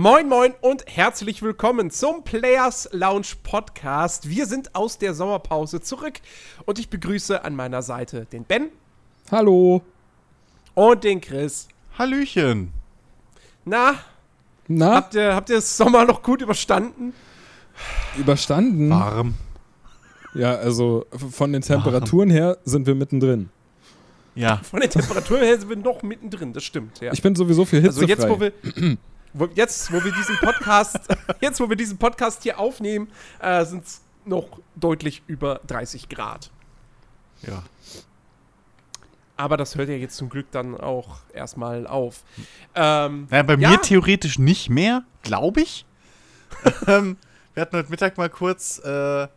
Moin Moin und herzlich willkommen zum Players Lounge Podcast. Wir sind aus der Sommerpause zurück und ich begrüße an meiner Seite den Ben. Hallo. Und den Chris. Hallöchen. Na? Na? Habt ihr, habt ihr das Sommer noch gut überstanden? Überstanden? Warm. Ja, also von den Temperaturen her sind wir mittendrin. Ja. Von der Temperatur her sind wir noch mittendrin, das stimmt. Ja. Ich bin sowieso für Hitze also jetzt, wo wir, jetzt, wo wir diesen Podcast, jetzt, wo wir diesen Podcast hier aufnehmen, äh, sind es noch deutlich über 30 Grad. Ja. Aber das hört ja jetzt zum Glück dann auch erstmal auf. Ähm, Naja, bei Ja. mir theoretisch nicht mehr, glaube ich. ähm, wir hatten heute Mittag mal kurz äh,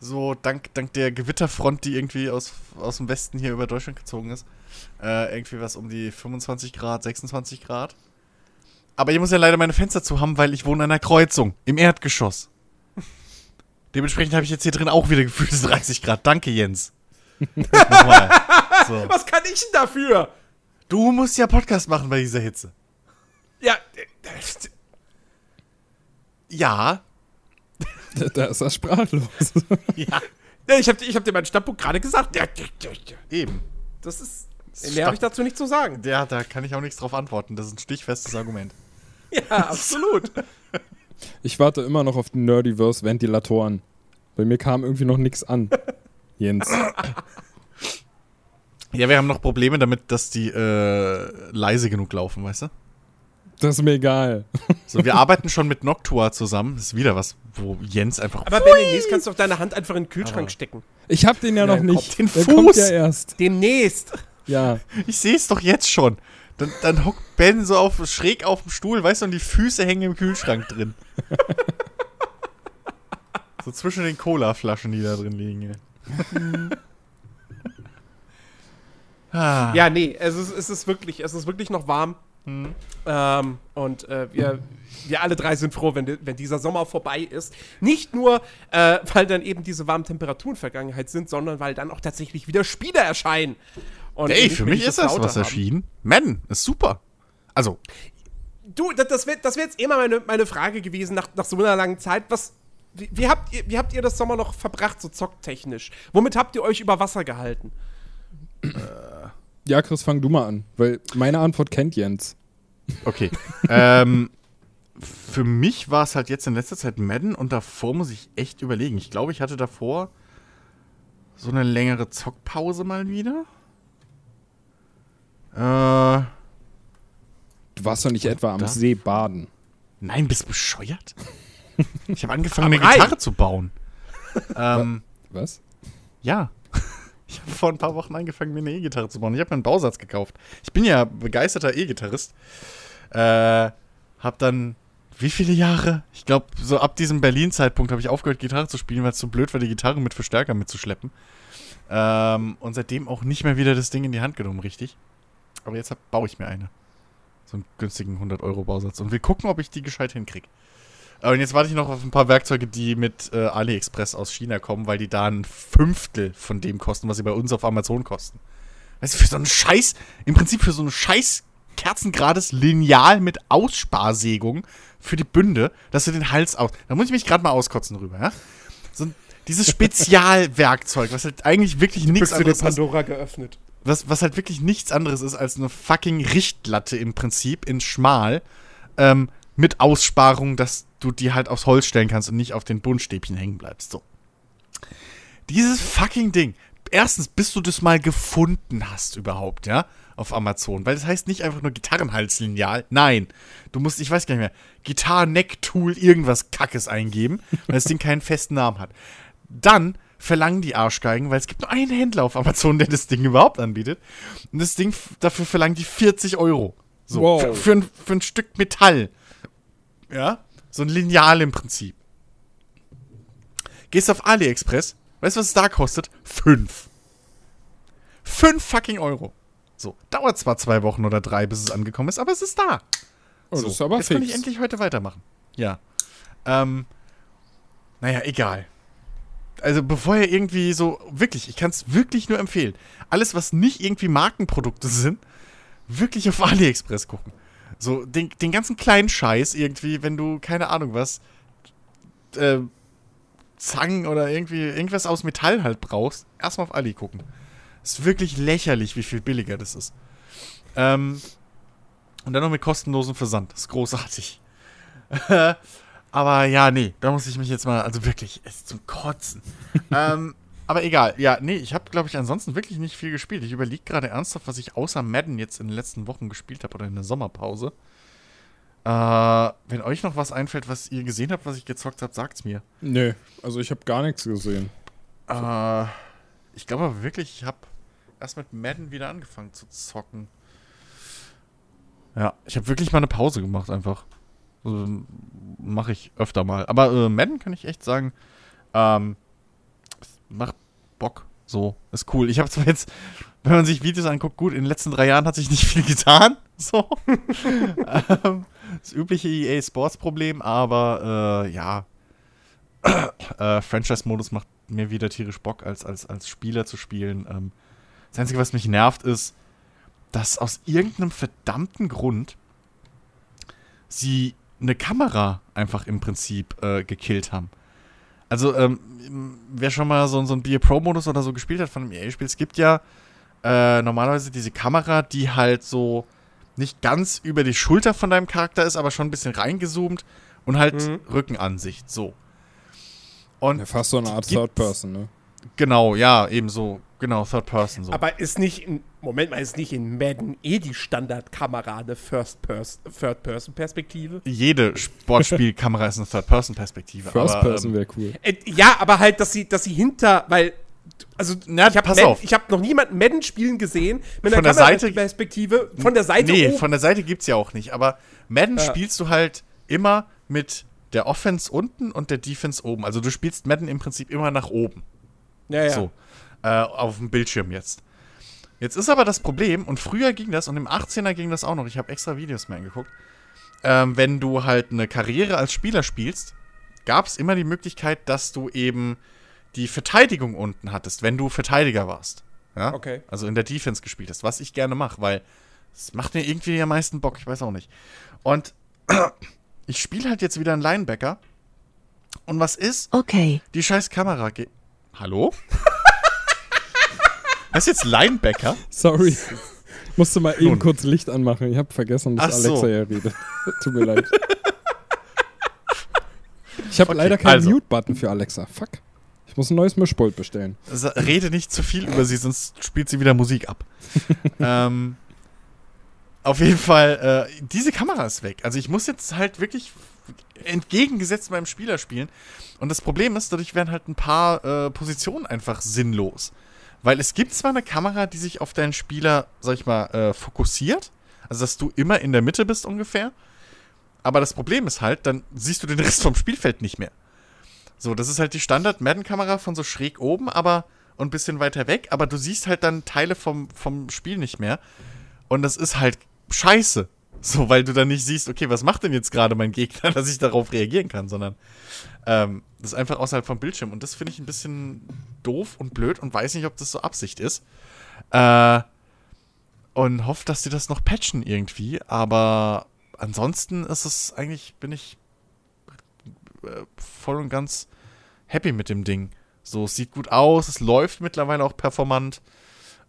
so dank, dank der Gewitterfront, die irgendwie aus, aus dem Westen hier über Deutschland gezogen ist, äh, irgendwie was um die 25 Grad, 26 Grad. Aber ich muss ja leider meine Fenster zu haben, weil ich wohne an einer Kreuzung im Erdgeschoss. Dementsprechend habe ich jetzt hier drin auch wieder gefühlt 30 Grad. Danke, Jens. Nochmal. so. was kann ich denn dafür? Du musst ja Podcast machen bei dieser Hitze. Ja, äh, Ja. Da ist er sprachlos. Ja. ich habe ich hab dir meinen Standpunkt gerade gesagt. Eben. Das ist. ist Mehr habe ich dazu nicht zu sagen. Ja, da kann ich auch nichts drauf antworten. Das ist ein stichfestes Argument. Ja, absolut. Ich warte immer noch auf die Nerdiverse-Ventilatoren. Bei mir kam irgendwie noch nichts an. Jens. Ja, wir haben noch Probleme damit, dass die äh, leise genug laufen, weißt du? Das ist mir egal. So, wir arbeiten schon mit Noctua zusammen. Das ist wieder was, wo Jens einfach. Aber Ben, demnächst kannst du doch deine Hand einfach in den Kühlschrank Aber- stecken. Ich hab den ja noch nicht. den Der Fuß. kommt ja erst. Demnächst. Ja. ich sehe es doch jetzt schon. Dann, dann hockt Ben so auf, schräg auf dem Stuhl, weißt du, und die Füße hängen im Kühlschrank drin. so zwischen den Cola-Flaschen, die da drin liegen. Ja. ah. Ja, nee, es ist, es ist wirklich, es ist wirklich noch warm. Ähm, und äh, wir, wir alle drei sind froh, wenn, wenn dieser Sommer vorbei ist. Nicht nur, äh, weil dann eben diese warmen Temperaturen Vergangenheit sind, sondern weil dann auch tatsächlich wieder Spiele erscheinen. Und Ey, für mich ist das was haben. erschienen. Madden ist super. Also, Du, das, das wäre das wär jetzt immer meine, meine Frage gewesen nach, nach so einer langen Zeit. Was, wie, wie, habt ihr, wie habt ihr das Sommer noch verbracht, so zocktechnisch? Womit habt ihr euch über Wasser gehalten? Ja, Chris, fang du mal an. Weil meine Antwort kennt Jens. okay. ähm, für mich war es halt jetzt in letzter Zeit Madden und davor muss ich echt überlegen. Ich glaube, ich hatte davor so eine längere Zockpause mal wieder. Äh, Du warst doch nicht etwa am da? See baden. nein, bist du bescheuert? Ich habe angefangen, eine. Gitarre zu bauen. ähm, Was? Ja. Ich habe vor ein paar Wochen angefangen, mir eine E-Gitarre zu bauen. Ich habe mir einen Bausatz gekauft. Ich bin ja begeisterter E-Gitarrist. Äh, hab dann wie viele Jahre? Ich glaube, so ab diesem Berlin-Zeitpunkt habe ich aufgehört, Gitarre zu spielen, weil es zu blöd war, die Gitarre mit Verstärker mitzuschleppen. Ähm, und seitdem auch nicht mehr wieder das Ding in die Hand genommen, richtig. Aber jetzt hab, baue ich mir eine. So einen günstigen 100-Euro-Bausatz. Und wir gucken, ob ich die gescheit hinkriege. Und jetzt warte ich noch auf ein paar Werkzeuge, die mit äh, AliExpress aus China kommen, weil die da ein Fünftel von dem kosten, was sie bei uns auf Amazon kosten. Weißt du, für so einen Scheiß, im Prinzip für so einen Scheiß kerzengerades Lineal mit Aussparsägung für die Bünde, dass du den Hals aus. Da muss ich mich gerade mal auskotzen drüber, ja? So ein, dieses Spezialwerkzeug, was halt eigentlich wirklich nichts anderes ist Pandora geöffnet. Was, was halt wirklich nichts anderes ist als eine fucking Richtlatte im Prinzip in schmal ähm, mit Aussparung, dass du die halt aufs Holz stellen kannst und nicht auf den Buntstäbchen hängen bleibst. So. Dieses fucking Ding. Erstens, bis du das mal gefunden hast überhaupt, ja, auf Amazon. Weil das heißt nicht einfach nur Gitarrenhalslineal. Nein. Du musst, ich weiß gar nicht mehr, Gitarr-Neck-Tool, irgendwas Kackes eingeben, weil das Ding keinen festen Namen hat. Dann verlangen die Arschgeigen, weil es gibt nur einen Händler auf Amazon, der das Ding überhaupt anbietet. Und das Ding, dafür verlangen die 40 Euro. So, Wow. für, für, ein, für ein Stück Metall. Ja? So ein Lineal im Prinzip. Gehst auf AliExpress, weißt du, was es da kostet? Fünf. Fünf fucking Euro. So, dauert zwar zwei Wochen oder drei, bis es angekommen ist, aber es ist da. Oh, so, das ist aber jetzt kann ich fix. endlich heute weitermachen. Ja. Ähm, naja, egal. Also bevor ihr irgendwie so, wirklich, ich kann es wirklich nur empfehlen. Alles, was nicht irgendwie Markenprodukte sind, wirklich auf AliExpress gucken. So, den, den ganzen kleinen Scheiß irgendwie, wenn du, keine Ahnung was, äh, Zangen oder irgendwie irgendwas aus Metall halt brauchst, erstmal auf Ali gucken. Ist wirklich lächerlich, wie viel billiger das ist. Ähm, und dann noch mit kostenlosem Versand. Ist großartig. aber ja, nee, da muss ich mich jetzt mal, also wirklich, es ist zum Kotzen. ähm, aber egal, ja, nee, ich habe, glaube ich, ansonsten wirklich nicht viel gespielt. Ich überlege gerade ernsthaft, was ich außer Madden jetzt in den letzten Wochen gespielt habe oder in der Sommerpause. Äh, wenn euch noch was einfällt, was ihr gesehen habt, was ich gezockt habe, sagt's mir. Nö, also ich habe gar nichts gesehen. Äh, ich glaube aber wirklich, ich habe erst mit Madden wieder angefangen zu zocken. Ja, ich habe wirklich mal eine Pause gemacht einfach. Also, Mache ich öfter mal. Aber äh, Madden kann ich echt sagen, ähm, macht Bock. So, ist cool. Ich habe zwar jetzt, wenn man sich Videos anguckt, gut, in den letzten drei Jahren hat sich nicht viel getan. So. ähm, das übliche EA Sports Problem, aber äh, ja. äh, Franchise-Modus macht mir wieder tierisch Bock, als, als, als Spieler zu spielen. Ähm, das Einzige, was mich nervt, ist, dass aus irgendeinem verdammten Grund sie eine Kamera einfach im Prinzip äh, gekillt haben. Also, ähm, wer schon mal so, so einen Beer Pro-Modus oder so gespielt hat von einem EA-Spiel, es gibt ja äh, normalerweise diese Kamera, die halt so nicht ganz über die Schulter von deinem Charakter ist, aber schon ein bisschen reingezoomt und halt Mhm. Rückenansicht, so. Und Ja, fast so eine Art Third Person, ne? genau, ja, eben so, genau, Third Person so. Aber ist nicht in, Moment mal, ist nicht in Madden eh die Standardkamera eine First-Person-Perspektive? Jede Sportspielkamera ist eine Third-Person-Perspektive. First aber, Person ähm, wäre cool. Äh, ja, aber halt, dass sie, dass sie hinter, weil, also, Na, ich habe pass auf. ich hab noch niemanden Madden spielen gesehen mit Von einer der Seite- Kameraperspektive von der Seite Nee, oben. von der Seite gibt's ja auch nicht. Aber Madden Ja. spielst du halt immer mit der Offense unten und der Defense oben. Also du spielst Madden im Prinzip immer nach oben. ja, ja. So. Äh, auf dem Bildschirm jetzt. Jetzt ist aber das Problem, und früher ging das, und im 18er ging das auch noch, ich habe extra Videos mir angeguckt, ähm, wenn du halt eine Karriere als Spieler spielst, gab es immer die Möglichkeit, dass du eben die Verteidigung unten hattest, wenn du Verteidiger warst. Ja? Okay. Also in der Defense gespielt hast, was ich gerne mache, weil es macht mir irgendwie am meisten Bock, ich weiß auch nicht. Und ich spiele halt jetzt wieder einen Linebacker. Und was ist? Okay. Die scheiß Kamera geht. Hallo? Was ist jetzt Linebacker? Sorry. Musste mal eben Nun. kurz Licht anmachen. Ich habe vergessen, dass Ach so. Alexa ja redet. Tut mir leid. Ich habe Okay, leider keinen also. Mute-Button für Alexa. Fuck. Ich muss ein neues Mischpult bestellen. Also, rede nicht zu viel über sie, sonst spielt sie wieder Musik ab. ähm, auf jeden Fall, äh, diese Kamera ist weg. Also ich muss jetzt halt wirklich entgegengesetzt meinem Spieler spielen. Und das Problem ist, dadurch werden halt ein paar äh, Positionen einfach sinnlos. Weil es gibt zwar eine Kamera, die sich auf deinen Spieler, sag ich mal, äh, fokussiert. Also dass du immer in der Mitte bist ungefähr. Aber das Problem ist halt, dann siehst du den Rest vom Spielfeld nicht mehr. So, das ist halt die Standard-Madden-Kamera von so schräg oben, aber und ein bisschen weiter weg, aber du siehst halt dann Teile vom, vom Spiel nicht mehr. Und das ist halt scheiße. So, weil du dann nicht siehst, okay, was macht denn jetzt gerade mein Gegner, dass ich darauf reagieren kann, sondern ähm, das ist einfach außerhalb vom Bildschirm. Und das finde ich ein bisschen doof und blöd und weiß nicht, ob das so Absicht ist. Äh, und hoffe, dass sie das noch patchen irgendwie. Aber ansonsten ist es eigentlich, bin ich äh, voll und ganz happy mit dem Ding. So, es sieht gut aus, es läuft mittlerweile auch performant.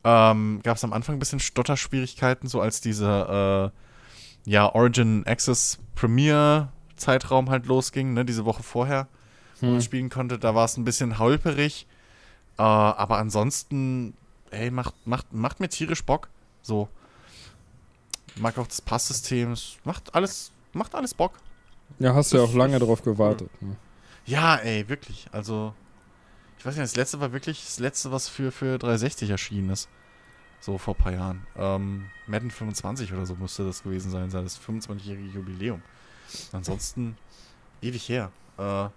Ähm, Gab es am Anfang ein bisschen Stotterschwierigkeiten, so als dieser äh, ja, Origin Access Premiere Zeitraum halt losging, ne, diese Woche vorher, wo man spielen konnte. Da war es ein bisschen holperig. Äh, aber ansonsten, ey, macht, macht, macht mir tierisch Bock. So. Mag auch das Passsystem. Es macht alles, macht alles Bock. Ja, hast du ja auch lange darauf gewartet. Ne? Ja, ey, wirklich. Also, ich weiß nicht, das letzte war wirklich das letzte, was für, für 360 erschienen ist. So vor ein paar Jahren. Ähm, Madden 25 oder so müsste das gewesen sein, sein das 25-jährige Jubiläum. Ansonsten ewig her. Äh,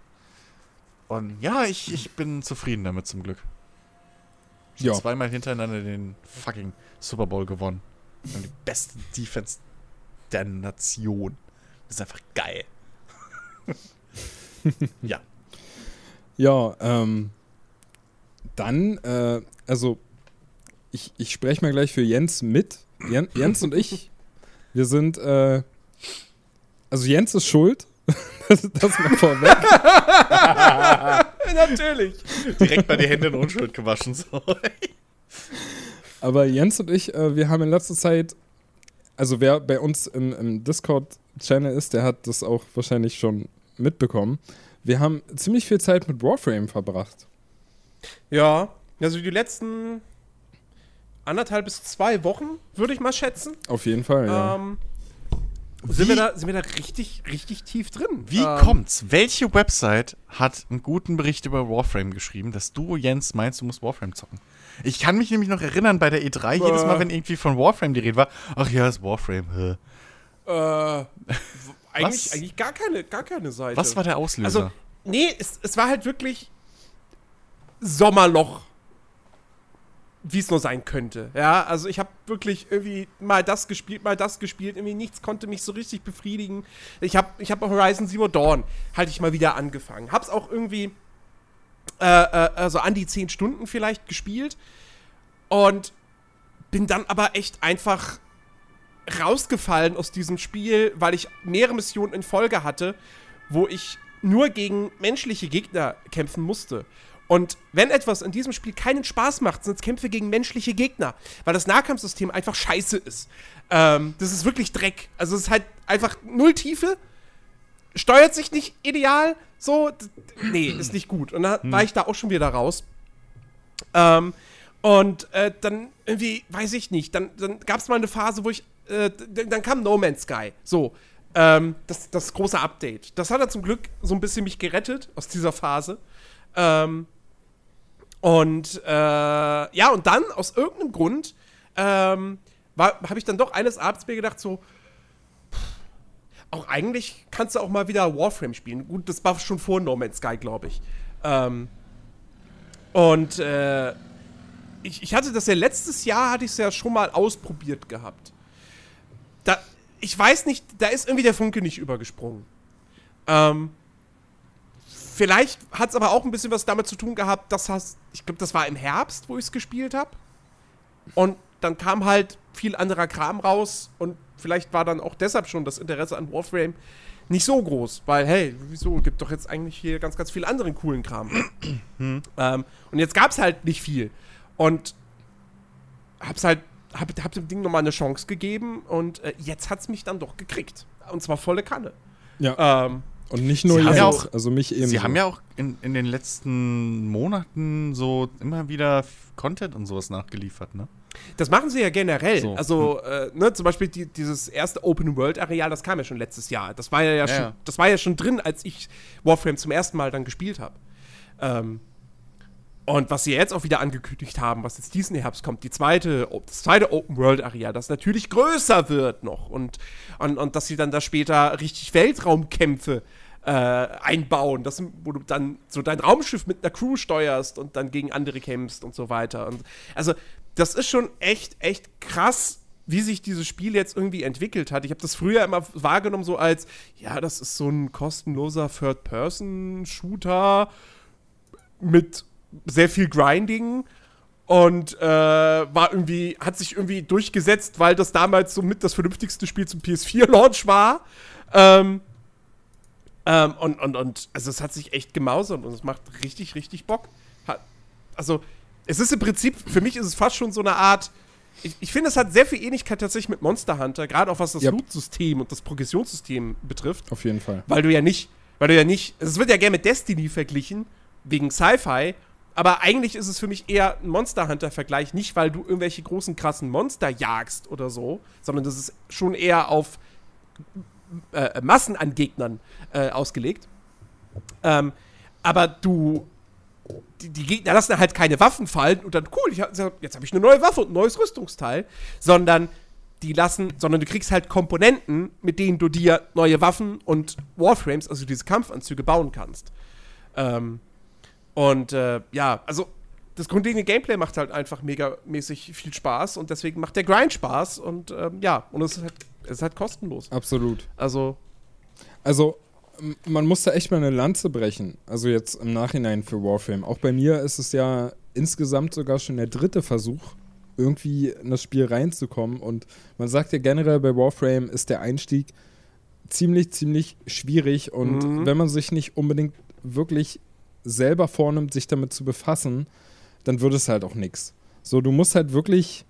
und ja, ich, ich bin zufrieden damit zum Glück. Schon Ja. Zweimal hintereinander den fucking Super Bowl gewonnen. Und die beste Defense der Nation. Das ist einfach geil. ja. Ja, ähm, dann, äh, also, ich, ich spreche mal gleich für Jens mit. Jen, Jens und ich, wir sind äh, Also Jens ist schuld. das, das mal vorweg. Natürlich. Direkt bei die Hände in Unschuld gewaschen. So. Aber Jens und ich, äh, wir haben in letzter Zeit, also wer bei uns im, im Discord-Channel ist, der hat das auch wahrscheinlich schon mitbekommen. Wir haben ziemlich viel Zeit mit Warframe verbracht. Ja, also die letzten anderthalb bis zwei Wochen, würde ich mal schätzen. Auf jeden Fall, ja. Ähm, sind, wir da, sind wir da richtig, richtig tief drin? Wie ähm, kommt's? Welche Website hat einen guten Bericht über Warframe geschrieben, dass du, Jens, meinst, du musst Warframe zocken? Ich kann mich nämlich noch erinnern, bei der E3, jedes Mal, wenn irgendwie von Warframe die Rede war, ach ja, ist Warframe. Äh, eigentlich, Was? eigentlich gar keine, gar keine Seite. Was war der Auslöser? Also, nee, es, es war halt wirklich Sommerloch, wie es nur sein könnte. Ja, also ich habe wirklich irgendwie mal das gespielt, mal das gespielt. Irgendwie nichts konnte mich so richtig befriedigen. Ich habe ich hab Horizon Zero Dawn halt ich mal wieder angefangen. Hab's auch irgendwie äh, äh, also an die 10 Stunden vielleicht gespielt und bin dann aber echt einfach rausgefallen aus diesem Spiel, weil ich mehrere Missionen in Folge hatte, wo ich nur gegen menschliche Gegner kämpfen musste. Und wenn etwas in diesem Spiel keinen Spaß macht, sind es Kämpfe gegen menschliche Gegner, weil das Nahkampfsystem einfach scheiße ist. Ähm, das ist wirklich Dreck. Also es ist halt einfach null Tiefe, steuert sich nicht ideal, so, nee, ist nicht gut. Und dann war ich da auch schon wieder raus. Ähm, und äh, dann irgendwie, weiß ich nicht, dann, dann gab es mal eine Phase, wo ich, äh, dann kam No Man's Sky. So, ähm, das, das große Update. Das hat dann zum Glück so ein bisschen mich gerettet aus dieser Phase. Ähm, und äh, ja, und dann, aus irgendeinem Grund, ähm, habe ich dann doch eines Abends mir gedacht, so, auch eigentlich kannst du auch mal wieder Warframe spielen. Gut, das war schon vor No Man's Sky, glaube ich. Ähm, und äh, ich, ich hatte das ja letztes Jahr, hatte ich es ja schon mal ausprobiert gehabt. Da, ich weiß nicht, da ist irgendwie der Funke nicht übergesprungen. Ähm, vielleicht hat es aber auch ein bisschen was damit zu tun gehabt, dass hast, ich glaube, das war im Herbst, wo ich es gespielt habe. Und dann kam halt viel anderer Kram raus und vielleicht war dann auch deshalb schon das Interesse an Warframe nicht so groß, weil, hey, wieso, gibt doch jetzt eigentlich hier ganz, ganz viel anderen coolen Kram. ähm, und jetzt gab es halt nicht viel. Und hab's halt, hab, hab dem Ding nochmal eine Chance gegeben und äh, jetzt hat's mich dann doch gekriegt. Und zwar volle Kanne. Ja. Ähm, Und nicht nur Sie Jens, ja auch- also mich eben. Sie haben ja auch in, in den letzten Monaten so immer wieder Content und sowas nachgeliefert, ne? Das machen sie ja generell. So. Also, äh, ne, zum Beispiel die, dieses erste Open-World-Areal, das kam ja schon letztes Jahr. Das war ja, Ja, schon, ja. das war ja schon drin, als ich Warframe zum ersten Mal dann gespielt habe. Ähm, und was sie jetzt auch wieder angekündigt haben, was jetzt diesen Herbst kommt, die zweite, das zweite Open-World-Areal, das natürlich größer wird noch und, und, und dass sie dann da später richtig Weltraumkämpfe äh, einbauen, das, wo du dann so dein Raumschiff mit einer Crew steuerst und dann gegen andere kämpfst und so weiter. Und also, das ist schon echt, echt krass, wie sich dieses Spiel jetzt irgendwie entwickelt hat. Ich habe das früher immer wahrgenommen so als, ja, das ist so ein kostenloser Third-Person-Shooter mit sehr viel Grinding und äh, war irgendwie, hat sich irgendwie durchgesetzt, weil das damals so mit das vernünftigste Spiel zum PS4-Launch war. Ähm, ähm, und, und, und, also es hat sich echt gemausert und es macht richtig, richtig Bock. Hat, also, es ist im Prinzip, für mich ist es fast schon so eine Art, ich, ich finde, es hat sehr viel Ähnlichkeit tatsächlich mit Monster Hunter, gerade auch was das Yep. Loot-System und das Progressionssystem betrifft. Auf jeden Fall. Weil du ja nicht, weil du ja nicht, es wird ja gerne mit Destiny verglichen, wegen Sci-Fi, aber eigentlich ist es für mich eher ein Monster Hunter-Vergleich, nicht weil du irgendwelche großen, krassen Monster jagst oder so, sondern das ist schon eher auf äh, Massen an Gegnern äh, ausgelegt. Ähm, aber du, die, die Gegner lassen halt keine Waffen fallen und dann, cool, hab, jetzt habe ich eine neue Waffe und ein neues Rüstungsteil, sondern die lassen, sondern du kriegst halt Komponenten, mit denen du dir neue Waffen und Warframes, also diese Kampfanzüge, bauen kannst. Ähm, und äh, ja, also das grundlegende Gameplay macht halt einfach megamäßig viel Spaß und deswegen macht der Grind Spaß und ähm, ja, und es ist halt, es ist halt kostenlos. Absolut. Also, Also, man muss da echt mal eine Lanze brechen. Also jetzt im Nachhinein für Warframe. Auch bei mir ist es ja insgesamt sogar schon der dritte Versuch, irgendwie in das Spiel reinzukommen. Und man sagt ja generell bei Warframe ist der Einstieg ziemlich, ziemlich schwierig. Und Mhm. wenn man sich nicht unbedingt wirklich selber vornimmt, sich damit zu befassen, dann wird es halt auch nichts. So, du musst halt wirklich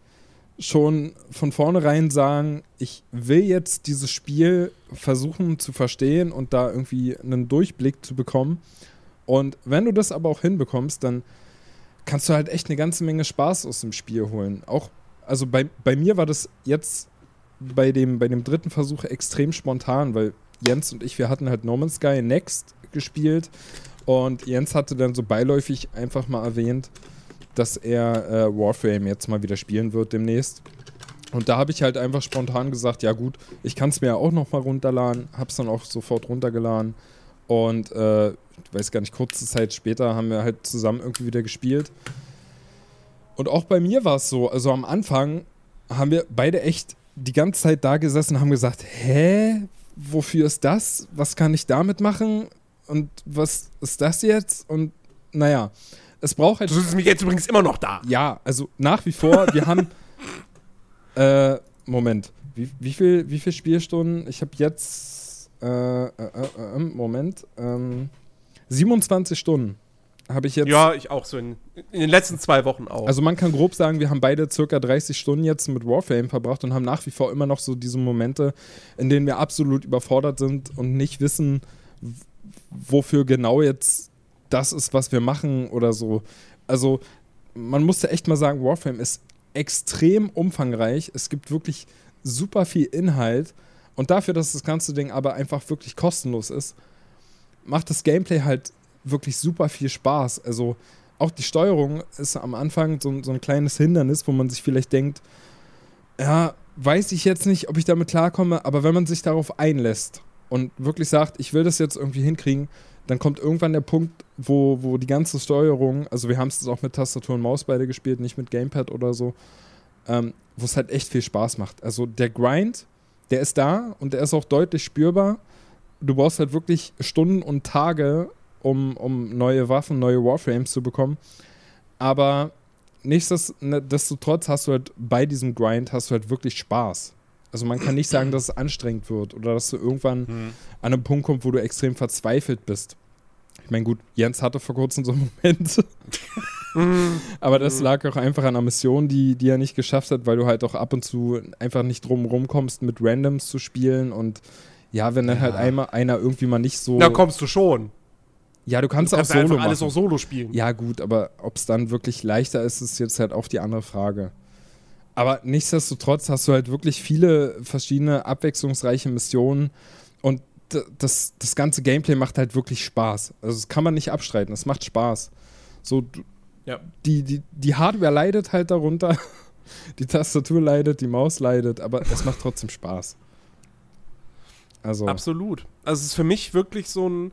schon von vornherein sagen, ich will jetzt dieses Spiel versuchen zu verstehen und da irgendwie einen Durchblick zu bekommen. Und wenn du das aber auch hinbekommst, dann kannst du halt echt eine ganze Menge Spaß aus dem Spiel holen. Auch, also bei, bei mir war das jetzt bei dem, bei dem dritten Versuch extrem spontan, weil Jens und ich, wir hatten halt No Man's Sky Next gespielt und Jens hatte dann so beiläufig einfach mal erwähnt, dass er äh, Warframe jetzt mal wieder spielen wird demnächst. Und da habe ich halt einfach spontan gesagt, ja gut, ich kann es mir ja auch noch mal runterladen, hab's dann auch sofort runtergeladen und äh, ich weiß gar nicht, kurze Zeit später haben wir halt zusammen irgendwie wieder gespielt. Und auch bei mir war es so, also am Anfang haben wir beide echt die ganze Zeit da gesessen und haben gesagt, hä, wofür ist das? Was kann ich damit machen? Und was ist das jetzt? Und naja, es braucht halt Du bist mich jetzt übrigens immer noch da. ja, also nach wie vor, wir haben. Äh, Moment. Wie, wie, viel, wie viel Spielstunden? Ich habe jetzt. Äh, äh, äh, äh, Moment. Ähm, 27 Stunden habe ich jetzt. Ja, ich auch so in, in den letzten zwei Wochen auch. Also man kann grob sagen, wir haben beide circa 30 Stunden jetzt mit Warframe verbracht und haben nach wie vor immer noch so diese Momente, in denen wir absolut überfordert sind und nicht wissen, wofür genau jetzt das ist, was wir machen oder so. Also man musste echt mal sagen, Warframe ist extrem umfangreich. Es gibt wirklich super viel Inhalt und dafür, dass das ganze Ding aber einfach wirklich kostenlos ist, macht das Gameplay halt wirklich super viel Spaß. Also auch die Steuerung ist am Anfang so, so ein kleines Hindernis, wo man sich vielleicht denkt, ja, weiß ich jetzt nicht, ob ich damit klarkomme, aber wenn man sich darauf einlässt und wirklich sagt, ich will das jetzt irgendwie hinkriegen, dann kommt irgendwann der Punkt, wo, wo die ganze Steuerung, also wir haben es auch mit Tastatur und Maus beide gespielt, nicht mit Gamepad oder so, ähm, wo es halt echt viel Spaß macht. Also der Grind, der ist da und der ist auch deutlich spürbar. Du brauchst halt wirklich Stunden und Tage, um, um neue Waffen, neue Warframes zu bekommen. Aber nichtsdestotrotz hast du halt bei diesem Grind hast du halt wirklich Spaß. Also man kann nicht sagen, dass es anstrengend wird oder dass du irgendwann Hm. an einem Punkt kommst, wo du extrem verzweifelt bist. Ich meine, gut, Jens hatte vor kurzem so einen Moment. Mhm. Aber das lag auch einfach an einer Mission, die, die er nicht geschafft hat, weil du halt auch ab und zu einfach nicht drum rumkommst, mit Randoms zu spielen. Und ja, wenn dann Ja. halt einmal einer irgendwie mal nicht so. Da kommst du schon. ja, du kannst, Du kannst auch Solo machen. alles auch solo spielen. Ja, gut, aber ob es dann wirklich leichter ist, ist jetzt halt auch die andere Frage. Aber nichtsdestotrotz hast du halt wirklich viele verschiedene abwechslungsreiche Missionen und das, das ganze Gameplay macht halt wirklich Spaß. Also das kann man nicht abstreiten, es macht Spaß. So, Ja. die, die, die Hardware leidet halt darunter, die Tastatur leidet, die Maus leidet, aber es macht trotzdem Spaß. Also, Absolut. Also es ist für mich wirklich so ein.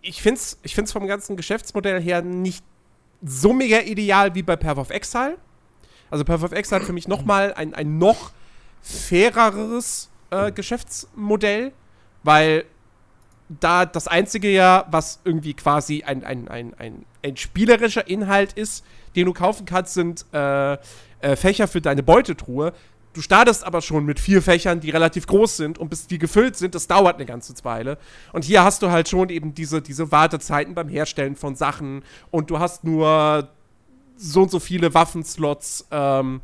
Ich finde es ich find's vom ganzen Geschäftsmodell her nicht so mega ideal wie bei Path of Exile. Also of Exile hat für mich nochmal ein, ein noch faireres äh, Geschäftsmodell, weil da das einzige ja, was irgendwie quasi ein, ein, ein, ein, ein spielerischer Inhalt ist, den du kaufen kannst, sind äh, äh, Fächer für deine Beutetruhe. Du startest aber schon mit vier Fächern, die relativ groß sind und bis die gefüllt sind, das dauert eine ganze Weile. Und hier hast du halt schon eben diese, diese Wartezeiten beim Herstellen von Sachen und du hast nur so und so viele Waffenslots ähm,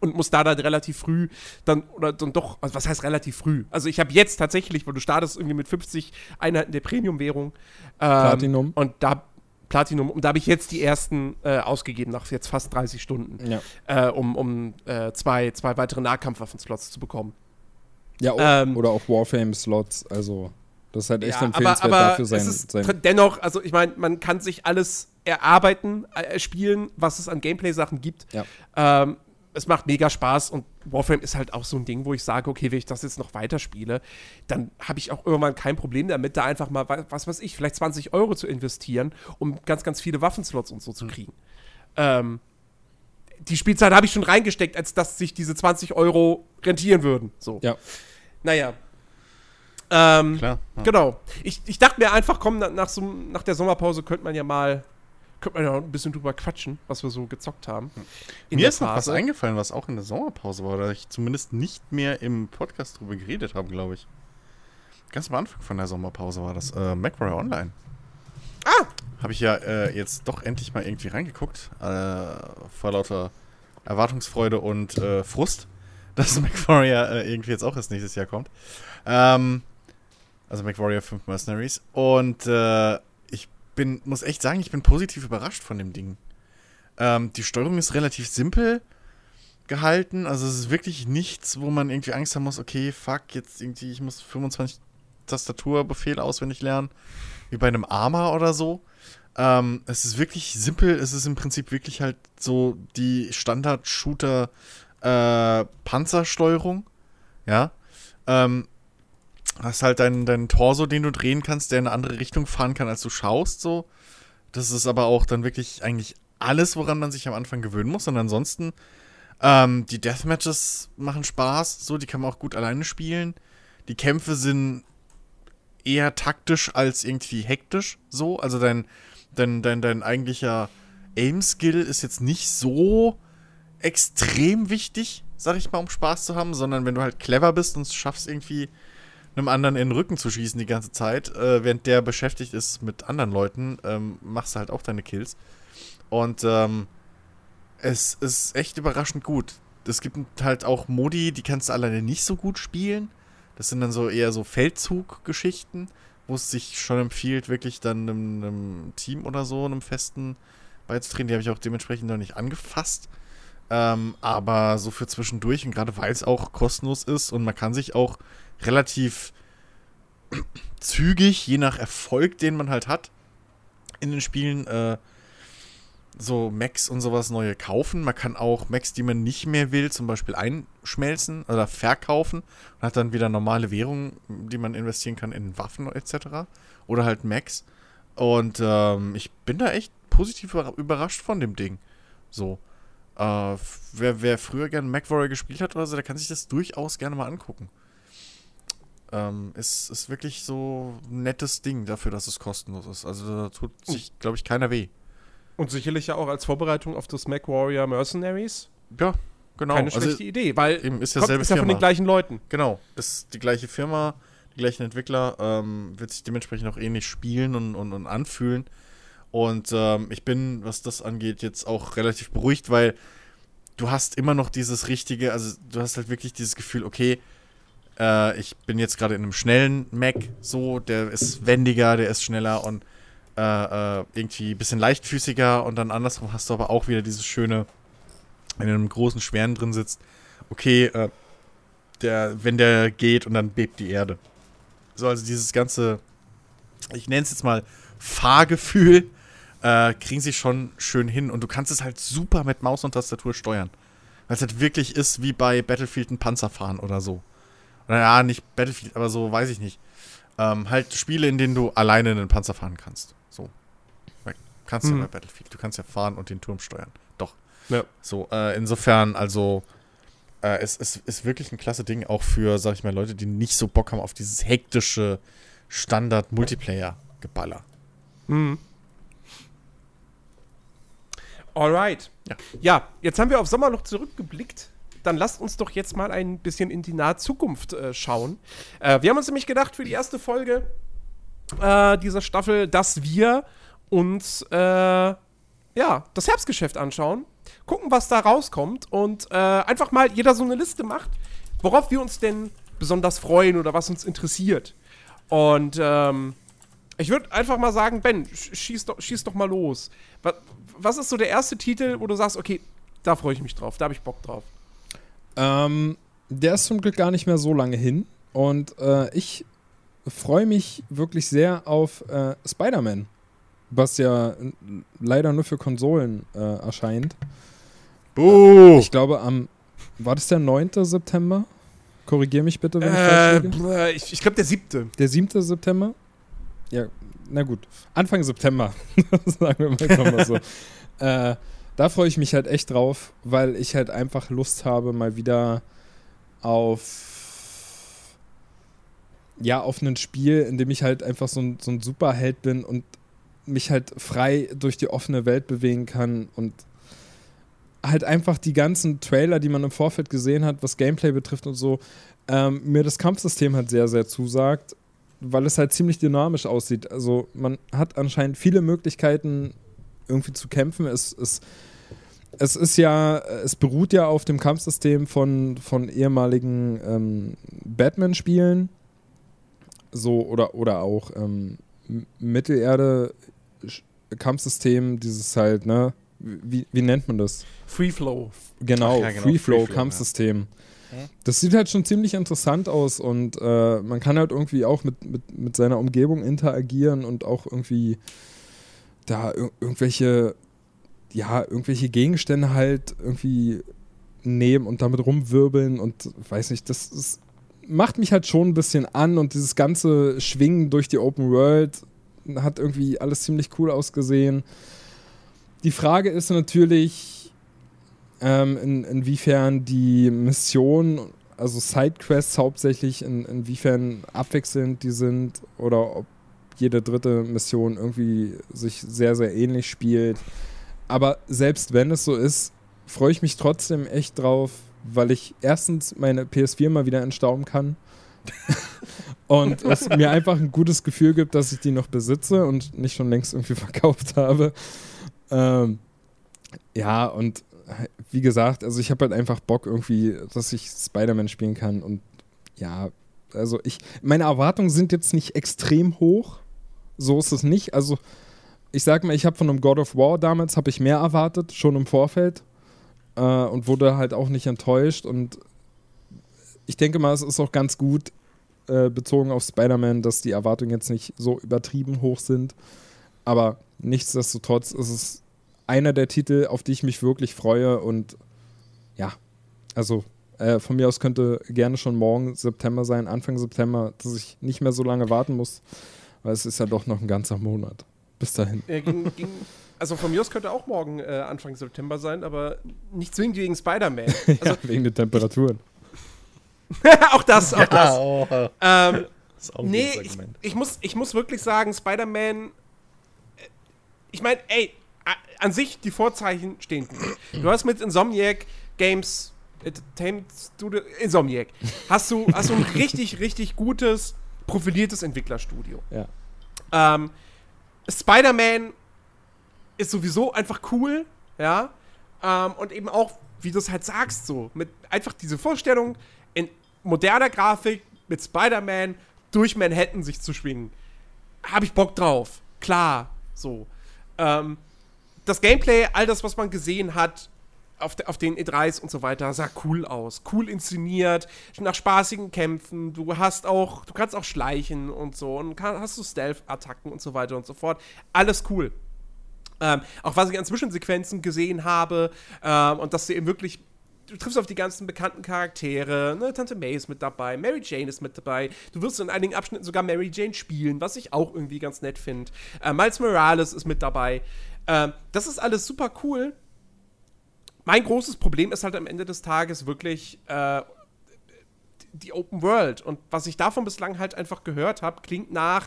und musst da dann relativ früh dann, oder dann doch, also was heißt relativ früh? Also ich habe jetzt tatsächlich, weil du startest irgendwie mit 50 Einheiten der Premium-Währung. Ähm, Platinum. Und da, Platinum, und da habe ich jetzt die ersten äh, ausgegeben, nach jetzt fast 30 Stunden, ja. äh, um, um äh, zwei, zwei weitere Nahkampfwaffenslots zu bekommen. Ja, o- Ähm, oder auch Warframe-Slots, also das ist halt echt Ja, empfehlenswert aber, aber dafür sein. sein dennoch, also ich meine, man kann sich alles erarbeiten, äh, spielen, was es an Gameplay-Sachen gibt. Ja. Ähm, es macht mega Spaß und Warframe ist halt auch so ein Ding, wo ich sage, okay, wenn ich das jetzt noch weiterspiele, dann habe ich auch irgendwann kein Problem damit, da einfach mal, wa- was weiß ich, vielleicht 20 Euro zu investieren, um ganz, ganz viele Waffenslots und so zu kriegen. Ähm, die Spielzeit habe ich schon reingesteckt, als dass sich diese 20 Euro rentieren würden. So. Ja. Naja. Ähm, Klar. Ja. Genau. Ich, ich dachte mir einfach, komm, na- nach, so, nach der Sommerpause könnte man ja mal könnte man ja ein bisschen drüber quatschen, was wir so gezockt haben. In Mir ist noch was eingefallen, was auch in der Sommerpause war, oder ich zumindest nicht mehr im Podcast drüber geredet habe, glaube ich. ganz am Anfang von der Sommerpause war das, äh, MacWarrior Online. Ah! Habe ich ja äh, jetzt doch endlich mal irgendwie reingeguckt. Äh, vor lauter Erwartungsfreude und äh, Frust, dass MacWarrior äh, irgendwie jetzt auch erst nächstes Jahr kommt. Ähm, also MacWarrior 5 Mercenaries. Und äh, bin, muss echt sagen, ich bin positiv überrascht von dem Ding. Ähm, die Steuerung ist relativ simpel gehalten. Also es ist wirklich nichts, wo man irgendwie Angst haben muss, okay, fuck, jetzt irgendwie, ich muss 25 Tastaturbefehle auswendig lernen, wie bei einem Arma oder so. Ähm, es ist wirklich simpel, es ist im Prinzip wirklich halt so die Standard-Shooter äh. Ja. Ähm, hast halt deinen, deinen Torso, den du drehen kannst, der in eine andere Richtung fahren kann, als du schaust, so. Das ist aber auch dann wirklich eigentlich alles, woran man sich am Anfang gewöhnen muss. Und ansonsten ähm, die Deathmatches machen Spaß, so, die kann man auch gut alleine spielen. Die Kämpfe sind eher taktisch als irgendwie hektisch, so. Also dein, dein, dein, dein eigentlicher Aim-Skill ist jetzt nicht so extrem wichtig, sag ich mal, um Spaß zu haben, sondern wenn du halt clever bist und schaffst irgendwie einem anderen in den Rücken zu schießen die ganze Zeit, äh, während der beschäftigt ist mit anderen Leuten, ähm, machst du halt auch deine Kills. Und ähm, es ist echt überraschend gut. Es gibt halt auch Modi, die kannst du alleine nicht so gut spielen. Das sind dann so eher so Feldzug-Geschichten, wo es sich schon empfiehlt, wirklich dann einem, einem, Team oder so, einem festen beizutreten. Die habe ich auch dementsprechend noch nicht angefasst. Ähm, aber so für zwischendurch und gerade weil es auch kostenlos ist und man kann sich auch relativ zügig, je nach Erfolg, den man halt hat, in den Spielen äh, so Macs und sowas neue kaufen. Man kann auch Macs, die man nicht mehr will, zum Beispiel einschmelzen oder verkaufen und hat dann wieder normale Währungen, die man investieren kann in Waffen etc. Oder halt Macs. Und ähm, ich bin da echt positiv überrascht von dem Ding. So. Äh, wer, wer früher gerne MacWarrior gespielt hat oder so, der kann sich das durchaus gerne mal angucken. Ähm, ist, ist wirklich so ein nettes Ding dafür, dass es kostenlos ist. Also da tut sich, glaube ich, keiner weh. Und sicherlich ja auch als Vorbereitung auf das MacWarrior Mercenaries. Ja, genau. Keine schlechte also, Idee, weil eben ist ja, kommt, ist ja von den gleichen Leuten. Genau, ist die gleiche Firma, die gleichen Entwickler, ähm, wird sich dementsprechend auch ähnlich spielen und, und, und anfühlen. Und ähm, ich bin, was das angeht, jetzt auch relativ beruhigt, weil du hast immer noch dieses richtige, also du hast halt wirklich dieses Gefühl, okay, äh, ich bin jetzt gerade in einem schnellen Mac, so, der ist wendiger, der ist schneller und äh, äh, irgendwie ein bisschen leichtfüßiger und dann andersrum hast du aber auch wieder dieses schöne, wenn du in einem großen Schweren drin sitzt, okay, äh, der, wenn der geht und dann bebt die Erde. So, also dieses ganze, ich nenne es jetzt mal Fahrgefühl, äh, kriegen sie schon schön hin und du kannst es halt super mit Maus und Tastatur steuern. Weil es halt wirklich ist wie bei Battlefield ein Panzer fahren oder so. Oder ja, nicht Battlefield, aber so, weiß ich nicht. Ähm, halt Spiele, in denen du alleine einen Panzer fahren kannst. So. Kannst hm. ja bei Battlefield. Du kannst ja fahren und den Turm steuern. Doch. Ja. So, äh, insofern, also, äh, es, es ist wirklich ein klasse Ding, auch für, sag ich mal, Leute, die nicht so Bock haben auf dieses hektische Standard-Multiplayer-Geballer. Mhm. Alright. Ja. ja, jetzt haben wir auf Sommerloch zurückgeblickt dann lasst uns doch jetzt mal ein bisschen in die nahe Zukunft äh, schauen. Äh, wir haben uns nämlich gedacht für die erste Folge äh, dieser Staffel, dass wir uns äh, ja, das Herbstgeschäft anschauen, gucken, was da rauskommt und äh, einfach mal jeder so eine Liste macht, worauf wir uns denn besonders freuen oder was uns interessiert. Und ähm, ich würde einfach mal sagen, Ben, schieß doch, schieß doch mal los. Was, was ist so der erste Titel, wo du sagst, okay, da freue ich mich drauf, da habe ich Bock drauf? Ähm, der ist zum Glück gar nicht mehr so lange hin. Und äh, ich freue mich wirklich sehr auf äh, Spider-Man, was ja leider nur für Konsolen äh, erscheint. Buh. Ich glaube, am. War das der 9. September? Korrigier mich bitte, wenn ich falsch äh, liege. Ich, ich glaube, der 7. Der 7. September? Ja, na gut. Anfang September. Sagen wir mal, so. äh, da freue ich mich halt echt drauf, weil ich halt einfach Lust habe, mal wieder auf ja, auf ein Spiel, in dem ich halt einfach so ein, so ein Superheld bin und mich halt frei durch die offene Welt bewegen kann und halt einfach die ganzen Trailer, die man im Vorfeld gesehen hat, was Gameplay betrifft und so, ähm, mir das Kampfsystem halt sehr, sehr zusagt. weil es halt ziemlich dynamisch aussieht. Also man hat anscheinend viele Möglichkeiten, irgendwie zu kämpfen. Es, es, es ist ja, es beruht ja auf dem Kampfsystem von, von ehemaligen ähm, Batman-Spielen. So, oder, oder auch ähm, Mittelerde-Kampfsystem, dieses halt, ne? Wie, wie nennt man das? Free Flow. Genau, ja, genau, Free Flow Kampfsystem. Das sieht halt schon ziemlich interessant aus und äh, man kann halt irgendwie auch mit, mit, mit seiner Umgebung interagieren und auch irgendwie da ir irgendwelche, ja, irgendwelche Gegenstände halt irgendwie nehmen und damit rumwirbeln und weiß nicht, das ist, macht mich halt schon ein bisschen an und dieses ganze Schwingen durch die Open World hat irgendwie alles ziemlich cool ausgesehen. Die Frage ist natürlich, ähm, in, inwiefern die Missionen, also Sidequests hauptsächlich, in, inwiefern abwechselnd die sind oder ob jede dritte Mission irgendwie sich sehr, sehr ähnlich spielt. Aber selbst wenn es so ist, freue ich mich trotzdem echt drauf, weil ich erstens meine PS4 mal wieder entstauben kann. und es mir einfach ein gutes Gefühl gibt, dass ich die noch besitze und nicht schon längst irgendwie verkauft habe. Ähm, ja, und wie gesagt, also ich habe halt einfach Bock irgendwie, dass ich Spider-Man spielen kann und ja, also ich, meine Erwartungen sind jetzt nicht extrem hoch, so ist es nicht. Also ich sag mal, ich habe von einem God of War damals habe ich mehr erwartet, schon im Vorfeld äh, und wurde halt auch nicht enttäuscht. Und ich denke mal, es ist auch ganz gut äh, bezogen auf Spider-Man, dass die Erwartungen jetzt nicht so übertrieben hoch sind, aber nichtsdestotrotz ist es einer der Titel, auf die ich mich wirklich freue. Und ja, also äh, von mir aus könnte gerne schon morgen September sein, Anfang September, dass ich nicht mehr so lange warten muss, weil es ist ja doch noch ein ganzer Monat. Bis dahin. Äh, ging, ging, also von mir aus könnte auch morgen äh, Anfang September sein, aber nicht zwingend wegen Spider-Man. Also, ja, wegen den Temperaturen. auch das, auch das. Ja, oh, oh. Ähm, Das ist auch ein nee, ich, ich, muss, ich muss wirklich sagen, Spider-Man. äh, Ich meine, ey, an sich die Vorzeichen stehen gut. Du hast mit Insomniac Games Entertainment Studio, Insomniac, hast du, hast du ein richtig, richtig gutes, profiliertes Entwicklerstudio. Ja. Ähm, Spider-Man ist sowieso einfach cool, ja. Ähm, und eben auch, wie du es halt sagst, so, mit einfach diese Vorstellung, in moderner Grafik mit Spider-Man durch Manhattan sich zu schwingen. Habe ich Bock drauf. Klar, so. Ähm, das Gameplay, all das, was man gesehen hat, auf, de, auf den E3s und so weiter, sah cool aus. Cool inszeniert, nach spaßigen Kämpfen. Du hast auch, du kannst auch schleichen und so und kann, hast du Stealth-Attacken und so weiter und so fort. Alles cool. Ähm, auch was ich an Zwischensequenzen gesehen habe ähm, und dass du eben wirklich du triffst auf die ganzen bekannten Charaktere, ne? Tante May ist mit dabei, Mary Jane ist mit dabei, du wirst in einigen Abschnitten sogar Mary Jane spielen, was ich auch irgendwie ganz nett finde. Äh, Miles Morales ist mit dabei. Ähm, das ist alles super cool. Mein großes Problem ist halt am Ende des Tages wirklich äh, die Open World. Und was ich davon bislang halt einfach gehört habe, klingt nach,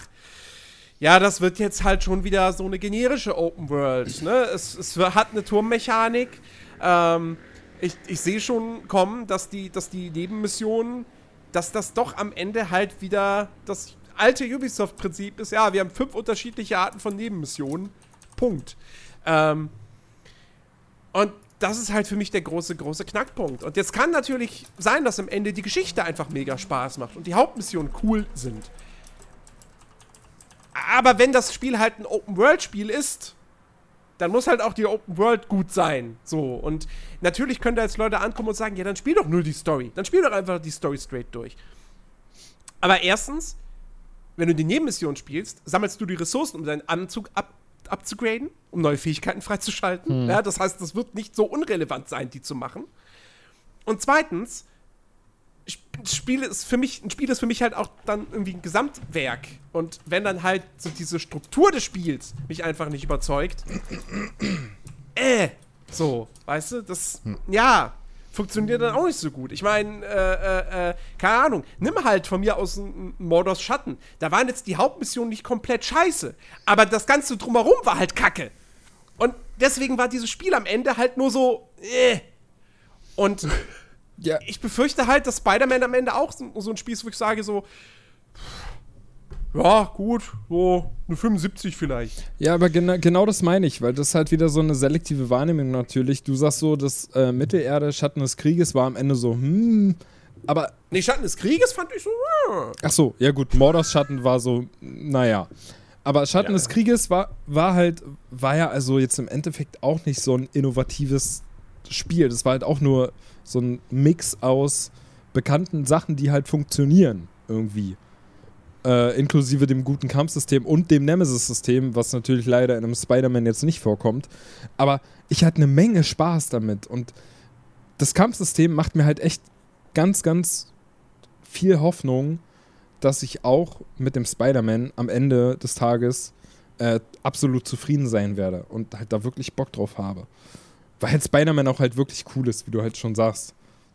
ja, das wird jetzt halt schon wieder so eine generische Open World. Ne? Es, es hat eine Turmmechanik. Ähm, ich ich sehe schon kommen, dass die, dass die Nebenmissionen, dass das doch am Ende halt wieder das alte Ubisoft-Prinzip ist. Ja, wir haben fünf unterschiedliche Arten von Nebenmissionen. Punkt. Ähm, und das ist halt für mich der große, große Knackpunkt. Und jetzt kann natürlich sein, dass am Ende die Geschichte einfach mega Spaß macht und die Hauptmissionen cool sind. Aber wenn das Spiel halt ein Open-World-Spiel ist, dann muss halt auch die Open World gut sein. So. Und natürlich können da jetzt Leute ankommen und sagen, ja, dann spiel doch nur die Story. Dann spiel doch einfach die Story straight durch. Aber erstens, wenn du die Nebenmission spielst, sammelst du die Ressourcen, um deinen Anzug ab abzugraden, um neue Fähigkeiten freizuschalten. Ja, das heißt, es wird nicht so unrelevant sein, die zu machen. Und zweitens, Sp- Spiel ist für mich, ein Spiel ist für mich halt auch dann irgendwie ein Gesamtwerk. Und wenn dann halt so diese Struktur des Spiels mich einfach nicht überzeugt, äh, so, weißt du, das, ja, funktioniert dann auch nicht so gut. Ich meine, äh, äh, äh, keine Ahnung, nimm halt von mir aus einen Mordors Schatten. Da waren jetzt die Hauptmissionen nicht komplett scheiße, aber das Ganze drumherum war halt kacke. Und deswegen war dieses Spiel am Ende halt nur so, äh. Und Ja, ich befürchte halt, dass Spider-Man am Ende auch so, so ein Spiel ist, wo ich sage so, ja, gut, so eine 75 vielleicht. Ja, aber gena genau das meine ich, weil das ist halt wieder so eine selektive Wahrnehmung natürlich. Du sagst so, das äh, Mittelerde, Schatten des Krieges war am Ende so, hm, aber. Nee, Schatten des Krieges fand ich so. Äh. Ach so, ja gut, Mordors Schatten war so, naja. Aber Schatten ja. des Krieges war, war halt, war ja also jetzt im Endeffekt auch nicht so ein innovatives Spiel. Das war halt auch nur so ein Mix aus bekannten Sachen, die halt funktionieren irgendwie. Äh, inklusive dem guten Kampfsystem und dem Nemesis-System, was natürlich leider in einem Spider-Man jetzt nicht vorkommt. Aber ich hatte eine Menge Spaß damit und das Kampfsystem macht mir halt echt ganz, ganz viel Hoffnung, dass ich auch mit dem Spider-Man am Ende des Tages äh, absolut zufrieden sein werde und halt da wirklich Bock drauf habe. Weil halt Spider-Man auch halt wirklich cool ist, wie du halt schon sagst.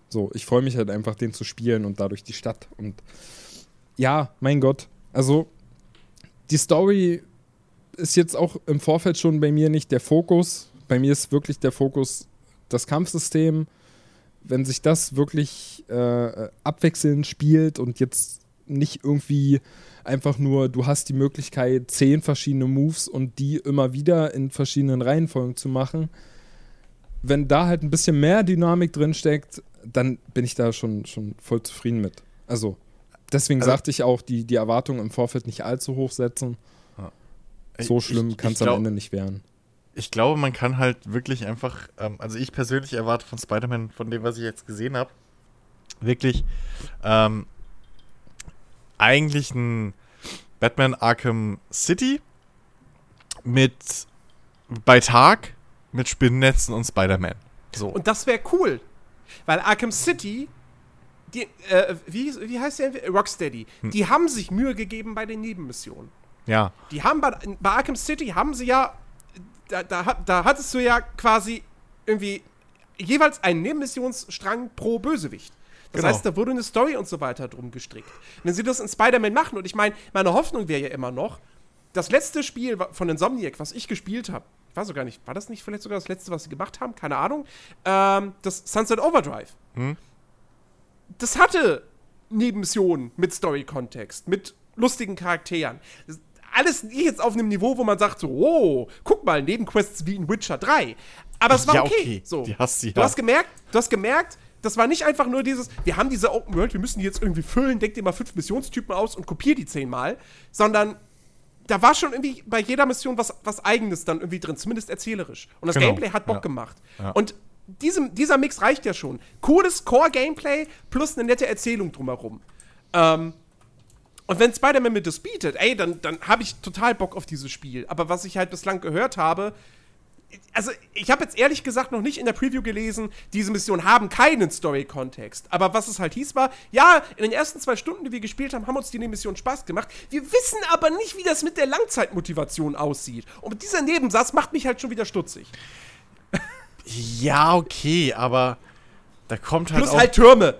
So, ich freue mich halt einfach, den zu spielen und dadurch die Stadt. Und ja, mein Gott. Also, die Story ist jetzt auch im Vorfeld schon bei mir nicht der Fokus. Bei mir ist wirklich der Fokus das Kampfsystem. Wenn sich das wirklich äh, abwechselnd spielt und jetzt nicht irgendwie einfach nur, du hast die Möglichkeit, zehn verschiedene Moves und die immer wieder in verschiedenen Reihenfolgen zu machen. Wenn da halt ein bisschen mehr Dynamik drin steckt, dann bin ich da schon, schon voll zufrieden mit. Also, deswegen also, sagte ich auch, die, die Erwartungen im Vorfeld nicht allzu hoch setzen. Ja. So schlimm kann es am Ende nicht werden. Ich glaube, man kann halt wirklich einfach, ähm, also ich persönlich erwarte von Spider-Man, von dem, was ich jetzt gesehen habe, wirklich ähm, eigentlich ein Batman Arkham City mit bei Tag mit Spinnennetzen und Spider-Man. So. Und das wäre cool. Weil Arkham City, die, äh, wie, wie heißt der? Rocksteady, hm. die haben sich Mühe gegeben bei den Nebenmissionen. Ja. Die haben bei, bei Arkham City haben sie ja, da, da, da hattest du ja quasi irgendwie jeweils einen Nebenmissionsstrang pro Bösewicht. Das genau. heißt, da wurde eine Story und so weiter drum gestrickt. Wenn sie das in Spider-Man machen, und ich meine, meine Hoffnung wäre ja immer noch, das letzte Spiel von Insomniac, was ich gespielt habe, ich weiß sogar nicht, war das nicht vielleicht sogar das letzte, was sie gemacht haben? Keine Ahnung. Ähm, das Sunset Overdrive. Hm? Das hatte Nebenmissionen mit Story-Kontext, mit lustigen Charakteren. Das, alles nicht jetzt auf einem Niveau, wo man sagt so, oh, guck mal, Nebenquests wie in Witcher 3. Aber es war ja, okay. okay. So. Die hast du, ja. du hast gemerkt, du hast gemerkt, das war nicht einfach nur dieses, wir haben diese Open World, wir müssen die jetzt irgendwie füllen, denk dir mal fünf Missionstypen aus und kopier die zehnmal, sondern da war schon irgendwie bei jeder Mission was, was Eigenes dann irgendwie drin, zumindest erzählerisch. Und das genau. Gameplay hat Bock ja. gemacht. Und diesem, dieser Mix reicht ja schon. Cooles Core-Gameplay plus eine nette Erzählung drumherum. Ähm, und wenn Spider-Man mir das bietet, ey, dann, dann habe ich total Bock auf dieses Spiel. Aber was ich halt bislang gehört habe, also ich habe jetzt ehrlich gesagt noch nicht in der Preview gelesen, diese Missionen haben keinen Story-Kontext. Aber was es halt hieß war, ja, in den ersten zwei Stunden, die wir gespielt haben, haben uns die Mission Spaß gemacht. Wir wissen aber nicht, wie das mit der Langzeitmotivation aussieht. Und dieser Nebensatz macht mich halt schon wieder stutzig. Ja, okay, aber da kommt halt Plus halt Türme.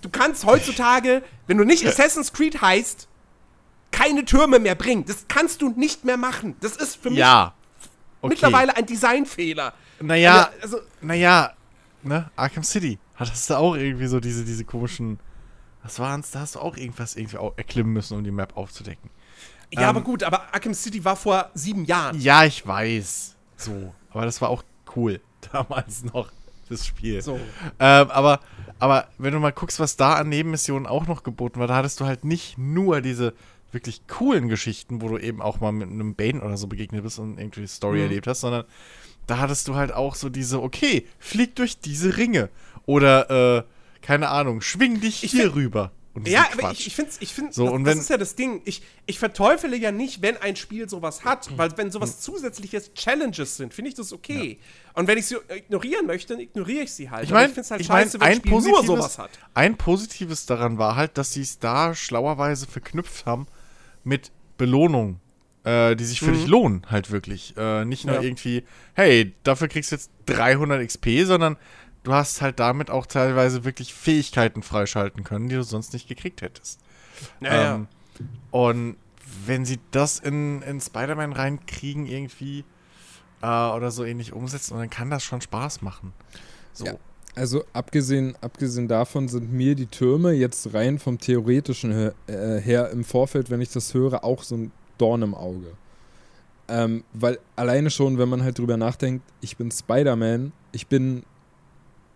Du kannst heutzutage, wenn du nicht Assassin's Creed heißt, keine Türme mehr bringen. Das kannst du nicht mehr machen. Das ist für mich ja okay. mittlerweile ein Designfehler. Naja, also, naja, ne, Arkham City. Hattest du auch irgendwie so diese, diese komischen. Was waren's? Da hast du auch irgendwas irgendwie erklimmen müssen, um die Map aufzudecken. Ja, ähm, aber gut, aber Arkham City war vor sieben Jahren. Ja, ich weiß. So. Aber das war auch cool. Damals noch, das Spiel. So. Ähm, aber, aber wenn du mal guckst, was da an Nebenmissionen auch noch geboten war, da hattest du halt nicht nur diese wirklich coolen Geschichten, wo du eben auch mal mit einem Bane oder so begegnet bist und irgendwie Story mhm. erlebt hast, sondern da hattest du halt auch so diese, okay, flieg durch diese Ringe. Oder, äh, keine Ahnung, schwing dich ich hier rüber. Ja, aber ich, ich finde, ich find, so, das, und das ist ja das Ding. Ich, ich verteufele ja nicht, wenn ein Spiel sowas hat, mhm. weil wenn sowas mhm. zusätzliches Challenges sind, finde ich das okay. Ja. Und wenn ich sie ignorieren möchte, dann ignoriere ich sie halt. Ich meine, ich finde es halt ich scheiße, mein, wenn ein Spiel nur sowas hat. Ein Positives daran war halt, dass sie es da schlauerweise verknüpft haben mit Belohnung, äh, die sich für mhm. dich lohnen, halt wirklich. Äh, nicht nur ja. irgendwie, hey, dafür kriegst du jetzt 300 XP, sondern du hast halt damit auch teilweise wirklich Fähigkeiten freischalten können, die du sonst nicht gekriegt hättest. Ja, ähm, ja. Und wenn sie das in, in Spider-Man reinkriegen, irgendwie äh, oder so ähnlich umsetzen, dann kann das schon Spaß machen. So. Ja. Also abgesehen, abgesehen davon sind mir die Türme jetzt rein vom theoretischen her, äh, her im Vorfeld, wenn ich das höre, auch so ein Dorn im Auge. Ähm, weil alleine schon, wenn man halt drüber nachdenkt, ich bin Spider-Man, ich bin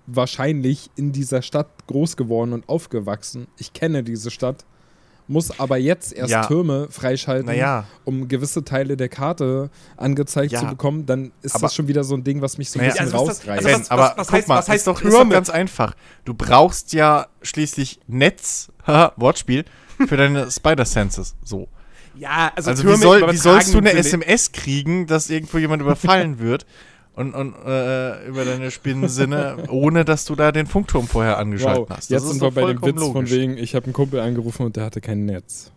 wahrscheinlich in dieser Stadt groß geworden und aufgewachsen. Ich kenne diese Stadt, muss aber jetzt erst Ja. Türme freischalten, Naja, um gewisse Teile der Karte angezeigt Ja. zu bekommen. Dann ist Aber- das schon wieder so ein Ding, was mich so ein Naja, bisschen also was rausreißt. also was- aber was- was guck heißt- mal, was heißt ist, doch, ist doch Türme? ganz einfach. Du brauchst ja schließlich Netz, Wortspiel, für deine Spider-Senses. So. Ja, also, Also, Türme wie, soll, wie sollst du eine SMS kriegen, dass irgendwo jemand überfallen wird und, und äh, über deine Spinnensinne, ohne dass du da den Funkturm vorher angeschaltet Wow, hast? jetzt ist sind wir bei dem Witz von logisch. wegen, ich habe einen Kumpel angerufen und der hatte kein Netz.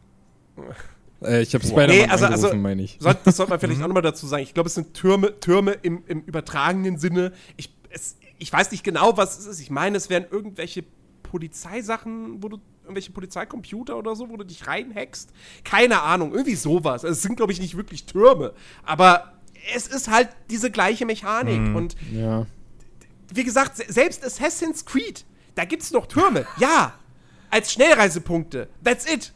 Äh, ich habe Wow. Spider-Man Nee, also- angerufen, also- meine ich. Sollte, das sollte man vielleicht Mhm. auch nochmal dazu sagen. Ich glaube, es sind Türme, Türme im, im übertragenen Sinne. Ich, es, ich weiß nicht genau, was es ist. Ich meine, es wären irgendwelche Polizeisachen, wo du irgendwelche Polizeicomputer oder so, wo du dich reinhackst. Keine Ahnung, irgendwie sowas. Also es sind, glaube ich, nicht wirklich Türme. Aber es ist halt diese gleiche Mechanik. Mhm. Und Ja. wie gesagt, se- selbst Assassin's Creed, da gibt es noch Türme. Ja, als Schnellreisepunkte. That's it.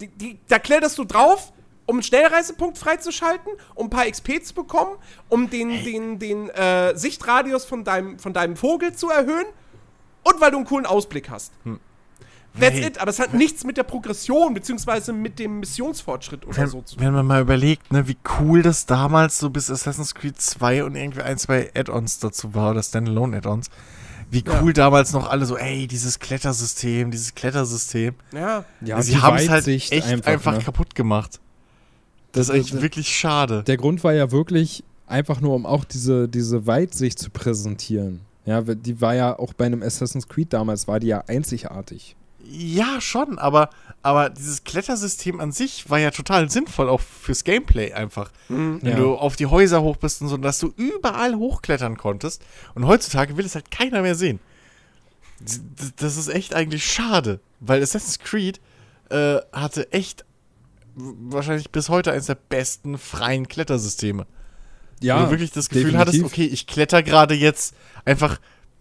Die, die, da kletterst du drauf, um einen Schnellreisepunkt freizuschalten, um ein paar XP zu bekommen, um den, den, den äh, Sichtradius von deinem, von deinem Vogel zu erhöhen und weil du einen coolen Ausblick hast. That's Hey. it. Aber es hat nichts mit der Progression beziehungsweise mit dem Missionsfortschritt oder Wenn, so zu tun. wenn man mal überlegt, ne, wie cool das damals so bis Assassin's Creed 2 und irgendwie ein, zwei Add-ons dazu war, oder Standalone-Add-ons, wie Ja. cool damals noch alle so, ey, dieses Klettersystem, dieses Klettersystem. Ja. ja Sie haben es halt echt einfach, ne? kaputt gemacht. Das ist Das- eigentlich das- wirklich schade. Der Grund war ja wirklich einfach nur, um auch diese, diese Weitsicht zu präsentieren. Ja, die war ja auch bei einem Assassin's Creed damals, war die ja einzigartig. Ja, schon, aber, aber dieses Klettersystem an sich war ja total sinnvoll, auch fürs Gameplay einfach. Wenn Ja. du auf die Häuser hoch bist und so, dass du überall hochklettern konntest. Und heutzutage will es halt keiner mehr sehen. Das ist echt eigentlich schade, weil Assassin's Creed äh, hatte echt wahrscheinlich bis heute eines der besten freien Klettersysteme. Ja, Wo du wirklich das Gefühl definitiv. hattest, okay, ich kletter gerade jetzt einfach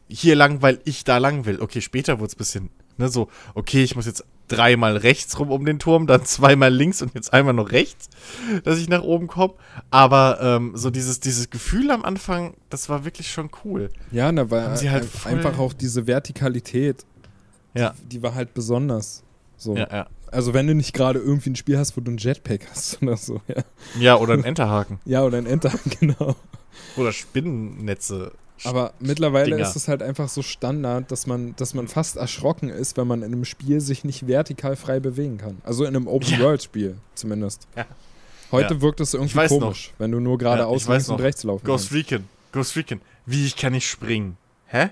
hier lang, weil ich da lang will. Okay, später wurde es ein bisschen, ne, so, okay, ich muss jetzt dreimal rechts rum um den Turm, dann zweimal links und jetzt einmal noch rechts, dass ich nach oben komme. Aber ähm, so dieses, dieses Gefühl am Anfang, das war wirklich schon cool. Ja, da war Haben sie halt einfach auch diese Vertikalität, Ja, die war halt besonders. So. ja, ja. Also wenn du nicht gerade irgendwie ein Spiel hast, wo du ein Jetpack hast oder so, ja. Ja, oder ein Enterhaken. Ja, oder ein Enter, genau. Oder Spinnennetze. Aber mittlerweile Dinger. ist es halt einfach so Standard, dass man, dass man fast erschrocken ist, wenn man in einem Spiel sich nicht vertikal frei bewegen kann. Also in einem Open-World-Spiel zumindest. Ja. Heute Ja. wirkt es irgendwie komisch, wenn du nur geradeaus links und noch. rechts laufen Ghost Recon. Ghost Recon. Wie, ich kann nicht springen. Hä?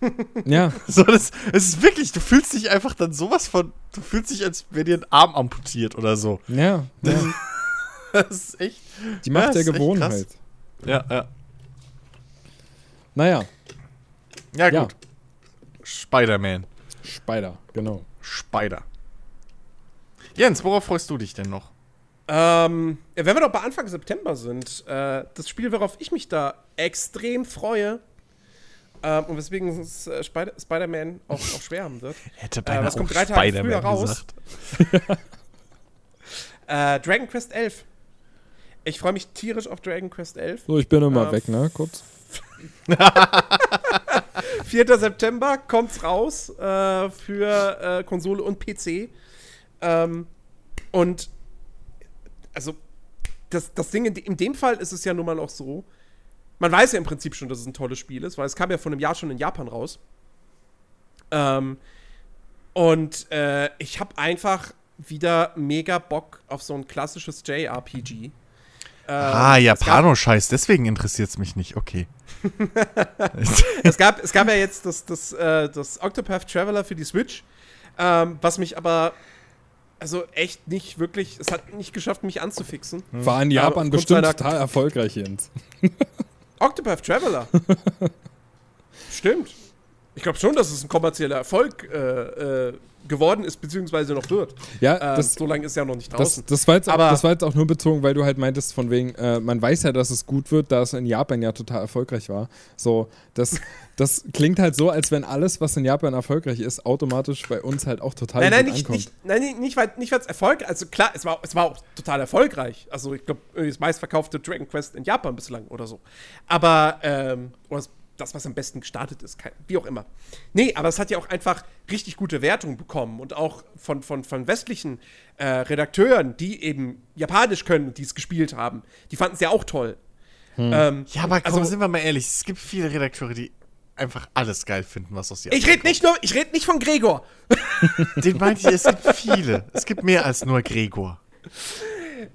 kannst. Ja, So, das, es ist wirklich, du fühlst dich einfach dann sowas von, du fühlst dich, als wäre dir ein Arm amputiert oder so. ja, ja. Das ist echt. Die Macht Ja, der Gewohnheit. Ja, ja. Naja, Ja, Ja. gut. Spider-Man. Spider, genau. Spider. Jens, worauf freust du dich denn noch? Ähm, ja, wenn wir doch bei Anfang September sind, äh, das Spiel, worauf ich mich da extrem freue, ähm, und weswegen es äh, Spider- Spider-Man auch, auch schwer haben wird, Hätte beinahe was kommt drei Tage früher raus? äh, Dragon Quest 11. Ich freue mich tierisch auf Dragon Quest 11. So, ich bin immer Äh, weg, ne? Kurz. 4. September kommt's raus äh, für äh, Konsole und PC. Ähm, und also das, das Ding in, de- in dem Fall ist es ja nun mal auch so, man weiß ja im Prinzip schon, dass es ein tolles Spiel ist, weil es kam ja vor einem Jahr schon in Japan raus. Ähm, und äh, ich habe einfach wieder mega Bock auf so ein klassisches JRPG. Ähm, Ah, Japano-Scheiß, deswegen interessiert es mich nicht. Okay. es, gab, es gab ja jetzt das, das, äh, das Octopath Traveler für die Switch, ähm, was mich aber also echt nicht wirklich, es hat nicht geschafft, mich anzufixen. War in Ja, Japan aufgrund bestimmt total erfolgreich, Jens. Octopath Traveler. Stimmt. Ich glaube schon, dass es ein kommerzieller Erfolg äh, äh, geworden ist, beziehungsweise noch wird. Ja, Ähm, das, so lange ist ja noch nicht das, draußen. das, war jetzt auch, Aber- das war jetzt auch nur bezogen, weil du halt meintest, von wegen, äh, man weiß ja, dass es gut wird, da es in Japan ja total erfolgreich war. So, das, das klingt halt so, als wenn alles, was in Japan erfolgreich ist, automatisch bei uns halt auch total Nein, nein, nicht, ankommt. nicht, nein, nicht, nicht, weil nicht, weil's Erfolg, also klar, es war, es war auch total erfolgreich. Also ich glaube, das meistverkaufte Dragon Quest in Japan bislang oder so. Aber, ähm, oder das- das, was am besten gestartet ist, kein, wie auch immer. Nee, aber es hat ja auch einfach richtig gute Wertungen bekommen und auch von, von, von westlichen äh, Redakteuren, die eben Japanisch können und die es gespielt haben, die fanden es ja auch toll. Ähm, Ja, aber komm, also- sind wir mal ehrlich, es gibt viele Redakteure, die einfach alles geil finden, was aus Japan ich rede nicht nur, ich rede nicht von Gregor. Den meinte ich, es gibt viele. Es gibt mehr als nur Gregor.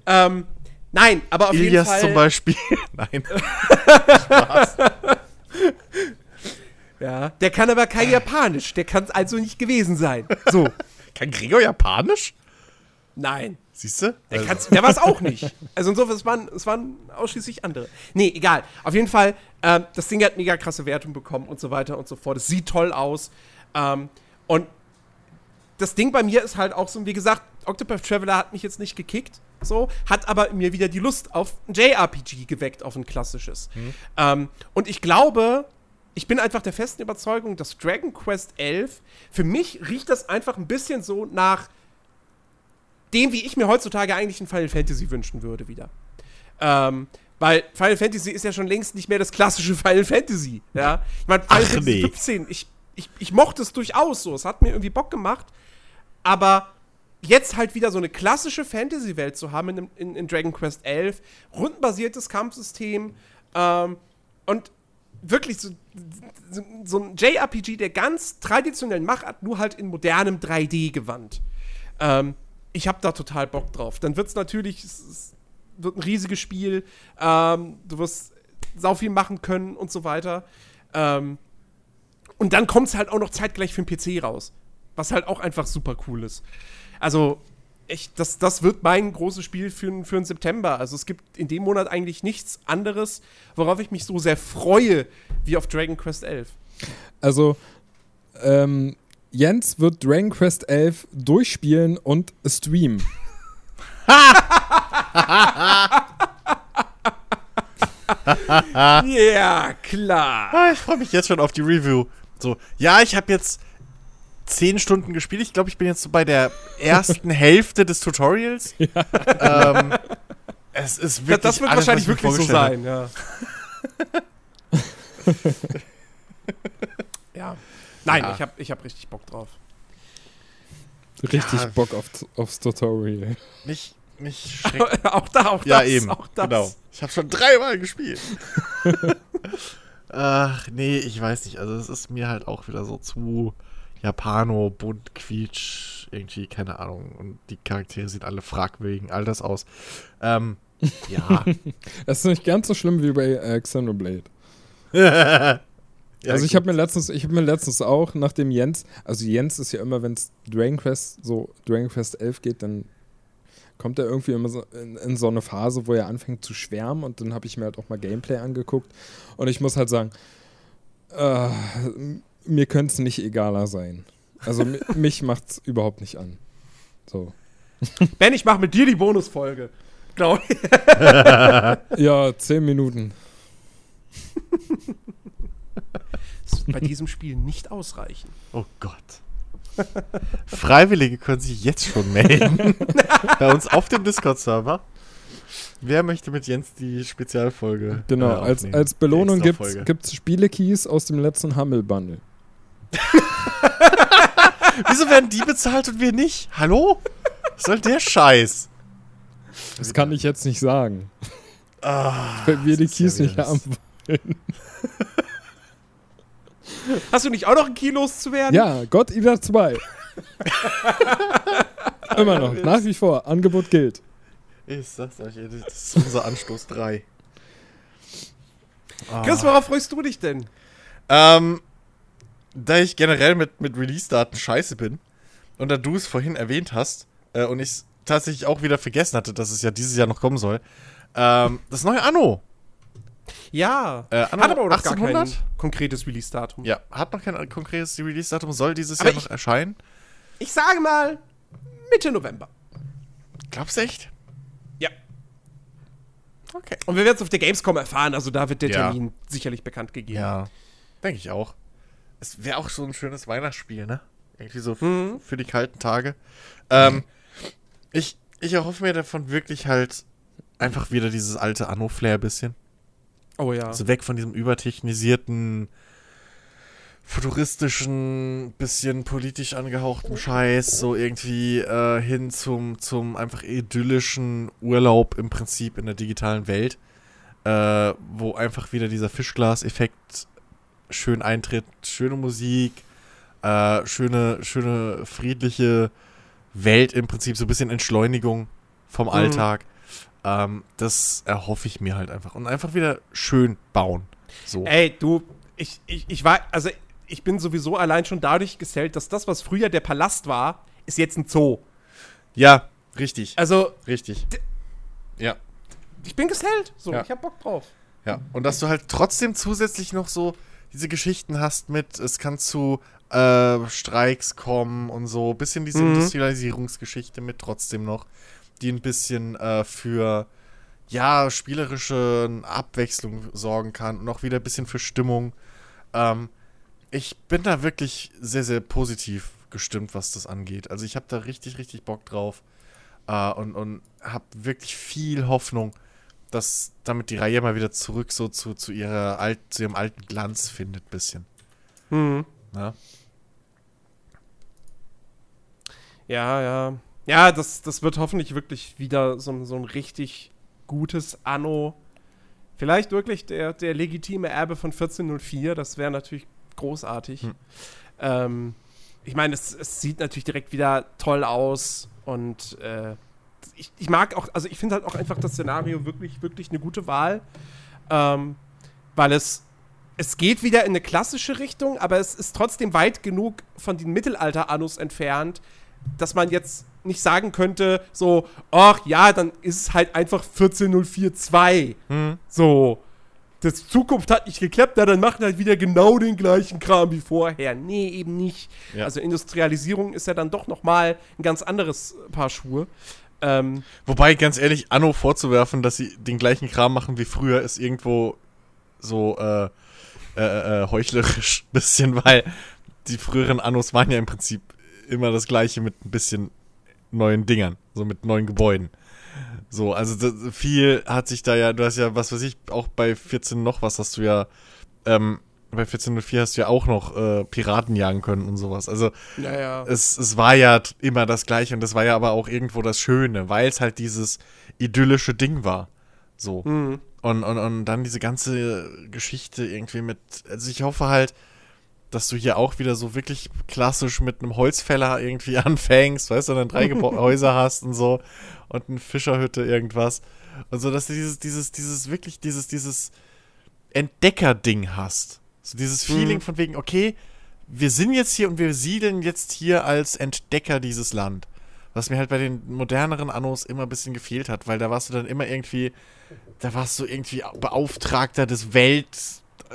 Ähm, nein, aber auf jeden Ilias Fall. zum Beispiel. Nein. Ja, der kann aber kein Japanisch. Der kann es also nicht gewesen sein. So. Kann Gregor Japanisch? Nein. Siehst du? Der, kann's- der war es auch nicht. Also insofern, es waren, es waren ausschließlich andere. Nee, egal. Auf jeden Fall, ähm, das Ding hat mega krasse Wertung bekommen und so weiter und so fort. Es sieht toll aus. Ähm, und das Ding bei mir ist halt auch so, wie gesagt, Octopath Traveler hat mich jetzt nicht gekickt, so, hat aber mir wieder die Lust auf ein JRPG geweckt, auf ein klassisches. Ähm, und ich glaube, ich bin einfach der festen Überzeugung, dass Dragon Quest 11, für mich riecht das einfach ein bisschen so nach dem, wie ich mir heutzutage eigentlich ein Final Fantasy wünschen würde, wieder. Ähm, weil Final Fantasy ist ja schon längst nicht mehr das klassische Final Fantasy. Ja? Ich meine, Final Ach, Fantasy nee. 15, ich, ich, ich mochte es durchaus so. Es hat mir irgendwie Bock gemacht. Aber jetzt halt wieder so eine klassische Fantasy-Welt zu haben in, in, in Dragon Quest 11, rundenbasiertes Kampfsystem ähm, und wirklich so, so, so ein JRPG der ganz traditionellen Machart, nur halt in modernem 3D-Gewand. Ähm, ich habe da total Bock drauf. Dann wird es natürlich, es, wird ein riesiges Spiel, ähm, du wirst sau viel machen können und so weiter. Ähm, und dann kommt es halt auch noch zeitgleich für den PC raus. Was halt auch einfach super cool ist. Also, ich, das, das wird mein großes Spiel für, für den September. Also, es gibt in dem Monat eigentlich nichts anderes, worauf ich mich so sehr freue, wie auf Dragon Quest 11. Also, ähm, Jens wird Dragon Quest 11 durchspielen und streamen. Ja, klar. Ah, ich freue mich jetzt schon auf die Review. So, ja, ich habe jetzt zehn Stunden gespielt. Ich glaube, ich bin jetzt so bei der ersten Hälfte des Tutorials. Ähm, es ist wirklich. das wird alles, wahrscheinlich was ich mir wirklich so sein, ja. ja. Nein, Ja. ich habe ich hab richtig Bock drauf. Richtig Ja. Bock auf, aufs Tutorial. mich schreckt. auch da, auch ja, das. eben. Auch das. Genau. Ich habe schon dreimal gespielt. Ach, nee, ich weiß nicht. Also, es ist mir halt auch wieder so zu Japano, bunt, quietsch, irgendwie, keine Ahnung. Und die Charaktere sehen alle fragwürdigen Alters aus. Ähm, ja. Das ist nicht ganz so schlimm wie bei äh, Xenoblade. ja. also ich habe mir letztens, ich habe mir letztens auch, nachdem Jens, also Jens ist ja immer, wenn es Dragon Quest, so Dragon Quest 11 geht, dann kommt er irgendwie immer so in, in so eine Phase, wo er anfängt zu schwärmen und dann habe ich mir halt auch mal Gameplay angeguckt und ich muss halt sagen, äh, mir könnte es nicht egaler sein. Also mi- mich macht's überhaupt nicht an. So. Ben, ich mache mit dir die Bonusfolge. Glaube ich. Ja, zehn Minuten. Das wird bei diesem Spiel nicht ausreichen. Oh Gott. Freiwillige können sich jetzt schon melden. Bei uns auf dem Discord-Server. Wer möchte mit Jens die Spezialfolge? Genau, äh, als, als Belohnung Extrafolge. gibt's Spielekeys aus dem letzten Humble-Bundle. Wieso werden die bezahlt und wir nicht? Hallo? Was soll der Scheiß? Das kann ich jetzt nicht sagen. Ah, Weil wir die ist ja Keys nicht haben. Hast du nicht auch noch ein Key loszuwerden? Ja, God Eater 2. Immer noch, nach wie vor. Angebot gilt. Ich sag's euch, das ist unser Anstoß 3. Chris, worauf freust du dich denn? Ähm, da ich generell mit, mit Release-Daten scheiße bin und da du es vorhin erwähnt hast äh, und ich es tatsächlich auch wieder vergessen hatte, dass es ja dieses Jahr noch kommen soll, ähm, das neue Anno. Ja, Äh, hat aber auch noch gar 1800? kein konkretes Release-Datum. Ja, hat noch kein konkretes Release-Datum, soll dieses Aber Jahr noch ich- erscheinen. Ich sage mal Mitte November. Glaubst du echt? Ja. Okay. Und wir werden es auf der Gamescom erfahren, also da wird der Ja. Termin sicherlich bekannt gegeben. Ja, denke ich auch. Es wäre auch so ein schönes Weihnachtsspiel, ne? Irgendwie so Mhm. für die kalten Tage. Ähm, ich, ich erhoffe mir davon wirklich halt einfach wieder dieses alte Anno-Flair bisschen. Oh ja. Also weg von diesem übertechnisierten, futuristischen, bisschen politisch angehauchten Scheiß, so irgendwie äh, hin zum, zum einfach idyllischen Urlaub im Prinzip in der digitalen Welt, äh, wo einfach wieder dieser Fischglas-Effekt schön eintritt, schöne Musik, äh, schöne, schöne, friedliche Welt im Prinzip, so ein bisschen Entschleunigung vom Mhm. Alltag. Ähm, das erhoffe ich mir halt einfach. Und einfach wieder schön bauen. So. Ey, du, ich, ich, ich war, also ich bin sowieso allein schon dadurch gesellt, dass das, was früher der Palast war, ist jetzt ein Zoo. Ja, richtig. Also, Richtig. Ja, ich bin gesellt. So, Ja. ich hab Bock drauf. ja. Und dass du halt trotzdem zusätzlich noch so diese Geschichten hast mit, es kann zu äh, Streiks kommen und so. Bisschen diese Mhm. Industrialisierungsgeschichte mit trotzdem noch, die ein bisschen äh, für, ja, spielerische Abwechslung sorgen kann und auch wieder ein bisschen für Stimmung. Ähm, ich bin da wirklich sehr, sehr positiv gestimmt, was das angeht. Also ich habe da richtig, richtig Bock drauf äh, und, und habe wirklich viel Hoffnung, dass damit die Reihe mal wieder zurück so zu, zu, ihrer alt, zu ihrem alten Glanz findet, bisschen. Mhm. Ne? Ja, ja. Ja, das, das wird hoffentlich wirklich wieder so, ein- so ein richtig gutes Anno. Vielleicht wirklich der, der legitime Erbe von 1404. Das wäre natürlich großartig. Hm. Ähm, ich meine, es, es sieht natürlich direkt wieder toll aus und äh, ich, ich mag auch, also ich finde halt auch einfach das Szenario wirklich, wirklich eine gute Wahl. Ähm, weil es, es geht wieder in eine klassische Richtung, aber es ist trotzdem weit genug von den Mittelalter-Anus entfernt, dass man jetzt nicht sagen könnte, so, ach ja, dann ist es halt einfach 14042. Hm. So, das Zukunft hat nicht geklappt, na, dann machen halt wieder genau den gleichen Kram wie vorher. Nee, eben nicht. Ja. Also Industrialisierung ist ja dann doch noch mal ein ganz anderes Paar Schuhe. Ähm, Wobei, ganz ehrlich, Anno vorzuwerfen, dass sie den gleichen Kram machen wie früher, ist irgendwo so äh, äh, äh, heuchlerisch bisschen, weil die früheren Annos waren ja im Prinzip immer das gleiche mit ein bisschen neuen Dingern, so mit neuen Gebäuden. So, also das, viel hat sich da ja, du hast ja, was weiß ich, auch bei 14 noch was hast du ja, ähm, bei 1404 hast du ja auch noch äh, Piraten jagen können und sowas. Also naja. es, es war ja immer das Gleiche und das war ja aber auch irgendwo das Schöne, weil es halt dieses idyllische Ding war. So. Mhm. Und, und, und dann diese ganze Geschichte irgendwie mit. Also ich hoffe halt, dass du hier auch wieder so wirklich klassisch mit einem Holzfäller irgendwie anfängst, weißt du, und dann drei Häuser hast und so und eine Fischerhütte, irgendwas. Und so, dass du dieses, dieses, dieses, wirklich dieses, dieses Entdecker-Ding hast. So dieses Feeling Mhm. von wegen, okay, wir sind jetzt hier und wir siedeln jetzt hier als Entdecker dieses Land. Was mir halt bei den moderneren Annos immer ein bisschen gefehlt hat, weil da warst du dann immer irgendwie, da warst du irgendwie Beauftragter des Welt,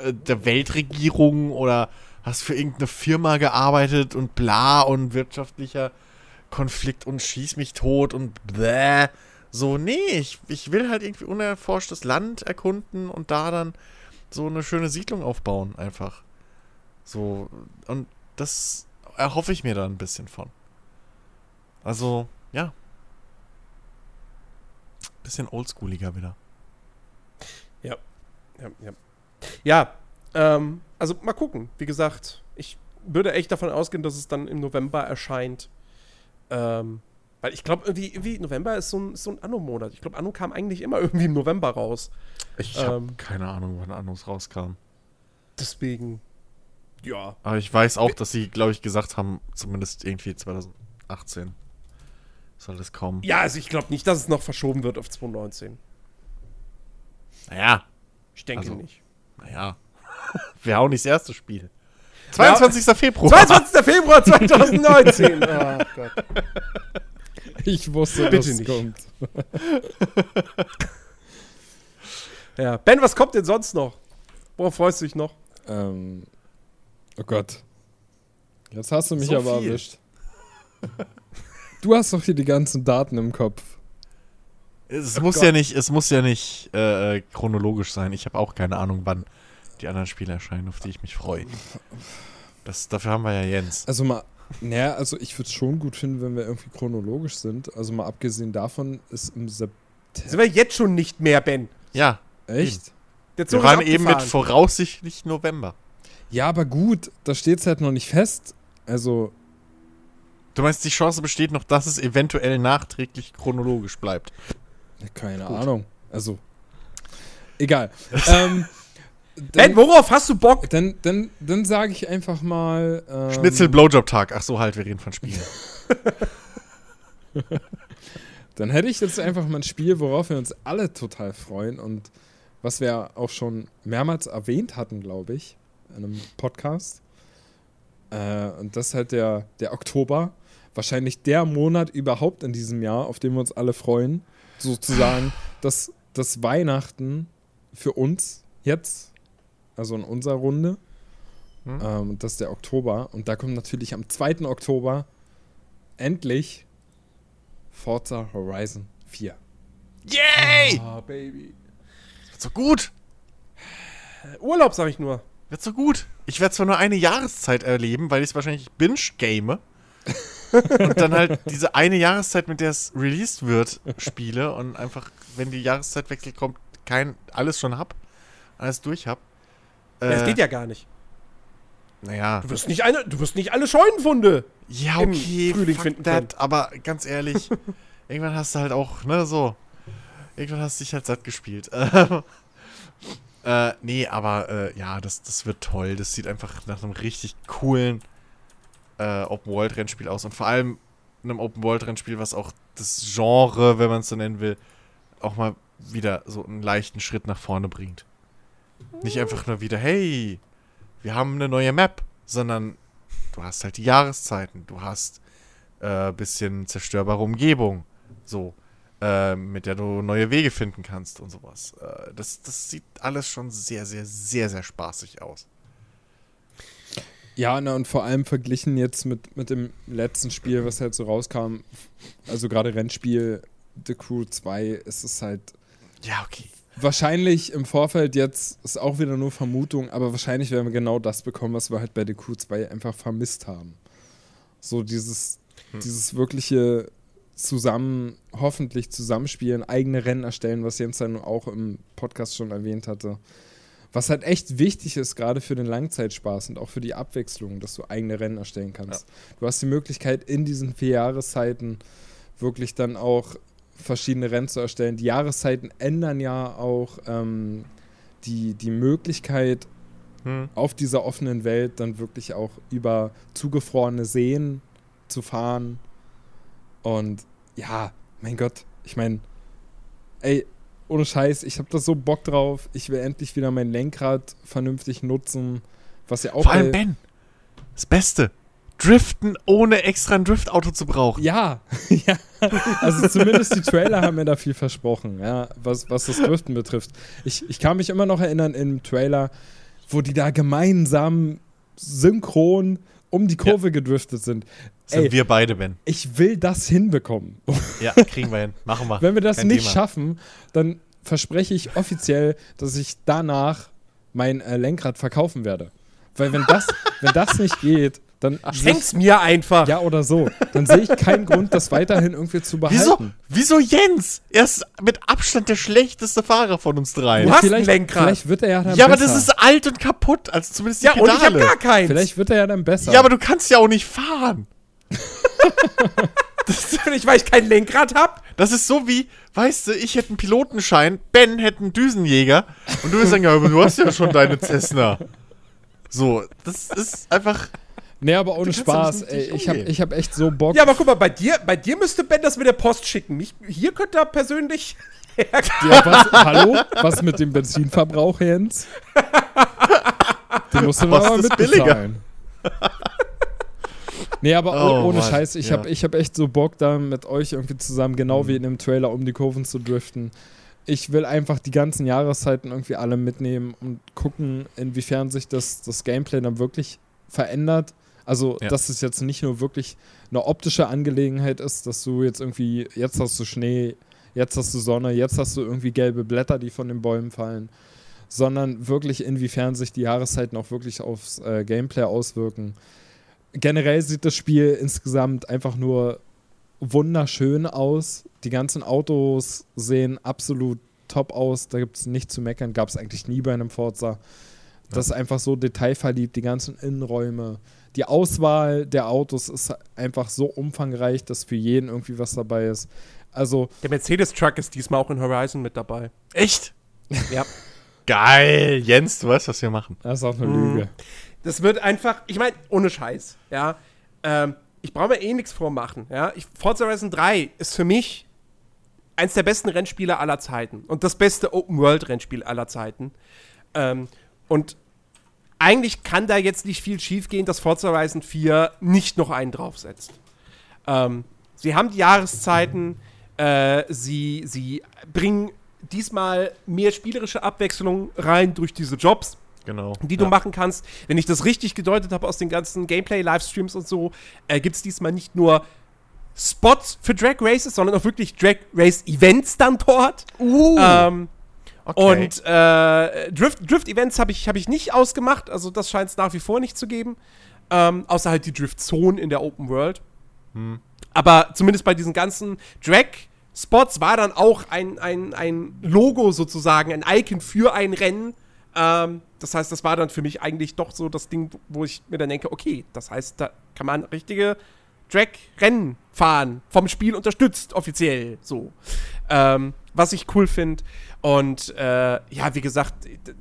äh, der Weltregierung oder hast für irgendeine Firma gearbeitet und bla und wirtschaftlicher Konflikt und schieß mich tot und bläh. So, nee, ich, ich will halt irgendwie unerforschtes Land erkunden und da dann so eine schöne Siedlung aufbauen, einfach. So, und das erhoffe ich mir da ein bisschen von. Also, ja. Bisschen oldschooliger wieder. Ja, ja. Ja, ähm, also mal gucken. Wie gesagt, ich würde echt davon ausgehen, dass es dann im November erscheint. Ähm, weil ich glaube, irgendwie, irgendwie November ist so ein, so ein Anno-Monat. Ich glaube, Anno kam eigentlich immer irgendwie im November raus. Ich habe Ähm. keine Ahnung, wann Annos rauskam. Deswegen, ja. Aber ich weiß auch, dass sie, glaube ich, gesagt haben, zumindest irgendwie 2018 soll das kommen. Ja, also ich glaube nicht, dass es noch verschoben wird auf 2019. Naja, Ich denke Also- nicht. naja. Wäre auch nicht das erste Spiel. 22. Februar. 22. Februar 2019. oh Gott. Ich wusste, Bitte dass es nicht. kommt. Ja. Ben, was kommt denn sonst noch? Worauf freust du dich noch? Ähm, oh Gott. Jetzt hast du mich So aber viel. erwischt. Du hast doch hier die ganzen Daten im Kopf. Es muss ja nicht, es muss ja nicht äh, chronologisch sein. Ich habe auch keine Ahnung, wann die anderen Spiele erscheinen, auf die ich mich freue. Das, dafür haben wir ja Jens. Also mal, naja, also ich würde es schon gut finden, wenn wir irgendwie chronologisch sind. Also mal abgesehen davon ist im September. Sind wir jetzt schon nicht mehr, Ben? Ja, Echt? Der wir Zug ist waren eben mit voraussichtlich November. Ja, aber gut, da steht es halt noch nicht fest. Also, Du meinst, die Chance besteht noch, dass es eventuell nachträglich chronologisch bleibt. keine Ahnung. Also, egal. ähm, Ben, dann worauf hast du Bock? dann, dann, dann sage ich einfach mal. Ähm, Schnitzel Blowjob Tag. Ach so, halt, wir reden von Spielen. Dann hätte ich jetzt einfach mal ein Spiel, worauf wir uns alle total freuen und was wir auch schon mehrmals erwähnt hatten, glaube ich, in einem Podcast. Äh, und das ist halt der, der Oktober. Wahrscheinlich der Monat überhaupt in diesem Jahr, auf den wir uns alle freuen. Sozusagen das, das Weihnachten für uns jetzt, also in unserer Runde. Hm? Ähm, und das ist der Oktober. Und da kommt natürlich am 2. Oktober endlich Forza Horizon 4. Yay! Ah, Baby. Wird so gut. Urlaub, sag ich nur. Wird so gut. Ich werde zwar nur eine Jahreszeit erleben, weil ich es wahrscheinlich binge-game. und dann halt diese eine Jahreszeit, mit der es released wird, spiele und einfach, wenn die Jahreszeitwechsel kommt, kein, alles schon hab, alles durch hab. Äh, Das geht ja gar nicht. Naja. Du wirst nicht, eine, du wirst nicht alle Scheunenfunde. Ja, im okay, Frühling fuck finden that, aber ganz ehrlich, irgendwann hast du halt auch, ne, so, irgendwann hast du dich halt satt gespielt. äh, nee, aber äh, ja, das, das wird toll. Das sieht einfach nach einem richtig coolen äh, Open-World-Rennspiel aus und vor allem einem Open-World-Rennspiel, was auch das Genre, wenn man es so nennen will, auch mal wieder so einen leichten Schritt nach vorne bringt. Nicht einfach nur wieder, hey, wir haben eine neue Map, sondern du hast halt die Jahreszeiten, du hast äh, bisschen zerstörbare Umgebung, so, äh, mit der du neue Wege finden kannst und sowas. Äh, das, das sieht alles schon sehr, sehr, sehr, sehr spaßig aus. Ja, na, und vor allem verglichen jetzt mit, mit dem letzten Spiel, was halt so rauskam, also gerade Rennspiel The Crew 2, ist es halt Ja, okay. Wahrscheinlich im Vorfeld jetzt, ist auch wieder nur Vermutung, aber wahrscheinlich werden wir genau das bekommen, was wir halt bei The Crew 2 einfach vermisst haben. So dieses, dieses wirkliche zusammen, hoffentlich zusammenspielen, eigene Rennen erstellen, was Jens dann auch im Podcast schon erwähnt hatte. Was halt echt wichtig ist, gerade für den Langzeitspaß und auch für die Abwechslung, dass du eigene Rennen erstellen kannst. Du hast die Möglichkeit, in diesen vier Jahreszeiten wirklich dann auch verschiedene Rennen zu erstellen. Die Jahreszeiten ändern ja auch ähm, die, die Möglichkeit, Hm. auf dieser offenen Welt dann wirklich auch über zugefrorene Seen zu fahren. Und ja, mein Gott, ich meine, ey, ohne Scheiß, ich habe da so Bock drauf. Ich will endlich wieder mein Lenkrad vernünftig nutzen, was ja auch Vor allem Ben. Das Beste. Driften, ohne extra ein Driftauto zu brauchen. Ja, ja. Also zumindest die Trailer haben mir da viel versprochen, ja, was, was das Driften betrifft. Ich, ich kann mich immer noch erinnern im Trailer, wo die da gemeinsam synchron um die Kurve gedriftet sind. Sind Ey, wir beide, Ben. ich will das hinbekommen. Ja, kriegen wir hin. Machen wir. Wenn wir das Kein nicht Thema. schaffen, dann verspreche ich offiziell, dass ich danach mein äh, Lenkrad verkaufen werde. Weil wenn das, wenn das nicht geht, dann Schenk's mir einfach. ja oder so, dann sehe ich keinen Grund, das weiterhin irgendwie zu Wieso? behalten. Wieso Jens? Er ist mit Abstand der schlechteste Fahrer von uns dreien. Du hast ein vielleicht, Lenkrad. Vielleicht wird er ja dann Ja, aber besser. das ist alt und kaputt. Also zumindest die ja, und ich habe Pedale. gar keins. Vielleicht wird er ja dann besser. Ja, aber du kannst ja auch nicht fahren. Vielleicht, weil ich kein Lenkrad habe. Das ist so wie, weißt du, ich hätte einen Pilotenschein, Ben hätte einen Düsenjäger und du würdest sagen, ja, aber du hast ja schon deine Cessna. So, das ist einfach. Nee, aber ohne Spaß. Ey, ich habe ich hab echt so Bock. Ja, aber guck mal, bei dir, bei dir müsste Ben das mit der Post schicken. Mich, hier könnte er persönlich. Ja, was, hallo? Was mit dem Benzinverbrauch, Jens? Den musst du Kostet aber mitbezahlen. Nee, aber oh, Oh, ohne Mann, Scheiß, ich ja. habe ich hab echt so Bock, da mit euch irgendwie zusammen, genau wie in dem Trailer, um die Kurven zu driften. ich will einfach die ganzen Jahreszeiten irgendwie alle mitnehmen und gucken, inwiefern sich das, das Gameplay dann wirklich verändert. Also, Ja. dass es jetzt nicht nur wirklich eine optische Angelegenheit ist, dass du jetzt irgendwie, jetzt hast du Schnee, jetzt hast du Sonne, jetzt hast du irgendwie gelbe Blätter, die von den Bäumen fallen, sondern wirklich, inwiefern sich die Jahreszeiten auch wirklich aufs äh, Gameplay auswirken. Generell sieht das Spiel insgesamt einfach nur wunderschön aus. Die ganzen Autos sehen absolut top aus. Da gibt es nichts zu meckern. Gab es eigentlich nie bei einem Forza. Das ist einfach so detailverliebt, die ganzen Innenräume. Die Auswahl der Autos ist einfach so umfangreich, dass für jeden irgendwie was dabei ist. Also, Der Mercedes-Truck ist diesmal auch in Horizon mit dabei. Echt? Ja. Geil. Jens, du weißt, was wir machen. das ist auch eine Mhm. Lüge. Das wird einfach, ich meine, ohne Scheiß, ja. Ähm, ich brauche mir eh nichts vormachen, ja. Ich, Forza Horizon 3 ist für mich eins der besten Rennspiele aller Zeiten und das beste Open-World-Rennspiel aller Zeiten. Ähm, und eigentlich kann da jetzt nicht viel schiefgehen, dass Forza Horizon 4 nicht noch einen draufsetzt. Ähm, sie haben die Jahreszeiten, äh, sie, sie bringen diesmal mehr spielerische Abwechslung rein durch diese Jobs Genau. die du ja. machen kannst. Wenn ich das richtig gedeutet habe aus den ganzen Gameplay-Livestreams und so, äh, gibt es diesmal nicht nur Spots für Drag Races, sondern auch wirklich Drag Race-Events dann dort. Uh, Ähm, okay. Und äh, Drift- Drift-Events habe ich, hab ich nicht ausgemacht, also das scheint es nach wie vor nicht zu geben. Ähm, außer halt die Drift-Zone in der Open World. Hm. Aber zumindest bei diesen ganzen Drag-Spots war dann auch ein, ein, ein Logo sozusagen, ein Icon für ein Rennen. Ähm, das heißt, das war dann für mich eigentlich doch so das Ding, wo ich mir dann denke, okay, das heißt, da kann man richtige Drag-Rennen fahren, vom Spiel unterstützt, offiziell so. Ähm, was ich cool finde. Und äh, ja, wie gesagt,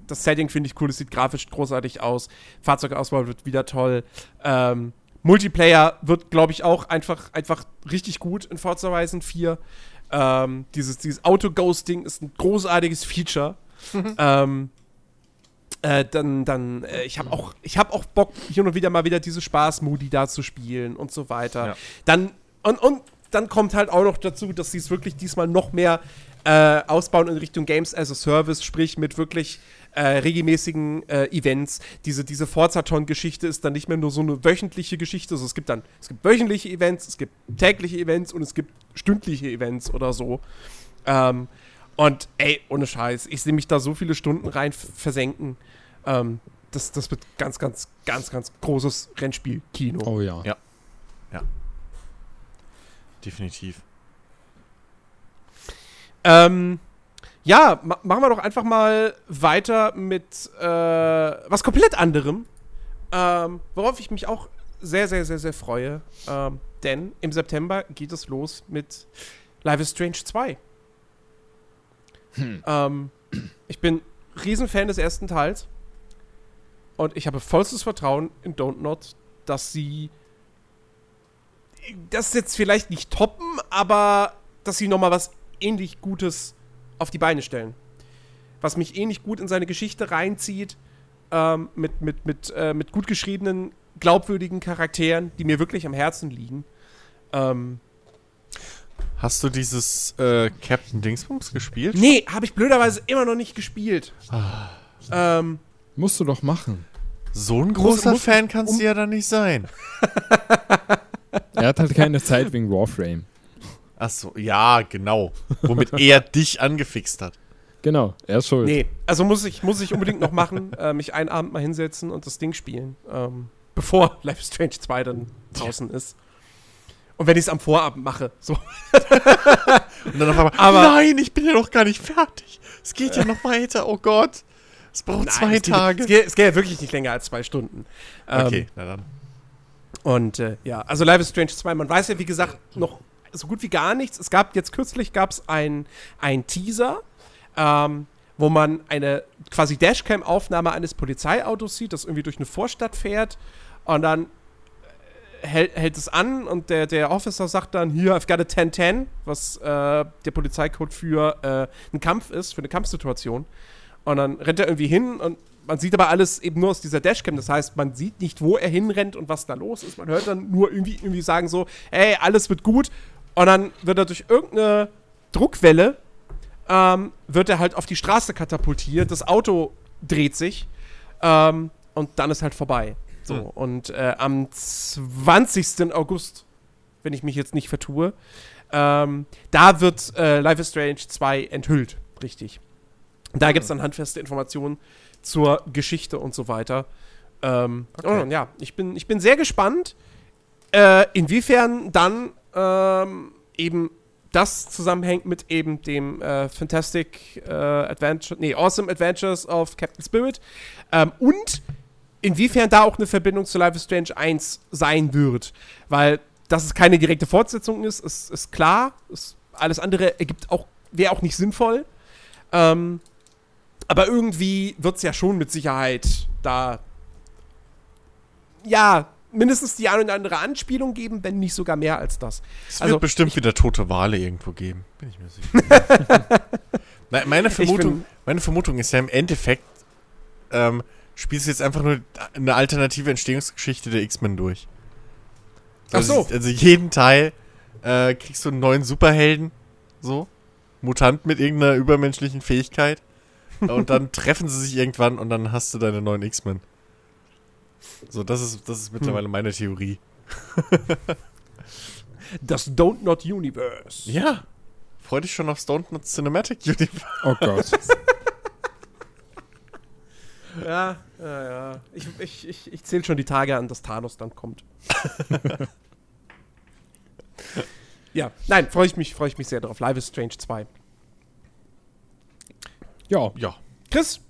das Setting finde ich cool, es sieht grafisch großartig aus. Fahrzeugauswahl wird wieder toll. Ähm, Multiplayer wird, glaube ich, auch einfach, einfach richtig gut in Forza Horizon 4. Ähm, dieses dieses Auto-Ghosting ist ein großartiges Feature. ähm, äh, dann, dann, äh, ich habe auch, ich habe auch Bock, hier und wieder mal wieder diese Spaß-Modi da zu spielen und so weiter. Ja. Dann, und, und dann kommt halt auch noch dazu, dass sie es wirklich diesmal noch mehr äh, ausbauen in Richtung Games as a Service, sprich mit wirklich äh, regelmäßigen äh, Events. Diese, diese Forzaton-Geschichte ist dann nicht mehr nur so eine wöchentliche Geschichte. Also es gibt dann, es gibt wöchentliche Events, es gibt tägliche Events und es gibt stündliche Events oder so. Ähm, und ey, ohne Scheiß, ich sehe mich da so viele Stunden rein versenken. Ähm, das, das wird ganz, ganz, ganz, ganz großes Rennspiel-Kino. Oh ja. Ja. Definitiv. Ähm, ja, ma machen wir doch einfach mal weiter mit äh, was komplett anderem. Ähm, worauf ich mich auch sehr, sehr, sehr, sehr freue. Ähm, denn im September geht es los mit Life is Strange 2. Ähm, ich bin Riesenfan des ersten Teils. Und ich habe vollstes Vertrauen in Don't Not, dass sie das jetzt vielleicht nicht toppen, aber dass sie noch mal was ähnlich Gutes auf die Beine stellen. Was mich ähnlich gut in seine Geschichte reinzieht, ähm, mit, mit, mit, äh, mit gut geschriebenen, glaubwürdigen Charakteren, die mir wirklich am Herzen liegen. Ähm, Hast du dieses äh, Captain Dingsbums gespielt? nee, habe ich blöderweise immer noch nicht gespielt. Ähm, Musst du doch machen. So ein großer muss- Fan kannst um- du ja dann nicht sein. Er hat halt keine Zeit wegen Warframe. Achso, ja, genau. Womit er dich angefixt hat. Genau, er ist schuld. nee, also muss ich, muss ich unbedingt noch machen, äh, mich einen Abend mal hinsetzen und das Ding spielen. Ähm, bevor Life is Strange 2 dann draußen ist. Und wenn ich es am Vorabend mache, so. Und dann auf einmal, Aber- nein, ich bin ja noch gar nicht fertig. Es geht ja noch weiter, oh Gott. Es braucht zwei Nein, es geht- Tage. Es geht, es geht ja wirklich nicht länger als zwei Stunden. Ähm, okay, na dann. Und äh, ja, also Life is Strange 2, man weiß ja, wie gesagt, noch so gut wie gar nichts. Es gab jetzt kürzlich gab es ein Teaser, ähm, wo man eine quasi Dashcam-Aufnahme eines Polizeiautos sieht, das irgendwie durch eine Vorstadt fährt und dann äh, hält, hält es an und der, der Officer sagt dann, hier, I've got a 1010, was äh, der Polizeicode für äh, einen Kampf ist, für eine Kampfsituation. Und dann rennt er irgendwie hin und man sieht aber alles eben nur aus dieser Dashcam. Das heißt, man sieht nicht, wo er hinrennt und was da los ist. Man hört dann nur irgendwie, irgendwie sagen so, hey, alles wird gut. Und dann wird er durch irgendeine Druckwelle ähm, wird er halt auf die Straße katapultiert, das Auto dreht sich ähm, und dann ist halt vorbei. So, Hm. und äh, am 20. August, wenn ich mich jetzt nicht vertue, ähm, da wird äh, Life is Strange 2 enthüllt, richtig. Da gibt es dann handfeste Informationen zur Geschichte und so weiter. Ähm, Okay. und ja, ich bin, ich bin sehr gespannt, äh, inwiefern dann ähm, eben das zusammenhängt mit eben dem äh, Fantastic äh, Adventure, nee, Awesome Adventures of Captain Spirit ähm, und inwiefern da auch eine Verbindung zu Life is Strange 1 sein wird, weil dass es keine direkte Fortsetzung ist, ist, ist klar. Ist, alles andere ergibt auch, wäre auch nicht sinnvoll. Ähm, aber irgendwie wird es ja schon mit Sicherheit da ja mindestens die ein oder andere Anspielung geben, wenn nicht sogar mehr als das. Es Also, wird bestimmt wieder tote Wale irgendwo geben. Bin ich mir sicher. Nein, meine, Vermutung, bin- meine Vermutung ist ja im Endeffekt, ähm, spielst du jetzt einfach nur eine alternative Entstehungsgeschichte der X-Men durch. Ach so. Also, also jeden Teil äh, kriegst du einen neuen Superhelden, so. Mutant mit irgendeiner übermenschlichen Fähigkeit. Und dann treffen sie sich irgendwann und dann hast du deine neuen X-Men. So, das ist, das ist mittlerweile meine Theorie. Das Don't Not Universe. Ja. Freu dich schon auf Stone Not Cinematic Universe. Oh Gott. Ja, ja, ja. Ich, ich, ich, ich zähle schon die Tage an, dass Thanos dann kommt. ja, nein, freue ich mich, freue ich mich sehr drauf. Live is Strange 2. Ja. Ja. Chris,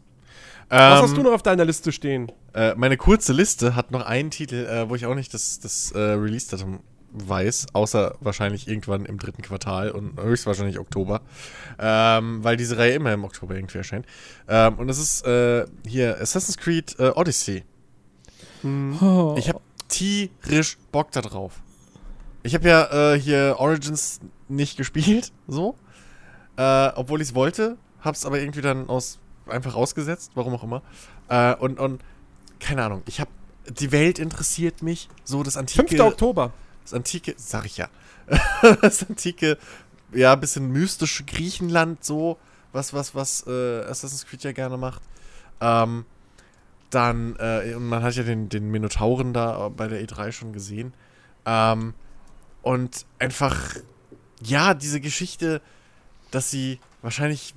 was hast Ähm, du noch auf deiner Liste stehen? Äh, meine kurze Liste hat noch einen Titel, äh, wo ich auch nicht das, das äh, Release-Datum weiß, außer wahrscheinlich irgendwann im dritten Quartal und höchstwahrscheinlich Oktober, ähm, weil diese Reihe immer im Oktober irgendwie erscheint. Ähm, und das ist äh, hier Assassin's Creed äh, Odyssey. Oh. Ich habe tierisch Bock da drauf. Ich habe ja äh, hier Origins nicht gespielt, so, äh, obwohl ich es wollte, hab's aber irgendwie dann aus einfach ausgesetzt, warum auch immer. Äh, und, und keine Ahnung, ich habe die Welt interessiert mich, so das 5. antike, Oktober. das antike, sag ich ja, das antike, ja, bisschen mystische Griechenland, so, was, was, was äh, Assassin's Creed ja gerne macht. Ähm, dann, äh, und man hat ja den, den Minotauren da bei der E3 schon gesehen. Ähm, und einfach, ja, diese Geschichte, dass sie wahrscheinlich,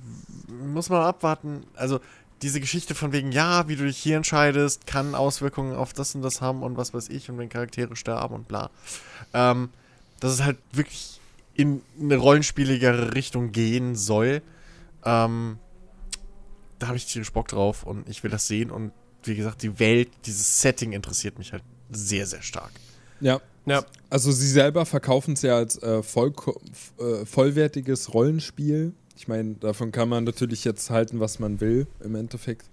muss man abwarten, also diese Geschichte von wegen, ja, wie du dich hier entscheidest, kann Auswirkungen auf das und das haben und was weiß ich und wenn Charaktere sterben und bla. Ähm, dass es halt wirklich in eine rollenspieligere Richtung gehen soll. Ähm, da habe ich tierisch Bock drauf und ich will das sehen und wie gesagt, die Welt, dieses Setting interessiert mich halt sehr, sehr stark. Ja. Ja. Also sie selber verkaufen es ja als äh, voll, äh, vollwertiges Rollenspiel. Ich meine, davon kann man natürlich jetzt halten, was man will, im Endeffekt.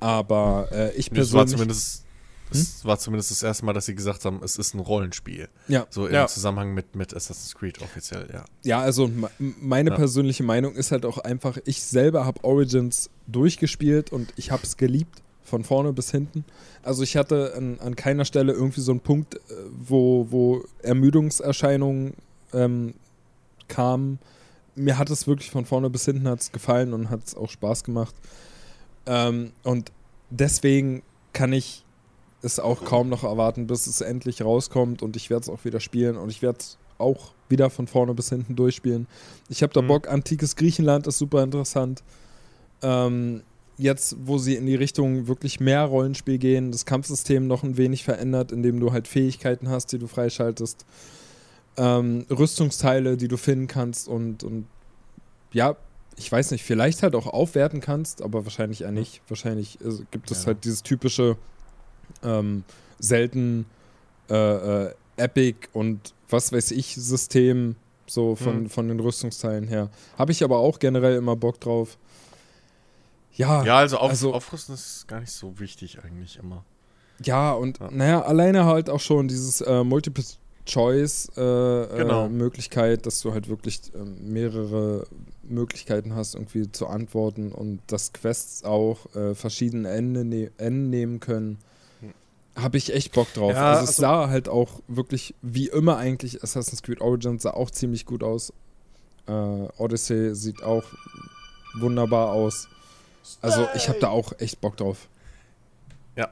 Aber äh, ich Das war persönlich. zumindest, das war zumindest das erste Mal, dass sie gesagt haben, es ist ein Rollenspiel. ja, So im Ja. Zusammenhang mit, mit Assassin's Creed offiziell, ja. ja, also me- meine Ja. persönliche Meinung ist halt auch einfach, ich selber habe Origins durchgespielt und ich habe es geliebt, von vorne bis hinten. Also ich hatte an, an keiner Stelle irgendwie so einen Punkt, äh, wo, wo Ermüdungserscheinungen ähm, kamen. Mir hat es wirklich von vorne bis hinten hat's gefallen und hat es auch Spaß gemacht. Ähm, und deswegen kann ich es auch kaum noch erwarten, bis es endlich rauskommt und ich werde es auch wieder spielen und ich werde es auch wieder von vorne bis hinten durchspielen. Ich habe da Mhm. Bock, antikes Griechenland ist super interessant. Ähm, jetzt, wo sie in die Richtung wirklich mehr Rollenspiel gehen, das Kampfsystem noch ein wenig verändert, indem du halt Fähigkeiten hast, die du freischaltest, ähm, Rüstungsteile, die du finden kannst und, und ja, ich weiß nicht, vielleicht halt auch aufwerten kannst, aber wahrscheinlich eher nicht. Wahrscheinlich äh, gibt es Ja. halt dieses typische ähm, selten äh, äh, Epic und was weiß ich System so von, Hm. von den Rüstungsteilen her. Habe ich aber auch generell immer Bock drauf. Ja, Ja, also, auf, also- Aufrüsten ist gar nicht so wichtig eigentlich immer. Ja, und Ja. naja, alleine halt auch schon dieses äh, Multiple Choice äh, Genau. äh, Möglichkeit, dass du halt wirklich ähm, mehrere Möglichkeiten hast, irgendwie zu antworten und dass Quests auch äh, verschiedene Enden, ne Enden nehmen können. Hm. Habe ich echt Bock drauf. Ja, also es also- sah halt auch wirklich, wie immer eigentlich, Assassin's Creed Origins sah auch ziemlich gut aus. Äh, Odyssey sieht auch wunderbar aus. Also ich habe da auch echt Bock drauf. Ja.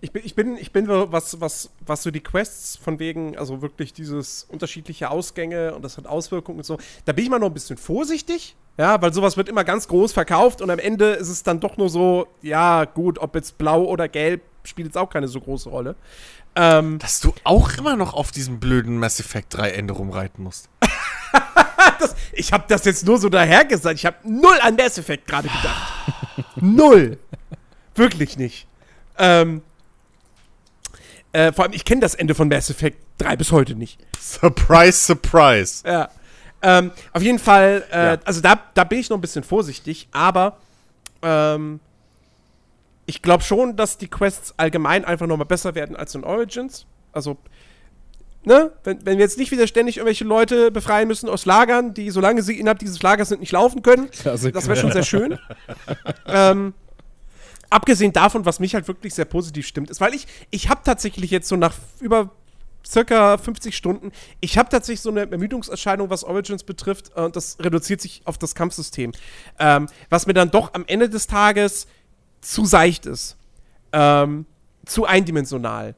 Ich bin, ich bin, ich bin so, was, was, was so die Quests von wegen, also wirklich dieses unterschiedliche Ausgänge und das hat Auswirkungen und so, da bin ich mal noch ein bisschen vorsichtig. Ja, weil sowas wird immer ganz groß verkauft und am Ende ist es dann doch nur so, ja, gut, ob jetzt blau oder gelb, spielt jetzt auch keine so große Rolle. Ähm, Dass du auch immer noch auf diesem blöden Mass Effect 3 Ende rumreiten musst. das, ich habe das jetzt nur so dahergesagt. Ich habe null an Mass Effect gerade gedacht. null. Wirklich nicht. Ähm, äh, vor allem, ich kenne das Ende von Mass Effect 3 bis heute nicht. Surprise, surprise. Ja. Ähm, auf jeden Fall, äh, Ja. also da, da bin ich noch ein bisschen vorsichtig, aber ähm, ich glaube schon, dass die Quests allgemein einfach noch mal besser werden als in Origins. Also, ne, wenn, wenn wir jetzt nicht wieder ständig irgendwelche Leute befreien müssen aus Lagern, die, solange sie innerhalb dieses Lagers sind, nicht laufen können, Klassiker. das wäre schon sehr schön. ähm, abgesehen davon, was mich halt wirklich sehr positiv stimmt, ist, weil ich, ich habe tatsächlich jetzt so nach über circa 50 Stunden, ich habe tatsächlich so eine Ermüdungserscheinung, was Origins betrifft, äh, und das reduziert sich auf das Kampfsystem. Ähm, was mir dann doch am Ende des Tages zu seicht ist. Ähm, zu eindimensional.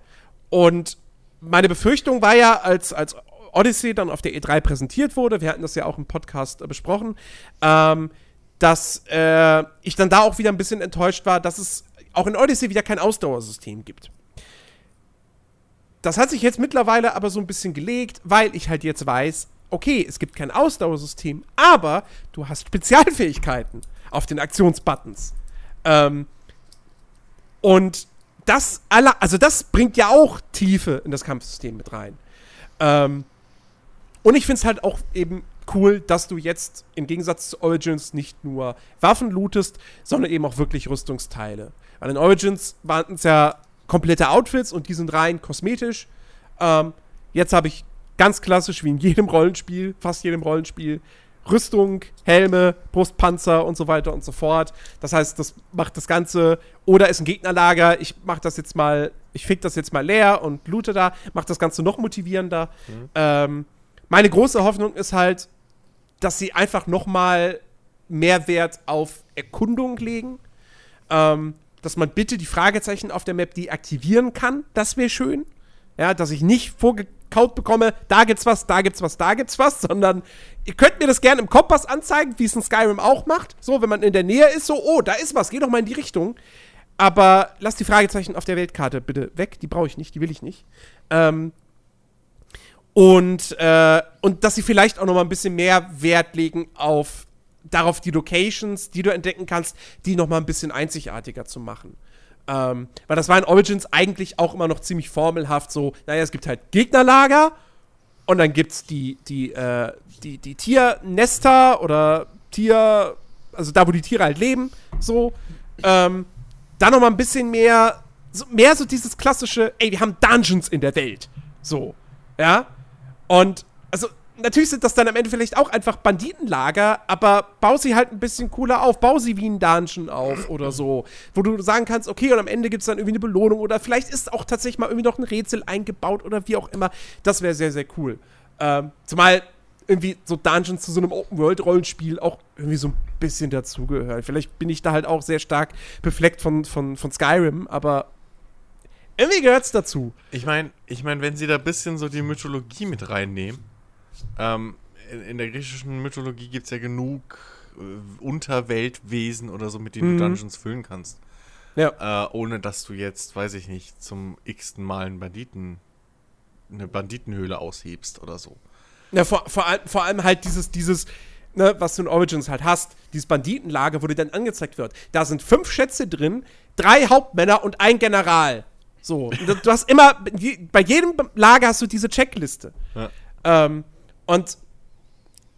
Und meine Befürchtung war ja, als, als Odyssey dann auf der E3 präsentiert wurde, wir hatten das ja auch im Podcast äh, besprochen, ähm, dass äh, ich dann da auch wieder ein bisschen enttäuscht war, dass es auch in Odyssey wieder kein Ausdauersystem gibt. Das hat sich jetzt mittlerweile aber so ein bisschen gelegt, weil ich halt jetzt weiß, okay, es gibt kein Ausdauersystem, aber du hast Spezialfähigkeiten auf den Aktionsbuttons. Ähm, und das aller, also das bringt ja auch Tiefe in das Kampfsystem mit rein. Ähm, und ich finde es halt auch eben cool, dass du jetzt im Gegensatz zu Origins nicht nur Waffen lootest, sondern eben auch wirklich Rüstungsteile. Weil in Origins waren es ja komplette Outfits und die sind rein kosmetisch. Ähm, jetzt habe ich ganz klassisch, wie in jedem Rollenspiel, fast jedem Rollenspiel, Rüstung, Helme, Brustpanzer und so weiter und so fort. Das heißt, das macht das Ganze, oder ist ein Gegnerlager, ich mach das jetzt mal, ich fick das jetzt mal leer und loote da, macht das Ganze noch motivierender. Ähm, meine große Hoffnung ist halt, dass sie einfach noch mal mehr Wert auf Erkundung legen. Ähm, dass man bitte die Fragezeichen auf der Map deaktivieren kann. Das wäre schön. Ja, dass ich nicht vorgekaut bekomme, da gibt's was, da gibt's was, da gibt's was, sondern ihr könnt mir das gerne im Kompass anzeigen, wie es in Skyrim auch macht. So, wenn man in der Nähe ist, so, oh, da ist was, geh doch mal in die Richtung. Aber lasst die Fragezeichen auf der Weltkarte bitte weg, die brauche ich nicht, die will ich nicht. Ähm, und, äh, und dass sie vielleicht auch noch mal ein bisschen mehr Wert legen auf darauf die Locations, die du entdecken kannst, die noch mal ein bisschen einzigartiger zu machen. Ähm, weil das war in Origins eigentlich auch immer noch ziemlich formelhaft so, naja, es gibt halt Gegnerlager und dann gibt's die, die, äh, die, die Tiernester oder Tier, also da, wo die Tiere halt leben, so. Ähm, dann noch mal ein bisschen mehr, so, mehr so dieses klassische, ey, wir haben Dungeons in der Welt. So, ja. Und, also, natürlich sind das dann am Ende vielleicht auch einfach Banditenlager, aber bau sie halt ein bisschen cooler auf. Bau sie wie ein Dungeon auf oder so. Wo du sagen kannst, okay, und am Ende gibt es dann irgendwie eine Belohnung oder vielleicht ist auch tatsächlich mal irgendwie noch ein Rätsel eingebaut oder wie auch immer. Das wäre sehr, sehr cool. Ähm, zumal irgendwie so Dungeons zu so einem Open-World-Rollenspiel auch irgendwie so ein bisschen dazugehören. Vielleicht bin ich da halt auch sehr stark befleckt von, von, von Skyrim, aber irgendwie gehört's dazu. Ich meine, ich mein, wenn sie da ein bisschen so die Mythologie mit reinnehmen, ähm, in, in der griechischen Mythologie gibt es ja genug äh, Unterweltwesen oder so, mit denen Mhm. du Dungeons füllen kannst. Ja. Äh, ohne dass du jetzt, weiß ich nicht, zum x-ten Mal einen Banditen, eine Banditenhöhle aushebst oder so. Ja, vor, vor, allem, vor allem halt dieses, dieses, ne, was du in Origins halt hast, dieses Banditenlager, wo dir dann angezeigt wird. Da sind fünf Schätze drin, drei Hauptmänner und ein General. So. Du hast immer, bei jedem Lager hast du diese Checkliste. Ja. Ähm, und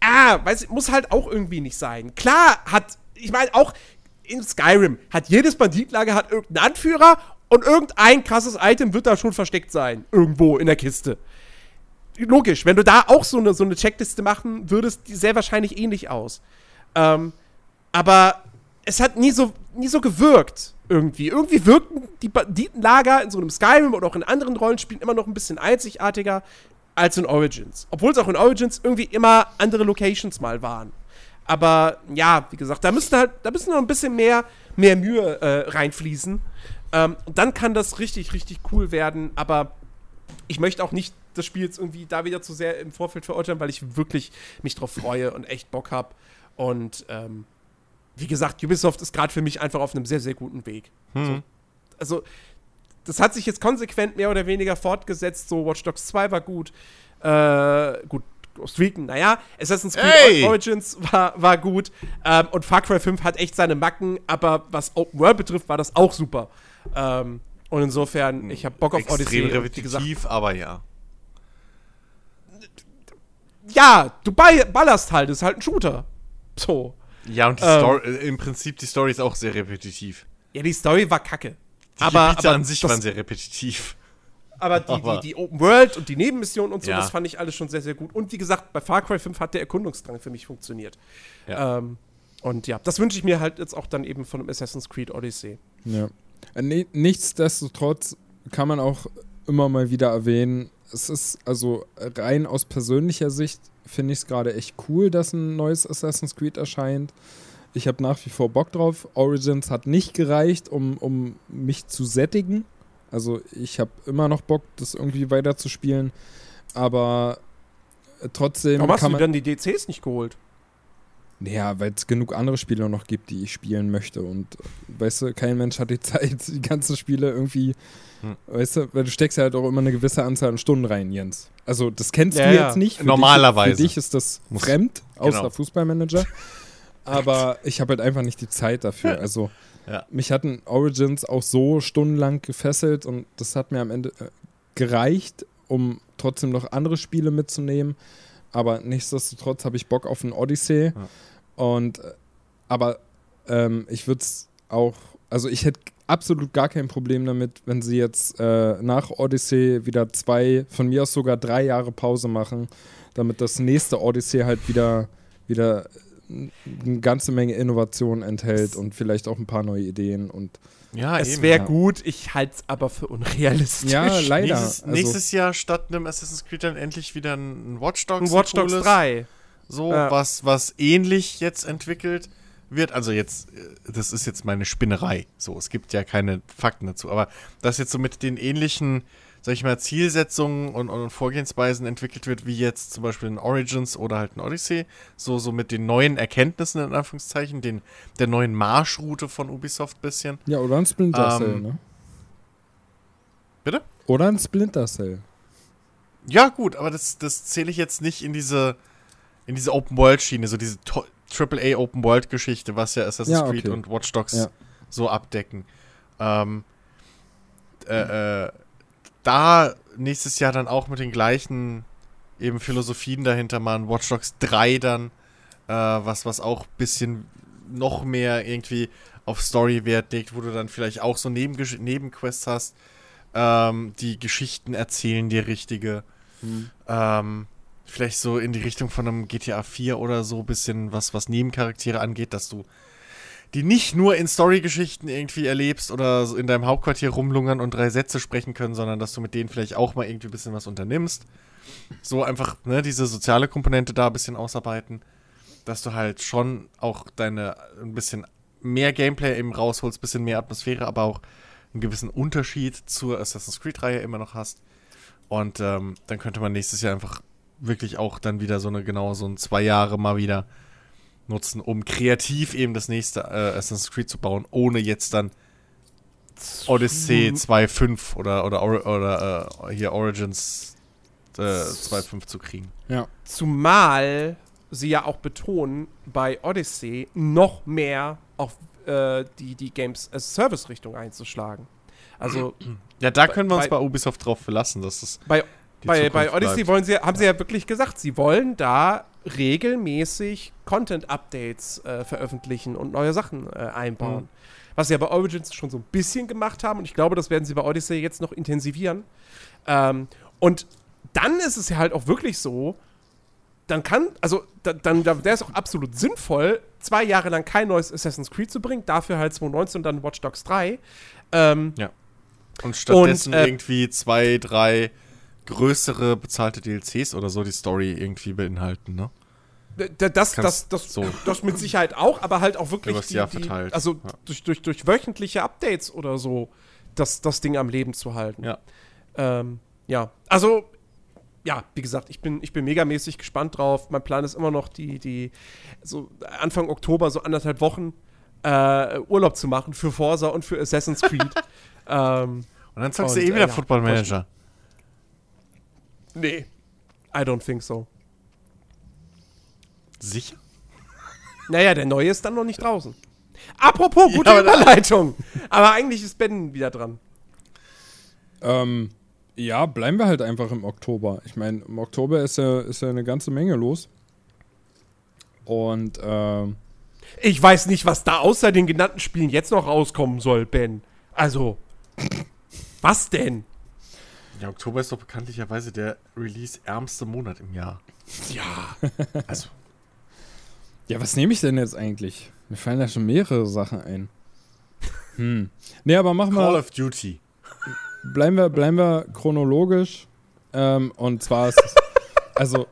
ah, weiß muss halt auch irgendwie nicht sein. Klar hat, ich meine, auch in Skyrim hat jedes Banditlager hat irgendeinen Anführer und irgendein krasses Item wird da schon versteckt sein. Irgendwo in der Kiste. Logisch, wenn du da auch so eine, so eine Checkliste machen würdest, die sähe wahrscheinlich ähnlich aus. Ähm, aber es hat nie so, nie so gewirkt irgendwie. Irgendwie wirkten die Banditenlager in so einem Skyrim oder auch in anderen Rollenspielen immer noch ein bisschen einzigartiger als in Origins. Obwohl es auch in Origins irgendwie immer andere Locations mal waren. Aber ja, wie gesagt, da müsste halt, da müssen noch ein bisschen mehr, mehr Mühe äh, reinfließen. Ähm, und dann kann das richtig, richtig cool werden. Aber ich möchte auch nicht das Spiel jetzt irgendwie da wieder zu sehr im Vorfeld verurteilen, weil ich wirklich mich drauf freue und echt Bock habe. Und ähm, wie gesagt, Ubisoft ist gerade für mich einfach auf einem sehr, sehr guten Weg. Hm. So, also, das hat sich jetzt konsequent mehr oder weniger fortgesetzt. So, Watch Dogs 2 war gut. Äh, gut, Recon, naja, Assassin's Creed Ey! Origins war, war gut. Ähm, und Far Cry 5 hat echt seine Macken, aber was Open World betrifft, war das auch super. Ähm, und insofern, ich habe Bock auf Odyssey. Extrem wie gesagt, repetitiv, aber ja. ja, du ball- ballerst halt, ist halt ein Shooter. So. Ja, und die Ähm. Story, äh, im Prinzip die Story ist auch sehr repetitiv. Ja, die Story war kacke. Die aber Gebiete aber an sich das- waren sehr repetitiv. Aber die, Aber- die, die Open World und die Nebenmissionen und so, Ja. das fand ich alles schon sehr, sehr gut. Und wie gesagt, bei Far Cry 5 hat der Erkundungsdrang für mich funktioniert. Ja. Ähm, und ja, das wünsche ich mir halt jetzt auch dann eben von einem Assassin's Creed Odyssey. Ja. Äh, ni- Nichtsdestotrotz kann man auch immer mal wieder erwähnen, es ist also rein aus persönlicher Sicht finde ich es gerade echt cool, dass ein neues Assassin's Creed erscheint. Ich habe nach wie vor Bock drauf. Origins hat nicht gereicht, um, um mich zu sättigen. Also ich habe immer noch Bock, das irgendwie weiterzuspielen. Aber äh, trotzdem Warum hast du dann die DCs nicht geholt? Ja, weil es genug andere Spiele noch gibt, die ich spielen möchte. Und weißt du, kein Mensch hat die Zeit, die ganzen Spiele irgendwie. Hm. Weißt du, weil du steckst ja halt auch immer eine gewisse Anzahl an Stunden rein, Jens. Also, das kennst Ja, du ja. jetzt nicht. Für Normalerweise. Dich, für dich ist das fremd, außer genau. Fußballmanager. Aber ich habe halt einfach nicht die Zeit dafür. Also, Ja. mich hatten Origins auch so stundenlang gefesselt und das hat mir am Ende äh, gereicht, um trotzdem noch andere Spiele mitzunehmen. Aber nichtsdestotrotz habe ich Bock auf ein Odyssey. Und äh, aber ähm, ich würde es auch, also ich hätte absolut gar kein Problem damit, wenn sie jetzt äh, nach Odyssey wieder zwei, von mir aus sogar drei Jahre Pause machen, damit das nächste Odyssey halt wieder, wieder eine ganze Menge Innovation enthält und vielleicht auch ein paar neue Ideen und Ja, es wäre ja. gut, ich halte es aber für unrealistisch. ja, leider. Nächstes, also, nächstes Jahr statt einem Assassin's Creed dann endlich wieder ein Watch Dogs. Ein Watch Dogs cooles, 3. So, Ja. was, was ähnlich jetzt entwickelt wird. Also jetzt, äh, das ist jetzt meine Spinnerei. So, es gibt ja keine Fakten dazu. Aber das jetzt so mit den ähnlichen, sag ich mal, Zielsetzungen und, und Vorgehensweisen entwickelt wird, wie jetzt zum Beispiel in Origins oder halt in Odyssey. So, so mit den neuen Erkenntnissen, in Anführungszeichen, den, der neuen Marschroute von Ubisoft bisschen. ja, oder ein Splinter Cell, Ähm, ne? Bitte? Oder ein Splinter Cell. Ja, gut, aber das, das zähle ich jetzt nicht in diese, in diese Open-World-Schiene, so diese AAA Open-World-Geschichte, was ja Assassin's Ja, okay. Creed und Watch Dogs Ja. so abdecken. Ähm, äh, äh, da nächstes Jahr dann auch mit den gleichen eben Philosophien dahinter mal ein Watch Dogs 3 dann, äh, was, was auch ein bisschen noch mehr irgendwie auf Story Wert legt, wo du dann vielleicht auch so Nebengesch Nebenquests hast, ähm, die Geschichten erzählen, die richtige. Ähm, vielleicht so in die Richtung von einem GTA 4 oder so, bisschen was, was Nebencharaktere angeht, dass du die nicht nur in Storygeschichten irgendwie erlebst oder in deinem Hauptquartier rumlungern und drei Sätze sprechen können, sondern dass du mit denen vielleicht auch mal irgendwie ein bisschen was unternimmst. So einfach, ne, diese soziale Komponente da ein bisschen ausarbeiten, dass du halt schon auch deine ein bisschen mehr Gameplay eben rausholst, ein bisschen mehr Atmosphäre, aber auch einen gewissen Unterschied zur Assassin's Creed-Reihe immer noch hast. Und ähm, dann könnte man nächstes Jahr einfach wirklich auch dann wieder so eine, genau so ein zwei Jahre mal wieder nutzen, um kreativ eben das nächste äh, Assassin's Creed zu bauen, ohne jetzt dann Odyssey 2.5 oder, oder, Or- oder äh, hier Origins äh, 2.5 zu kriegen. Ja. Zumal sie ja auch betonen, bei Odyssey noch mehr auf äh, die, die Games as Service Richtung einzuschlagen. Also Ja, da können wir uns bei- bei Ubisoft drauf verlassen, dass es bei, die bei, bei Odyssey bleibt. wollen sie, haben sie ja wirklich gesagt, sie wollen da regelmäßig Content-Updates äh, veröffentlichen und neue Sachen äh, einbauen. Mhm. Was sie ja bei Origins schon so ein bisschen gemacht haben und ich glaube, das werden sie bei Odyssey jetzt noch intensivieren. Ähm, und dann ist es ja halt auch wirklich so, dann kann, also da, dann da wäre es auch absolut sinnvoll, zwei Jahre lang kein neues Assassin's Creed zu bringen, dafür halt 2019 dann Watch Dogs 3. Ähm, Und stattdessen Und, äh, irgendwie zwei, drei größere bezahlte DLCs oder so die Story irgendwie beinhalten, ne? Das, das, Kannst das, so. das mit Sicherheit auch, aber halt auch wirklich Jahr verteilt, also ja. durch, durch, durch wöchentliche Updates oder so, das, das Ding am Leben zu halten. Ja. Ähm, ja, also, ja, wie gesagt, ich bin, ich bin megamäßig gespannt drauf. Mein Plan ist immer noch, die, die, so Anfang Oktober, so anderthalb Wochen äh, Urlaub zu machen für Forza und für Assassin's Creed. ähm, Und dann zockst du eh äh, wieder ja, Football Manager. Nee, I don't think so. Sicher? Naja, der neue ist dann noch nicht draußen. Apropos, gute Ja, Überleitung. Aber eigentlich ist Ben wieder dran. Ähm, ja, bleiben wir halt einfach im Oktober. Ich meine, im Oktober ist ja, ist ja eine ganze Menge los. Und ähm, Ich weiß nicht, was da außer den genannten Spielen jetzt noch rauskommen soll, Ben. Also, was denn? Ja, Oktober ist doch bekanntlicherweise der release-ärmste Monat im Jahr. Ja, Also, ja, was nehme ich denn jetzt eigentlich? Mir fallen da schon mehrere Sachen ein. Hm. Nee, aber machen Call wir, of Duty. bleiben wir, bleiben wir chronologisch. Ähm, und zwar ist es, also,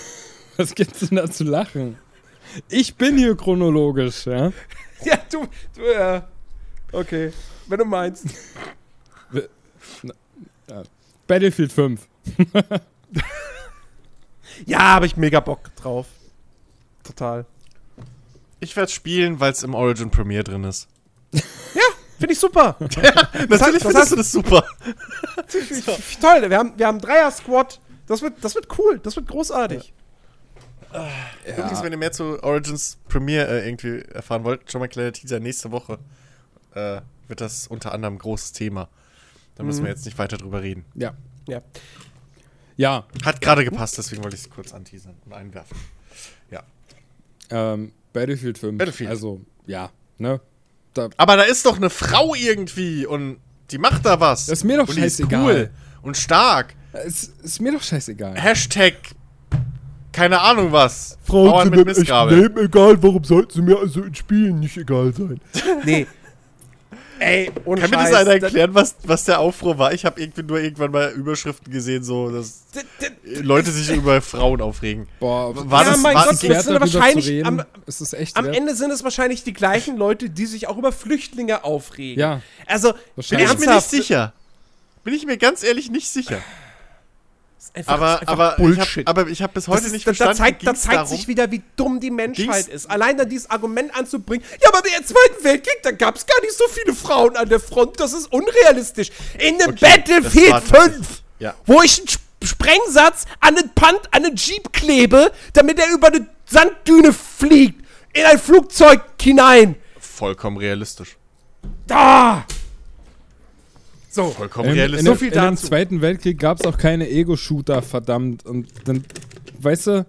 was gibt's denn da zu lachen? Ich bin hier chronologisch, ja. ja du, du, ja. Okay, wenn du meinst. Battlefield 5. Ja, habe ich mega Bock drauf. Total. Ich werde spielen, weil es im Origin Premiere drin ist. Finde ich super. Natürlich das findest du das super. Toll, wir haben, wir haben Dreier-Squad. Das wird, das wird cool, das wird großartig. Übrigens, wenn ihr mehr zu Origins Premiere äh, irgendwie erfahren wollt, schon mal ein kleiner Teaser. Nächste Woche äh, wird das unter anderem ein großes Thema. Da müssen wir jetzt nicht weiter drüber reden. Ja. Ja. Ja, Hat gerade gepasst, deswegen wollte ich es kurz anteasern und einwerfen. Ja. ähm, Battlefield 5. Battlefield. Also, ja, ne? Da, Aber da ist doch eine Frau irgendwie und die macht da was. Das ist mir doch und die ist scheißegal. cool und stark. es ist mir doch scheißegal. Hashtag keine Ahnung was. Bauern mit Mistgabel. egal, warum sollte sie mir also in Spielen nicht egal sein? nee. Ey, ohne Kann mir das einer erklären, was, was der Aufruhr war? Ich habe irgendwie nur irgendwann mal Überschriften gesehen, so dass Leute sich über Frauen aufregen. Boah, War Ja, das, mein war, Gott, es das sind wahrscheinlich am- es ist echt Am wert. Ende sind es wahrscheinlich die gleichen Leute, die sich auch über Flüchtlinge aufregen. Ja. Also, bin ich mir nicht sicher. Bin ich mir ganz ehrlich nicht sicher. Einfach, Aber, aber Bullshit. ich habe aber ich hab bis heute ist- nicht da, da verstanden. zeigt, da zeigt sich wieder, wie dumm die Menschheit Ging's- ist. Allein dann dieses Argument anzubringen, ja, aber im Zweiten Weltkrieg, da gab es gar nicht so viele Frauen an der Front, das ist unrealistisch. In dem Okay, Battlefield war tatsächlich- 5, Ja. wo ich einen Sp- Sprengsatz an den Pant, an den Jeep klebe, damit er über eine Sanddüne fliegt, in ein Flugzeug hinein. Vollkommen realistisch. Da! So, Vollkommen In, in, realistisch. So dem- viel in dem dazu. Zweiten Weltkrieg gab es auch keine Ego-Shooter, verdammt. Und dann, weißt du,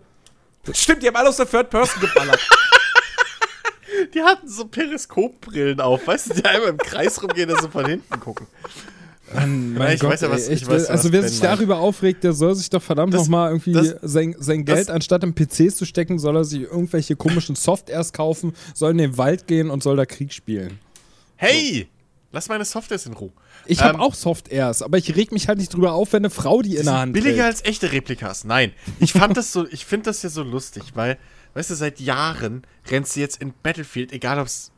stimmt, die haben alle aus der Third Person geballert. Die hatten so Periskopbrillen auf, weißt du, die einmal im Kreis rumgehen und so von hinten gucken. Mann, Ja, mein ich Gott, weiß ja, was- ey, ich weiß also was wer Ben sich meint. darüber aufregt, der soll sich doch verdammt nochmal irgendwie das- sein, sein das- Geld, anstatt in PCs zu stecken, soll er sich irgendwelche komischen Softwares kaufen, soll in den Wald gehen und soll da Krieg spielen. Hey! Lass meine Softwares in Ruhe. Ich habe Ähm, auch Softwares, aber ich reg mich halt nicht drüber auf, wenn eine Frau die in der Hand Billiger trägt. als echte Replikas. Nein. Ich fand das so, ich finde das ja so lustig, weil, weißt du, seit Jahren rennst du jetzt in Battlefield, egal ob es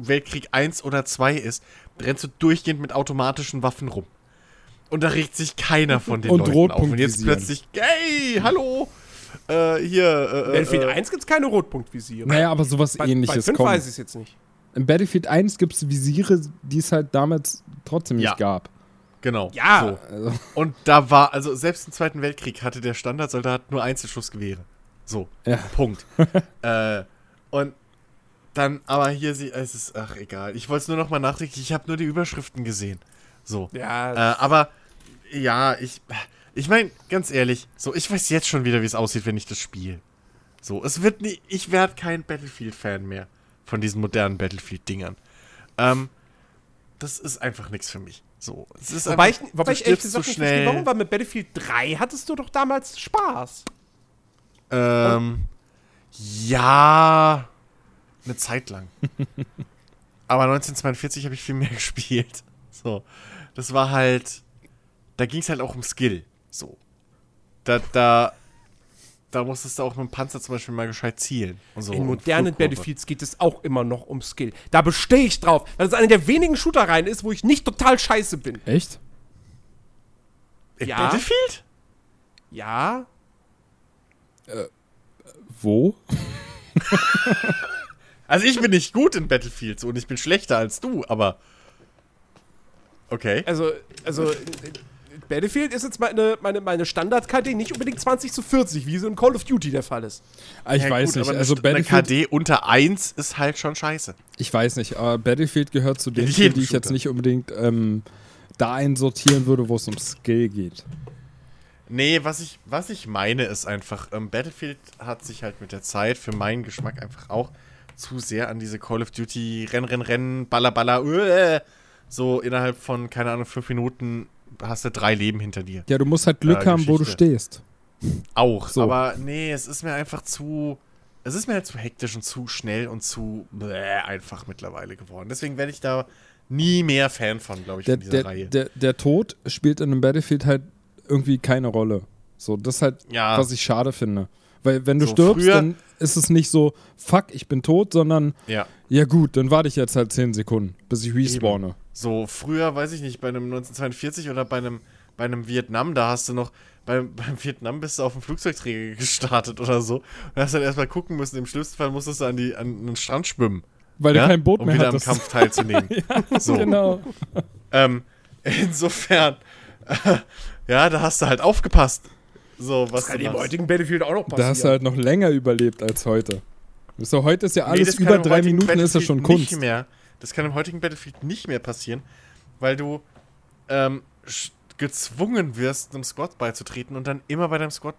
Weltkrieg 1 oder 2 ist, rennst du durchgehend mit automatischen Waffen rum. Und da regt sich keiner von den Und Leuten auf. Und jetzt plötzlich, hey, hallo! Äh, hier, äh, Battlefield äh, 1 gibt es keine Rotpunktvisiere. Naja, aber sowas bei, ähnliches bei 5 kommt. weiß ich es jetzt nicht. In Battlefield 1 gibt es Visiere, die es halt damals trotzdem Ja. nicht gab. Genau. Ja. So. Also, Und da war, also selbst im Zweiten Weltkrieg hatte der Standardsoldat nur Einzelschussgewehre. So. ja. Punkt. äh, und dann, aber hier, sie, es ist, ach egal. Ich wollte es nur noch mal nachträglich, ich habe nur die Überschriften gesehen. So. Ja, Äh, aber, ja, ich, ich meine, ganz ehrlich, so, ich weiß jetzt schon wieder, wie es aussieht, wenn ich das spiele. So, es wird nie, ich werde kein Battlefield-Fan mehr von diesen modernen Battlefield-Dingern. Ähm, das ist einfach nichts für mich. So, es ist wobei ich, einfach, wobei du ich ehrlich gesagt so verstehe, schnell. warum, weil mit Battlefield 3 hattest du doch damals Spaß. Ähm, ja, eine Zeit lang. Aber 1942 habe ich viel mehr gespielt. So, das war halt, da ging es halt auch um Skill. So, da, da, da musstest du auch mit dem Panzer zum Beispiel mal gescheit zielen. Und so In modernen. Battlefields geht es auch immer noch um Skill. Da bestehe ich drauf, weil es eine der wenigen Shooter-Reihen ist, wo ich nicht total scheiße bin. Echt? In Ja. Battlefield? Ja, Wo? Also ich bin nicht gut in Battlefield so, und ich bin schlechter als du, aber. Okay. also, also Battlefield ist jetzt meine, meine, meine Standard-KD nicht unbedingt 20 zu 40, wie es in Call of Duty der Fall ist. Ah, ich Ja, weiß gut, nicht. aber Also eine, KD unter 1 ist halt schon scheiße. ich weiß nicht. Aber Battlefield gehört zu den Spielen, die ich jetzt nicht unbedingt ähm, da einsortieren würde, wo es um Skill geht. Nee, was ich, was ich meine ist einfach, ähm, Battlefield hat sich halt mit der Zeit für meinen Geschmack einfach auch zu sehr an diese Call of Duty Renn, Renn, Renn, Baller, Baller, äh, so innerhalb von, keine Ahnung, fünf Minuten hast du drei Leben hinter dir. Ja, du musst halt Glück Äh, haben, wo du stehst. Auch, So. aber nee, es ist mir einfach zu, es ist mir halt zu hektisch und zu schnell und zu bläh einfach mittlerweile geworden. Deswegen werde ich da nie mehr Fan von, glaube ich, Der, von dieser der, Reihe. der, der Tod spielt in einem Battlefield halt irgendwie keine Rolle. So, das ist halt, Ja. was ich schade finde. Weil wenn du So, stirbst, früher- dann ist es nicht so, fuck, ich bin tot, sondern ja. ja gut, dann warte ich jetzt halt 10 Sekunden, bis ich respawne. So, früher, weiß ich nicht, bei einem 1942 oder bei einem, bei einem Vietnam, da hast du noch, beim, beim Vietnam bist du auf dem Flugzeugträger gestartet oder so. Und hast dann erstmal gucken müssen. Im schlimmsten Fall musstest du an, die, an den Strand schwimmen. Weil ja, du kein Boot um mehr wieder hattest. am Kampf teilzunehmen. so. Genau. Ähm, insofern, ja, da hast du halt aufgepasst. So, was Das kann im heutigen Battlefield auch noch Da passieren. hast du halt noch länger überlebt als heute. So, heute ist ja Nee, alles kann über drei Minuten, ist ja schon Kunst. Nicht mehr. Das kann im heutigen Battlefield nicht mehr passieren, weil du ähm, gezwungen wirst, einem Squad beizutreten und dann immer bei deinem Squad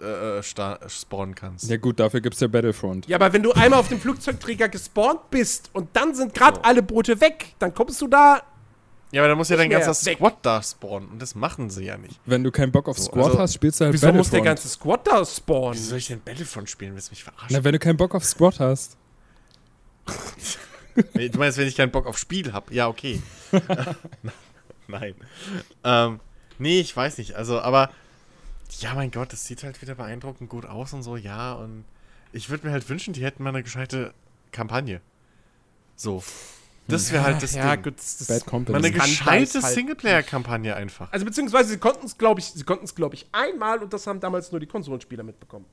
äh, sta- spawnen kannst. Ja gut, dafür gibt's ja Battlefront. Ja, aber wenn du einmal auf dem Flugzeugträger gespawnt bist und dann sind gerade alle Boote weg, dann kommst du da. Ja, aber dann muss ja dein ganzer weg. Squad da spawnen und das machen sie ja nicht. Wenn du keinen Bock auf So, Squad also, hast, spielst du halt Wieso muss der Battlefront. ganze Squad da spawnen? Wie soll ich denn Battlefront spielen? Willst du mich verarschen? Na, wenn du keinen Bock auf Squad hast. Du meinst, wenn ich keinen Bock auf Spiel habe? Ja, okay. Nein. Ähm, nee, ich weiß nicht. Also, aber ja, mein Gott, das sieht halt wieder beeindruckend gut aus und so, ja. Und ich würde mir halt wünschen, die hätten mal eine gescheite Kampagne. So. Das wäre halt das ja, Ding. gut. Das, Bad Company. Mal eine gescheite halt Singleplayer-Kampagne einfach. Also beziehungsweise sie konnten es, glaube ich, sie konnten es, glaube ich, einmal und das haben damals nur die Konsolenspieler mitbekommen.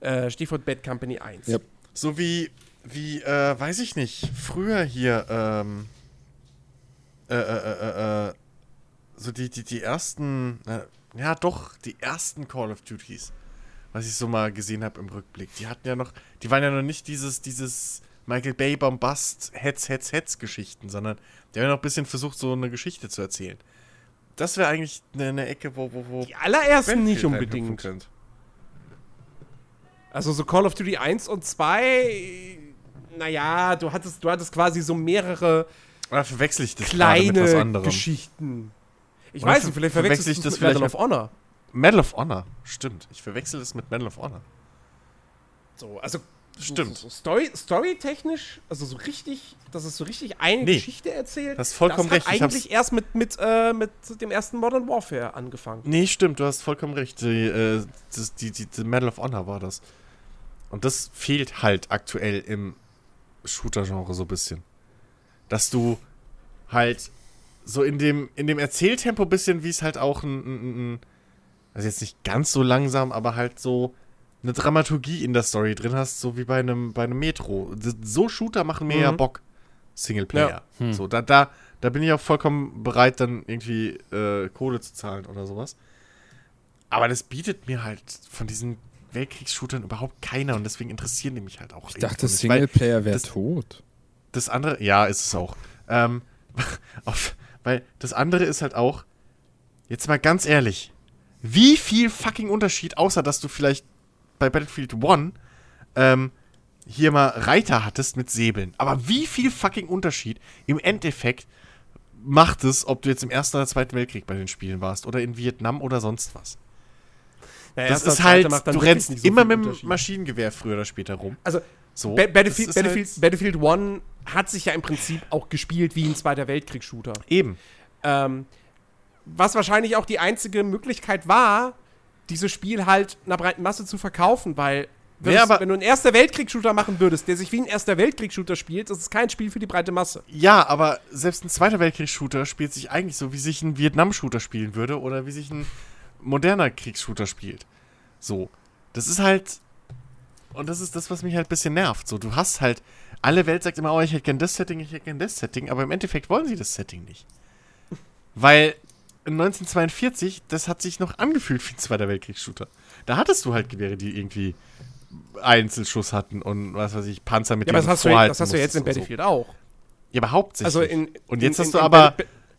Äh, Stichwort Bad Company 1. Ja. So wie, wie, äh, weiß ich nicht, früher hier, ähm, äh, äh, äh, äh, so die, die, die ersten, äh, ja doch, die ersten Call of Duties, was ich so mal gesehen habe im Rückblick, die hatten ja noch, die waren ja noch nicht dieses, dieses Michael Bay Bombast Hetz, Hetz, Hetz Geschichten, sondern die haben ja noch ein bisschen versucht, so eine Geschichte zu erzählen. Das wäre eigentlich eine, eine Ecke, wo, wo, wo Die allerersten nicht unbedingt. Also so Call of Duty 1 und 2, naja, du hattest, du hattest quasi so mehrere Oder verwechsel ich das gerade mit was kleine? Geschichten. Ich Oder weiß nicht, vielleicht verwechsel ich das das mit Medal of Honor. Medal of Honor, stimmt. Ich verwechsel es mit Medal of Honor. So, also Stimmt. So, so Story, storytechnisch, also so richtig, dass es so richtig eine Nee, Geschichte erzählt. hast vollkommen das recht, Hat hab's- eigentlich erst mit, mit, äh, mit dem ersten Modern Warfare angefangen. Nee, stimmt, du hast vollkommen recht. Die, äh, das, die, die, die Medal of Honor war das. Und das fehlt halt aktuell im Shooter-Genre so ein bisschen. Dass du halt so in dem, in dem Erzähltempo ein bisschen, wie es halt auch ein, ein, ein, also jetzt nicht ganz so langsam, aber halt so eine Dramaturgie in der Story drin hast, so wie bei einem, bei einem Metro. So Shooter machen mir ja Mhm. Bock. Singleplayer. So, da, da, da bin ich auch vollkommen bereit, dann irgendwie äh, Kohle zu zahlen oder sowas. Aber das bietet mir halt von diesen Weltkriegsshootern überhaupt keiner und deswegen interessieren die mich halt auch Ich dachte, nicht, Singleplayer wäre tot. das andere, ja, ist es auch. Ähm, auf, weil das andere ist halt auch, jetzt mal ganz ehrlich, wie viel fucking Unterschied, außer dass du vielleicht bei Battlefield 1 ähm, hier mal Reiter hattest mit Säbeln. Aber wie viel fucking Unterschied im Endeffekt macht es, ob du jetzt im Ersten oder Zweiten Weltkrieg bei den Spielen warst oder in Vietnam oder sonst was. Ja, Das ist halt, macht du rennst so immer mit dem. Maschinengewehr früher oder später rum. Also So, Ba- Battlefield, Battlefield, halt- Battlefield 1 hat sich ja im Prinzip auch gespielt wie ein Zweiter Weltkriegs-Shooter. Eben. Ähm, was wahrscheinlich auch die einzige Möglichkeit war, dieses Spiel halt einer breiten Masse zu verkaufen, weil würdest- aber- wenn du einen Erster Weltkriegs-Shooter machen würdest, der sich wie ein Erster Weltkriegs-Shooter spielt, ist kein Spiel für die breite Masse. Ja, aber selbst ein Zweiter Weltkriegs-Shooter spielt sich eigentlich so, wie sich ein Vietnam-Shooter spielen würde oder wie sich ein moderner Kriegsshooter spielt. So. Das ist halt. Und das ist das, was mich halt ein bisschen nervt. So, du hast halt. Alle Welt sagt immer, oh, ich hätte gern das Setting, ich hätte gern das Setting, aber im Endeffekt wollen sie das Setting nicht. Weil 1942, das hat sich noch angefühlt wie ein Zweiter Weltkriegs-Shooter. Da hattest du halt Gewehre, die irgendwie Einzelschuss hatten und was weiß ich, Panzer mit Ja, aber denen das hast, du das hast du jetzt in und so. Battlefield auch. Ja, aber hauptsächlich. Also in, und jetzt in, hast in, du aber,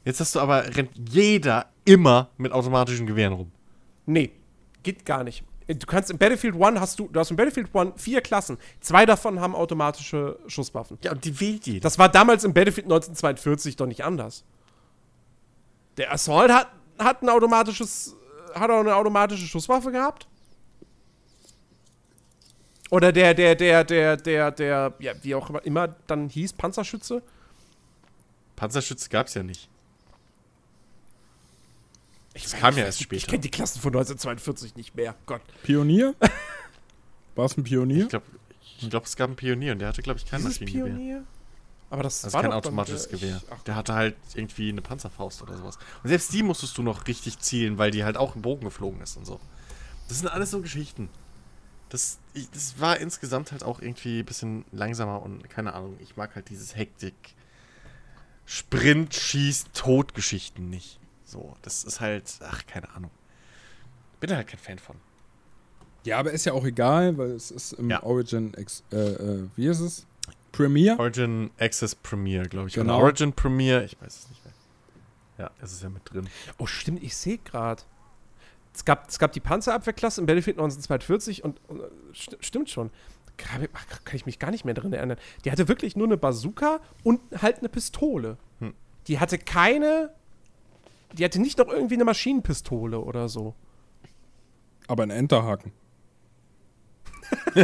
jetzt hast du aber, rennt jeder immer mit automatischen Gewehren rum. Nee, geht gar nicht. Du kannst im Battlefield 1 hast du, du hast im Battlefield 1 vier Klassen. Zwei davon haben automatische Schusswaffen. Ja, und die wählt jeder. Das war damals im Battlefield 1942 doch nicht anders. Der Assault hat, hat ein automatisches, hat auch eine automatische Schusswaffe gehabt. Oder der, der, der, der, der, der, ja, wie auch immer- immer dann hieß, Panzerschütze. Panzerschütze gab's ja nicht. Ich Das kam ja erst Ich später. kenne die Klassen von 1942 nicht mehr. Gott. Pionier? War es ein Pionier? Ich glaube, ich glaub, es gab einen Pionier und der hatte, glaube ich, kein Dieses Maschinengewehr. Pionier? Aber das Das ist war kein automatisches äh, Gewehr. ich- ach, Der hatte halt irgendwie eine Panzerfaust oder sowas. Und selbst die musstest du noch richtig zielen, weil die halt auch im Bogen geflogen ist und so. Das sind alles so Geschichten. Das, ich, das war insgesamt halt auch irgendwie ein bisschen langsamer und keine Ahnung. Ich mag halt dieses Hektik, Sprint, Schieß, Tod-Geschichten nicht. So, das ist halt, ach, keine Ahnung. Bin da halt kein Fan von. Ja, aber ist ja auch egal, weil es ist im Ja. Origin, Ex äh, äh, wie ist es? Premiere? Origin Access Premiere, glaube ich. Genau. Oder Origin Premiere, ich weiß es nicht mehr. Ja, es ist ja mit drin. Oh, stimmt, ich sehe gerade. Es gab, es gab die Panzerabwehrklasse im Battlefield 1942 und, und äh, st stimmt schon. Kann, kann ich mich gar nicht mehr drin erinnern. Die hatte wirklich nur eine Bazooka und halt eine Pistole. Hm. Die hatte keine. Die hatte nicht noch irgendwie eine Maschinenpistole oder so. Aber ein Enterhaken.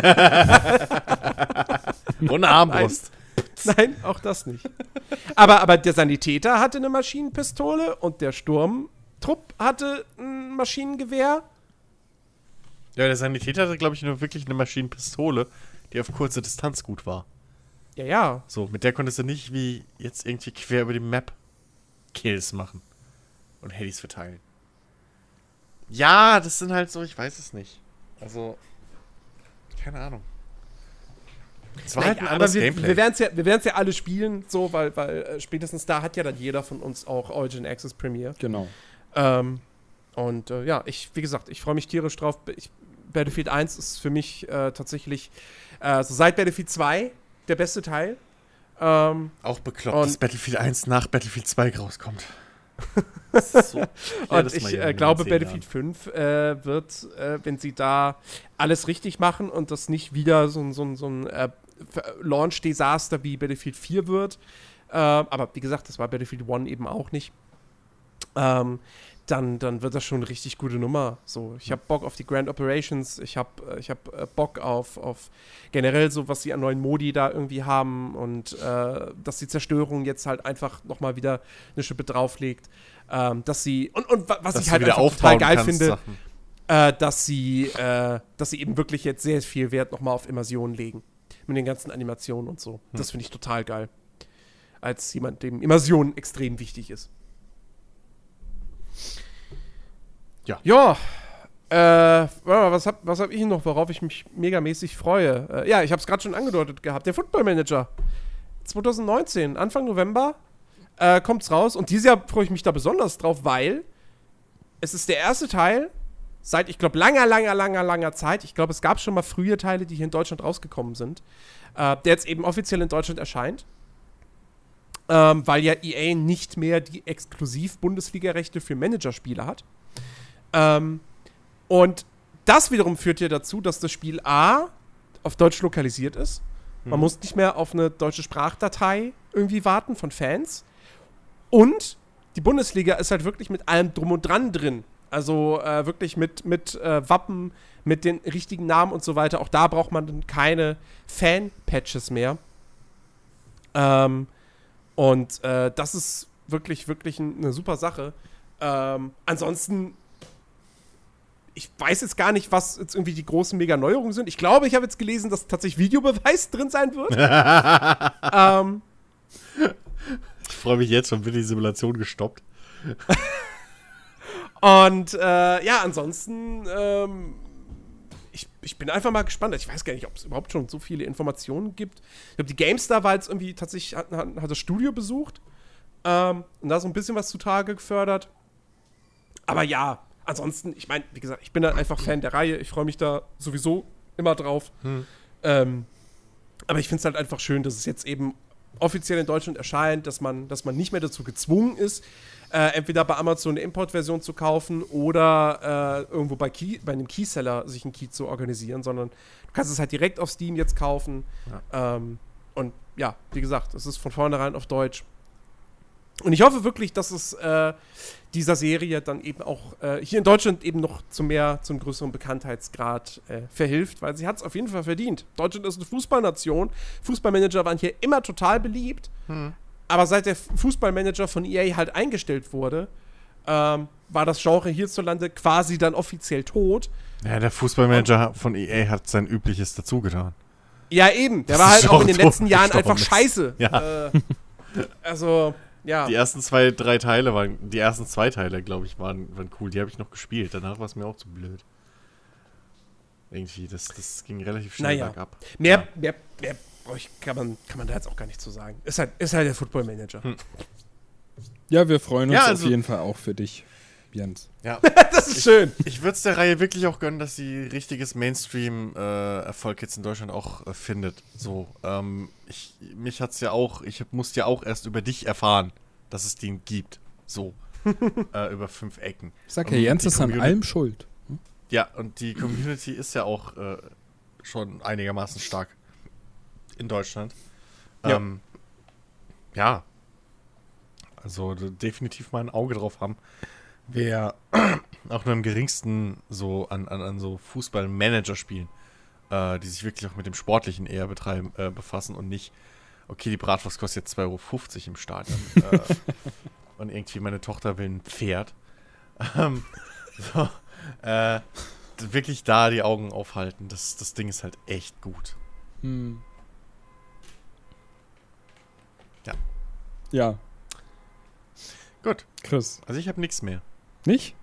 Und eine Armbrust. Nein, auch das nicht. aber, aber der Sanitäter hatte eine Maschinenpistole und der Sturmtrupp hatte ein Maschinengewehr. Ja, der Sanitäter hatte, glaube ich, nur wirklich eine Maschinenpistole, die auf kurze Distanz gut war. Ja, ja. So, mit der konntest du nicht wie jetzt irgendwie quer über die Map Kills machen. Und Handys verteilen. Ja, das sind halt so, ich weiß es nicht. Also, keine Ahnung. Es war halt ein Naja, anderes aber wir, Gameplay. wir werden es ja, wir werden's ja alle spielen, so, weil, weil äh, spätestens da hat ja dann jeder von uns auch Origin Access Premiere. Genau. Ähm, und äh, ja, ich, wie gesagt, ich freue mich tierisch drauf. Ich, Battlefield 1 ist für mich äh, tatsächlich äh, so seit Battlefield 2 der beste Teil. Ähm, Auch bekloppt, dass Battlefield 1 nach Battlefield 2 rauskommt. So, und ich äh, glaube, Battlefield 5 äh, wird, äh, wenn sie da alles richtig machen und das nicht wieder so, ein- so, so ein äh, Ver- Launch-Desaster wie Battlefield 4 wird, äh, aber wie gesagt, das war Battlefield 1 eben auch nicht, ähm, dann, dann wird das schon eine richtig gute Nummer. So, ich habe Bock auf die Grand Operations, ich habe äh, ich hab, äh, Bock auf, auf generell so, was sie an neuen Modi da irgendwie haben und äh, dass die Zerstörung jetzt halt einfach nochmal wieder eine Schippe drauflegt. Ähm, dass sie, und, und wa- was dass ich halt total geil kannst, finde, äh, dass sie, äh, dass sie eben wirklich jetzt sehr viel Wert nochmal auf Immersion legen. Mit den ganzen Animationen und so. Hm. Das finde ich total geil. Als jemand, dem Immersion extrem wichtig ist. Ja. Ja. Äh, was hab, was hab ich noch, worauf ich mich megamäßig freue? Äh, ja, ich habe es gerade schon angedeutet gehabt. Der Football Manager. 2019, Anfang November, äh, kommt's raus. Und dieses Jahr freue ich mich da besonders drauf, weil es ist der erste Teil seit, ich glaube, langer, langer, langer, langer Zeit. Ich glaube, es gab schon mal frühe Teile, die hier in Deutschland rausgekommen sind, äh, der jetzt eben offiziell in Deutschland erscheint. Ähm, weil ja EA nicht mehr die exklusiv Bundesliga-Rechte für Managerspiele hat. Ähm, und das wiederum führt ja dazu, dass das Spiel A auf Deutsch lokalisiert ist. Man Mhm. muss nicht mehr auf eine deutsche Sprachdatei irgendwie warten von Fans. Und die Bundesliga ist halt wirklich mit allem drum und dran drin. Also äh, wirklich mit, mit äh, Wappen, mit den richtigen Namen und so weiter. Auch da braucht man dann keine Fan-Patches mehr. Ähm, und äh, das ist wirklich, wirklich ein, eine super Sache. Ähm, ansonsten, ich weiß jetzt gar nicht, was jetzt irgendwie die großen Mega-Neuerungen sind. Ich glaube, ich habe jetzt gelesen, dass tatsächlich Videobeweis drin sein wird. ähm, ich freue mich jetzt schon, wird die Simulation gestoppt. Und äh, ja, ansonsten, ähm, ich, ich bin einfach mal gespannt. Ich weiß gar nicht, ob es überhaupt schon so viele Informationen gibt. Ich glaube, die GameStar war jetzt irgendwie tatsächlich, hat, hat, hat das Studio besucht ähm, und da so ein bisschen was zutage gefördert. Aber ja, ansonsten, ich meine, wie gesagt, ich bin dann einfach Fan der Reihe. Ich freue mich da sowieso immer drauf. Hm. Ähm, aber ich finde es halt einfach schön, dass es jetzt eben offiziell in Deutschland erscheint, dass man, dass man nicht mehr dazu gezwungen ist, äh, entweder bei Amazon eine Importversion zu kaufen oder äh, irgendwo bei, Key, bei einem Keyseller sich einen Key zu organisieren, sondern du kannst es halt direkt auf Steam jetzt kaufen. Ja. Ähm, und ja, wie gesagt, es ist von vornherein auf Deutsch. Und ich hoffe wirklich, dass es äh, dieser Serie dann eben auch äh, hier in Deutschland eben noch zu mehr, zum größeren Bekanntheitsgrad äh, verhilft, weil sie hat es auf jeden Fall verdient. Deutschland ist eine Fußballnation. Fußballmanager waren hier immer total beliebt. Hm. Aber seit der Fußballmanager von EA halt eingestellt wurde, ähm, war das Genre hierzulande quasi dann offiziell tot. Ja, der Fußballmanager Und, von EA hat sein Übliches dazugetan. Ja, eben. Der das war halt auch in den letzten Jahren einfach ist. scheiße. Ja. Äh, also, ja. Die ersten zwei, drei Teile waren, die ersten zwei Teile, glaube ich, waren, waren cool. Die habe ich noch gespielt. Danach war es mir auch zu blöd. Irgendwie, das, das ging relativ schnell naja. bergab. Mehr, ja. mehr, mehr kann, man, kann man da jetzt auch gar nicht zu so sagen. Ist halt, ist halt der Football Manager. Hm. Ja, wir freuen uns ja, also, auf jeden Fall auch für dich, Jens. Ja, das ist ich, schön. Ich würde es der Reihe wirklich auch gönnen, dass sie richtiges Mainstream-Erfolg äh, jetzt in Deutschland auch äh, findet. So, ähm, ich, mich hat's ja auch, ich musste ja auch erst über dich erfahren, dass es den gibt. So. äh, über fünf Ecken. Ich sag ja, Jens ist an allem schuld. Hm? Ja, und die Community ist ja auch äh, schon einigermaßen stark in Deutschland. Ja. Ähm, ja. Also definitiv mal ein Auge drauf haben. Wer auch nur im geringsten so an, an, an so Fußball-Manager-Spielen, äh, die sich wirklich auch mit dem Sportlichen eher betreiben, äh, befassen und nicht, okay, die Bratwurst kostet jetzt 2,50 Euro im Stadion. äh, und irgendwie meine Tochter will ein Pferd. Ähm, so, äh, wirklich da die Augen aufhalten. Das, das Ding ist halt echt gut. Hm. Ja. Ja. Gut. Chris. Also ich habe nichts mehr. Nicht?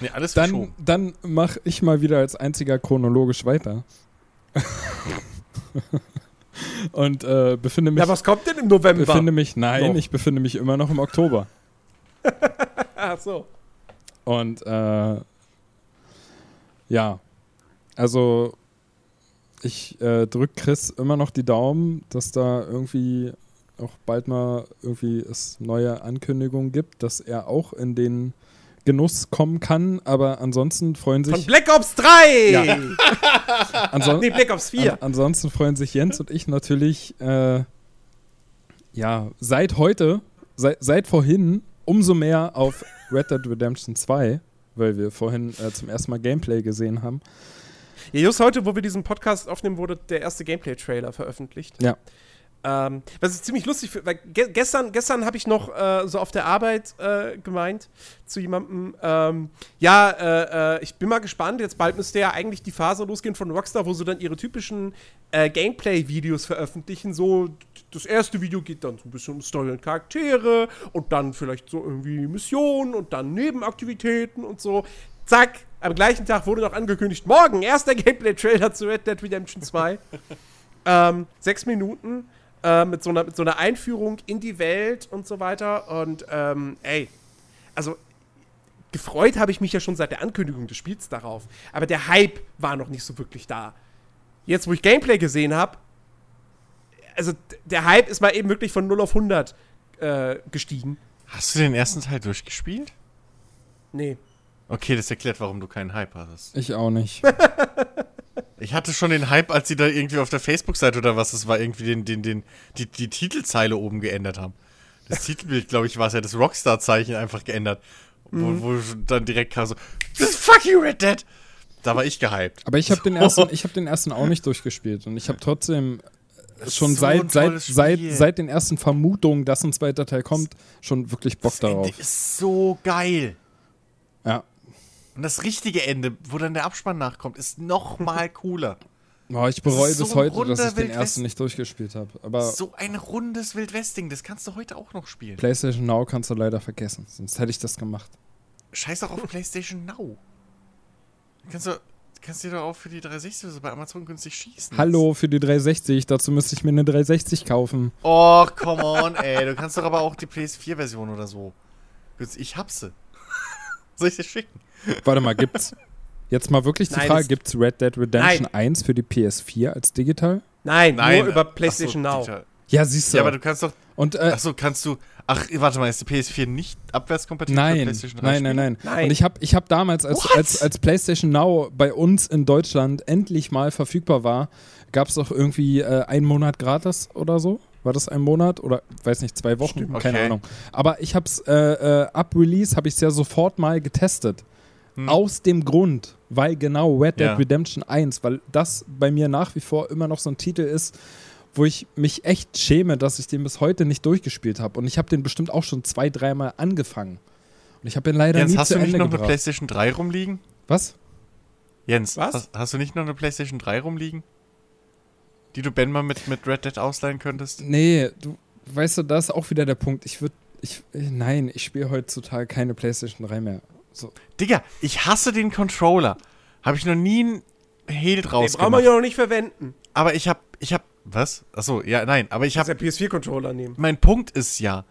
Nee, alles dann, verschoben. Dann mache ich mal wieder als einziger chronologisch weiter. Und äh, befinde mich. Ja, was kommt denn im November? Befinde mich, nein, noch. ich befinde mich immer noch im Oktober. Ach so. Und äh, ja, also ich äh, drücke Chris immer noch die Daumen, dass da irgendwie auch bald mal irgendwie es neue Ankündigungen gibt, dass er auch in den Genuss kommen kann, aber ansonsten freuen sich. Von Black Ops 3! Ja. Anson nee, Black Ops 4. An ansonsten freuen sich Jens und ich natürlich, äh, ja, seit heute, seit, seit vorhin, umso mehr auf Red Dead Redemption 2, weil wir vorhin äh, zum ersten Mal Gameplay gesehen haben. Ja, just heute, wo wir diesen Podcast aufnehmen, wurde der erste Gameplay-Trailer veröffentlicht. Ja. Ähm, was ich ziemlich lustig finde, weil ge gestern, gestern habe ich noch äh, so auf der Arbeit äh, gemeint zu jemandem, ähm, ja, äh, äh, ich bin mal gespannt, jetzt bald müsste ja eigentlich die Phase losgehen von Rockstar, wo sie dann ihre typischen äh, Gameplay-Videos veröffentlichen. So, das erste Video geht dann so ein bisschen um Story und Charaktere und dann vielleicht so irgendwie Missionen und dann Nebenaktivitäten und so. Zack, am gleichen Tag wurde noch angekündigt, morgen erster Gameplay-Trailer zu Red Dead Redemption 2. ähm, sechs Minuten äh, mit, so einer, mit so einer Einführung in die Welt und so weiter. Und ähm, ey, also gefreut habe ich mich ja schon seit der Ankündigung des Spiels darauf. Aber der Hype war noch nicht so wirklich da. Jetzt, wo ich Gameplay gesehen habe, also der Hype ist mal eben wirklich von 0 auf 100 äh, gestiegen. Hast du den ersten Teil durchgespielt? Nee. Okay, das erklärt, warum du keinen Hype hast. Ich auch nicht. Ich hatte schon den Hype, als sie da irgendwie auf der Facebook-Seite oder was es war, irgendwie den, den, den, die, die Titelzeile oben geändert haben. Das Titelbild, glaube ich, war es ja, das Rockstar-Zeichen einfach geändert. Mhm. Wo, wo dann direkt kam so, this is fuck you, Red Dead! Da war ich gehypt. Aber ich habe den, ersten, hab den ersten auch nicht durchgespielt und ich habe trotzdem schon so seit, seit, seit, seit den ersten Vermutungen, dass ein zweiter Teil kommt, schon wirklich Bock das darauf. ist so geil. Ja. Und das richtige Ende, wo dann der Abspann nachkommt, ist noch mal cooler. Oh, ich bereue so bis heute, dass ich den ersten nicht durchgespielt habe. Aber so ein rundes Wildwesting, das kannst du heute auch noch spielen. PlayStation Now kannst du leider vergessen. Sonst hätte ich das gemacht. Scheiß doch auf PlayStation Now. Kannst du kannst dir doch auch für die 360 so bei Amazon günstig schießen. Hallo für die 360. Dazu müsste ich mir eine 360 kaufen. Oh, come on, ey. Du kannst doch aber auch die PS4-Version oder so. Ich hab sie. Soll ich dir schicken? Warte mal, gibt's. Jetzt mal wirklich die Nein, Frage: Gibt's Red Dead Redemption Nein. 1 für die PS4 als digital? Nein, nur über PlayStation so, Now. digital. Ja, siehst du. Ja, aber du kannst doch. Und äh, Achso, kannst du. Ach, warte mal, ist die PS4 nicht abwärtskompatibel für Nein, PlayStation 3? nein, nein, nein, Nein. Und ich habe ich hab damals, als, What? als, als PlayStation Now bei uns in Deutschland endlich mal verfügbar war, gab es doch irgendwie äh, einen Monat gratis oder so. War das ein Monat oder weiß nicht, zwei Wochen? Stimmt. Keine Okay. Ahnung. Aber ich habe es äh, äh, ab Release habe ich es ja sofort mal getestet. Hm. Aus dem Grund, weil genau Red Dead Ja. Redemption 1, weil das bei mir nach wie vor immer noch so ein Titel ist, wo ich mich echt schäme, dass ich den bis heute nicht durchgespielt habe. Und ich habe den bestimmt auch schon zwei, dreimal angefangen. Und ich habe ihn leider Jens, nie hast zu du nicht Ende noch eine gebracht. PlayStation 3 rumliegen? Was? Jens, Was? Hast, hast du nicht noch eine PlayStation 3 rumliegen? Die du Ben mal mit, mit Red Dead ausleihen könntest? Nee, du weißt du, das ist auch wieder der Punkt. Ich würde ich nein, ich spiele heutzutage keine PlayStation 3 mehr. So. Digga, ich hasse den Controller. Habe ich noch nie einen Hehl draus Den brauchen wir gemacht. ja noch nicht verwenden. Aber ich hab, ich hab, was? Achso, ja, nein, aber ich Ich hab, habe der PS4-Controller nehmen. mein Punkt ist ja,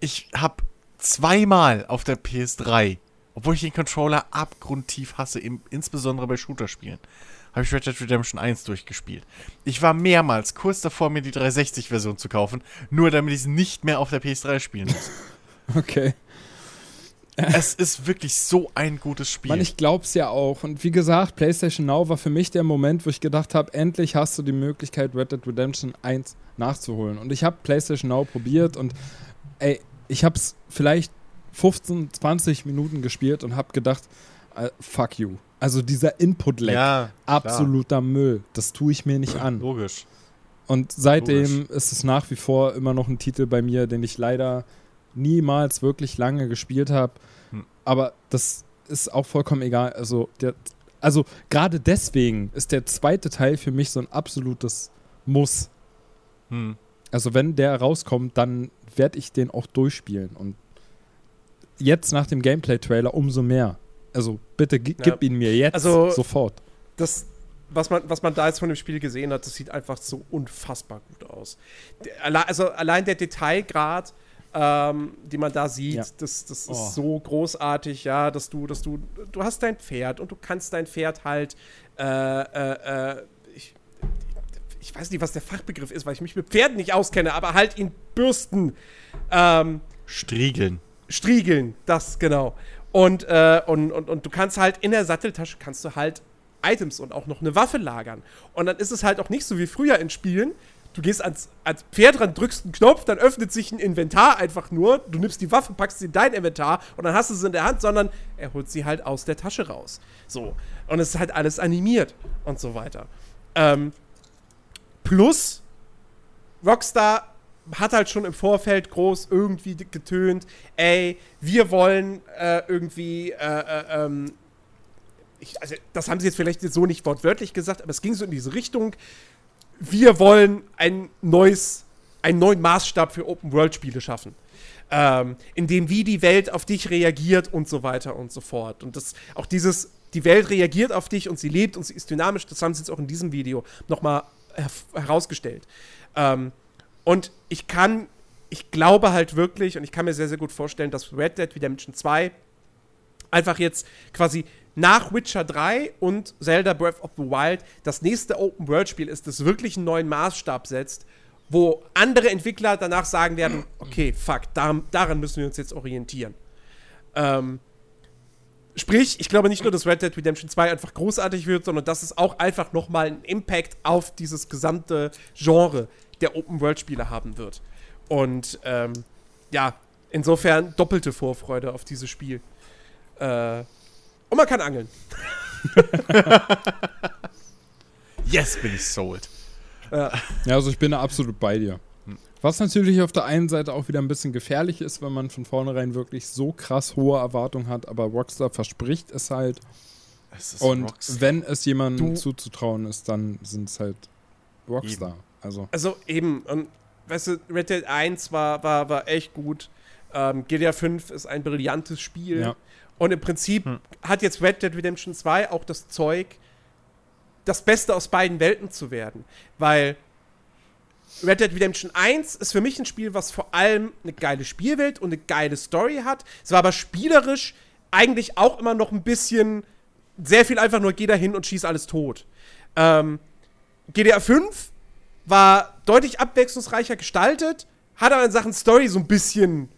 ich hab zweimal auf der PS3, obwohl ich den Controller abgrundtief hasse, im, insbesondere bei Shooter-Spielen, habe ich Red Dead Redemption 1 durchgespielt. Ich war mehrmals kurz davor, mir die 360-Version zu kaufen, nur damit ich es nicht mehr auf der PS3 spielen muss. Okay. Es ist wirklich so ein gutes Spiel. Man, ich glaub's ja auch. Und wie gesagt, PlayStation Now war für mich der Moment, wo ich gedacht habe, endlich hast du die Möglichkeit, Red Dead Redemption 1 nachzuholen. Und ich habe PlayStation Now probiert und ey, ich hab's vielleicht 15, 20 Minuten gespielt und habe gedacht, äh, fuck you. Also dieser Input-Lag, ja, absoluter Müll. Das tue ich mir nicht an. logisch. Und seitdem ist es nach wie vor immer noch ein Titel bei mir, den ich leider niemals wirklich lange gespielt habe. Aber das ist auch vollkommen egal. Also, der, also gerade deswegen ist der zweite Teil für mich so ein absolutes Muss. Hm. Also wenn der rauskommt, dann werde ich den auch durchspielen. Und jetzt nach dem Gameplay-Trailer umso mehr. Also bitte Ja. gib ihn mir jetzt Also- sofort. Das, was man, was man da jetzt von dem Spiel gesehen hat, das sieht einfach so unfassbar gut aus. Also allein der Detailgrad, ähm, die man da sieht, Ja. das, das Oh. ist so großartig, ja, dass du, dass du, du hast dein Pferd und du kannst dein Pferd halt, äh, äh, äh, ich, ich weiß nicht, was der Fachbegriff ist, weil ich mich mit Pferden nicht auskenne, aber halt ihn bürsten. Ähm, Striegeln. Striegeln, das genau. Und, äh, und, und, und du kannst halt in der Satteltasche kannst du halt Items und auch noch eine Waffe lagern. Und dann ist es halt auch nicht so wie früher in Spielen. Du gehst ans, ans Pferd ran, drückst einen Knopf, dann öffnet sich ein Inventar einfach nur. Du nimmst die Waffe, packst sie in dein Inventar und dann hast du sie in der Hand, sondern er holt sie halt aus der Tasche raus. So. Und es ist halt alles animiert und so weiter. Ähm, plus, Rockstar hat halt schon im Vorfeld groß irgendwie getönt, ey, wir wollen äh, irgendwie, äh, äh, ähm, ich, also das haben sie jetzt vielleicht so nicht wortwörtlich gesagt, aber es ging so in diese Richtung, wir wollen ein neues, einen neuen Maßstab für Open-World-Spiele schaffen. Ähm, in dem wie die Welt auf dich reagiert und so weiter und so fort. Und das auch dieses, die Welt reagiert auf dich und sie lebt und sie ist dynamisch, das haben sie jetzt auch in diesem Video nochmal her herausgestellt. Ähm, und ich kann, ich glaube halt wirklich und ich kann mir sehr, sehr gut vorstellen, dass Red Dead Redemption 2 einfach jetzt quasi nach Witcher 3 und Zelda Breath of the Wild das nächste Open-World-Spiel ist, das wirklich einen neuen Maßstab setzt, wo andere Entwickler danach sagen werden, okay, fuck, daran, daran müssen wir uns jetzt orientieren. Ähm, sprich, ich glaube nicht nur, dass Red Dead Redemption 2 einfach großartig wird, sondern dass es auch einfach nochmal einen Impact auf dieses gesamte Genre der Open-World-Spiele haben wird. Und ähm, ja, insofern doppelte Vorfreude auf dieses Spiel. Äh, und man kann angeln. Yes, bin ich sold. Ja, also ich bin da absolut bei dir. Was natürlich auf der einen Seite auch wieder ein bisschen gefährlich ist, wenn man von vornherein wirklich so krass hohe Erwartungen hat, aber Rockstar verspricht es halt. Es ist Und Rockstar. wenn es jemandem Du- zuzutrauen ist, dann sind es halt Rockstar. Also, Also eben, und weißt du, Red Dead 1 war, war, war echt gut. Ähm, GTA 5 ist ein brillantes Spiel. Ja. Und im Prinzip Hm. hat jetzt Red Dead Redemption 2 auch das Zeug, das Beste aus beiden Welten zu werden. Weil Red Dead Redemption 1 ist für mich ein Spiel, was vor allem eine geile Spielwelt und eine geile Story hat. Es war aber spielerisch eigentlich auch immer noch ein bisschen sehr viel einfach nur geh da hin und schieß alles tot. Ähm, GTA 5 war deutlich abwechslungsreicher gestaltet, hat aber in Sachen Story so ein bisschen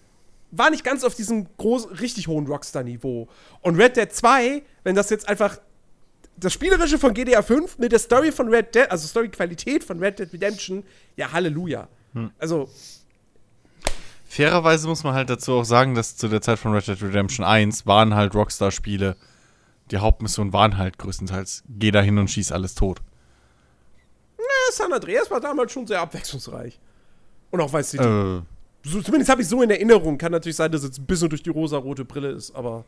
war nicht ganz auf diesem großen, richtig hohen Rockstar-Niveau. Und Red Dead 2, wenn das jetzt einfach das Spielerische von GTA 5 mit der Story von Red Dead, also Story-Qualität von Red Dead Redemption, ja, Halleluja. Also, Fairerweise muss man halt dazu auch sagen, dass zu der Zeit von Red Dead Redemption 1 waren halt Rockstar-Spiele, die Hauptmissionen waren halt größtenteils, geh da hin und schieß alles tot. äh, San Andreas war damals schon sehr abwechslungsreich. Und auch Vice City. Äh, So, zumindest habe ich so in Erinnerung. Kann natürlich sein, dass es ein bisschen durch die rosa-rote Brille ist, aber.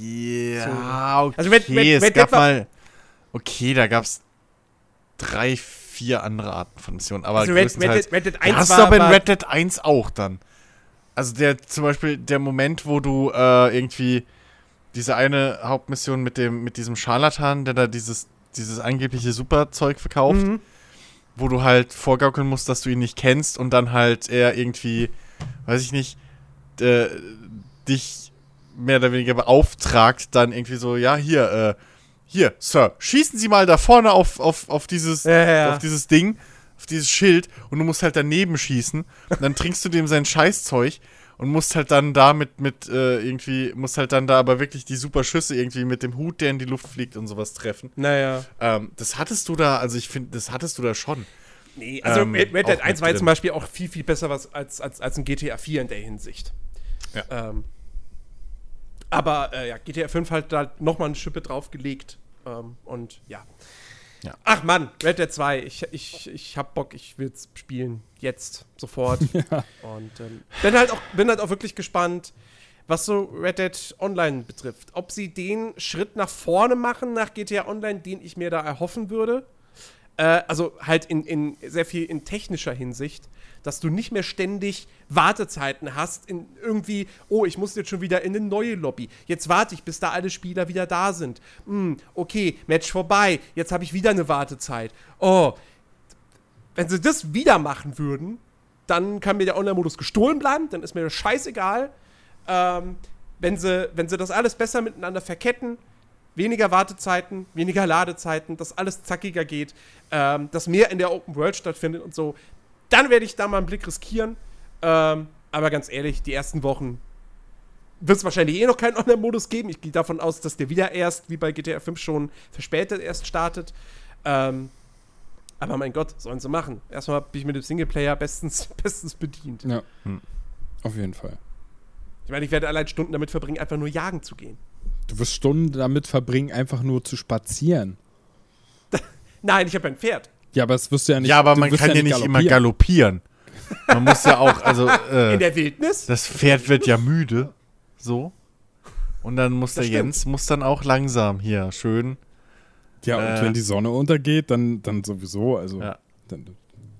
ja, okay. Also Red- Red- es Red Dead gab mal. Okay, da gab es drei, vier andere Arten von Missionen. Aber Also Red, Red, Dead, Red Dead Ja, 1 hast du war, aber in Red Dead 1 auch dann. Also der zum Beispiel der Moment, wo du äh, irgendwie diese eine Hauptmission mit dem mit diesem Scharlatan, der da dieses dieses angebliche Superzeug verkauft, Mhm. Wo du halt vorgaukeln musst, dass du ihn nicht kennst und dann halt er irgendwie, weiß ich nicht, äh, dich mehr oder weniger beauftragt, dann irgendwie so, ja hier, äh, hier, Sir, schießen Sie mal da vorne auf, auf, auf dieses Ja, ja, auf dieses Ding, auf dieses Schild und du musst halt daneben schießen. Und dann trinkst du dem sein Scheißzeug und musst halt dann da mit, mit äh, irgendwie, musst halt dann da aber wirklich die super Schüsse irgendwie mit dem Hut, der in die Luft fliegt und sowas treffen. Naja. Ähm, das hattest du da, also ich finde, das hattest du da schon. Nee, also Ähm, Red, Dead auch 1 mit war jetzt zum Beispiel auch viel, viel besser was als, als, als ein GTA 4 in der Hinsicht. Ja. Ähm, aber äh, ja, GTA 5 halt da nochmal eine Schippe draufgelegt. Ähm, und ja. Ja. Ach Mann, Red Dead 2, ich, ich, ich hab Bock, ich will's spielen. Jetzt, sofort. Und ähm, bin, halt auch, bin halt auch wirklich gespannt, was so Red Dead Online betrifft. Ob sie den Schritt nach vorne machen nach GTA Online, den ich mir da erhoffen würde. Äh, also halt in, in sehr viel in technischer Hinsicht, dass du nicht mehr ständig Wartezeiten hast in irgendwie, oh, ich muss jetzt schon wieder in eine neue Lobby. Jetzt warte ich, bis da alle Spieler wieder da sind. Hm, okay, Match vorbei. Jetzt habe ich wieder eine Wartezeit. Oh, wenn sie das wieder machen würden, dann kann mir der Online-Modus gestohlen bleiben, dann ist mir das scheißegal. Ähm, wenn, sie, wenn sie das alles besser miteinander verketten, weniger Wartezeiten, weniger Ladezeiten, dass alles zackiger geht, ähm, dass mehr in der Open World stattfindet und so, dann werde ich da mal einen Blick riskieren. Ähm, aber ganz ehrlich, die ersten Wochen wird es wahrscheinlich eh noch keinen Online-Modus geben. Ich gehe davon aus, dass der wieder erst, wie bei GTA 5 schon, verspätet erst startet. Ähm, aber mein Gott, sollen sie machen. Erstmal bin ich mit dem Singleplayer bestens, bestens bedient. ja. Hm. Auf jeden Fall. Ich meine, ich werde allein Stunden damit verbringen, einfach nur jagen zu gehen. Du wirst Stunden damit verbringen, einfach nur zu spazieren. Nein, ich habe ein Pferd. Ja, aber es wirst du ja nicht. ja, aber man kann ja nicht immer galoppieren. Man muss ja auch, also äh, In der Wildnis? das Pferd wird ja müde, so. Und dann muss Das der stimmt. Jens muss dann auch langsam hier schön. Ja, und Äh. wenn die Sonne untergeht, dann, dann sowieso. Also, Ja. dann,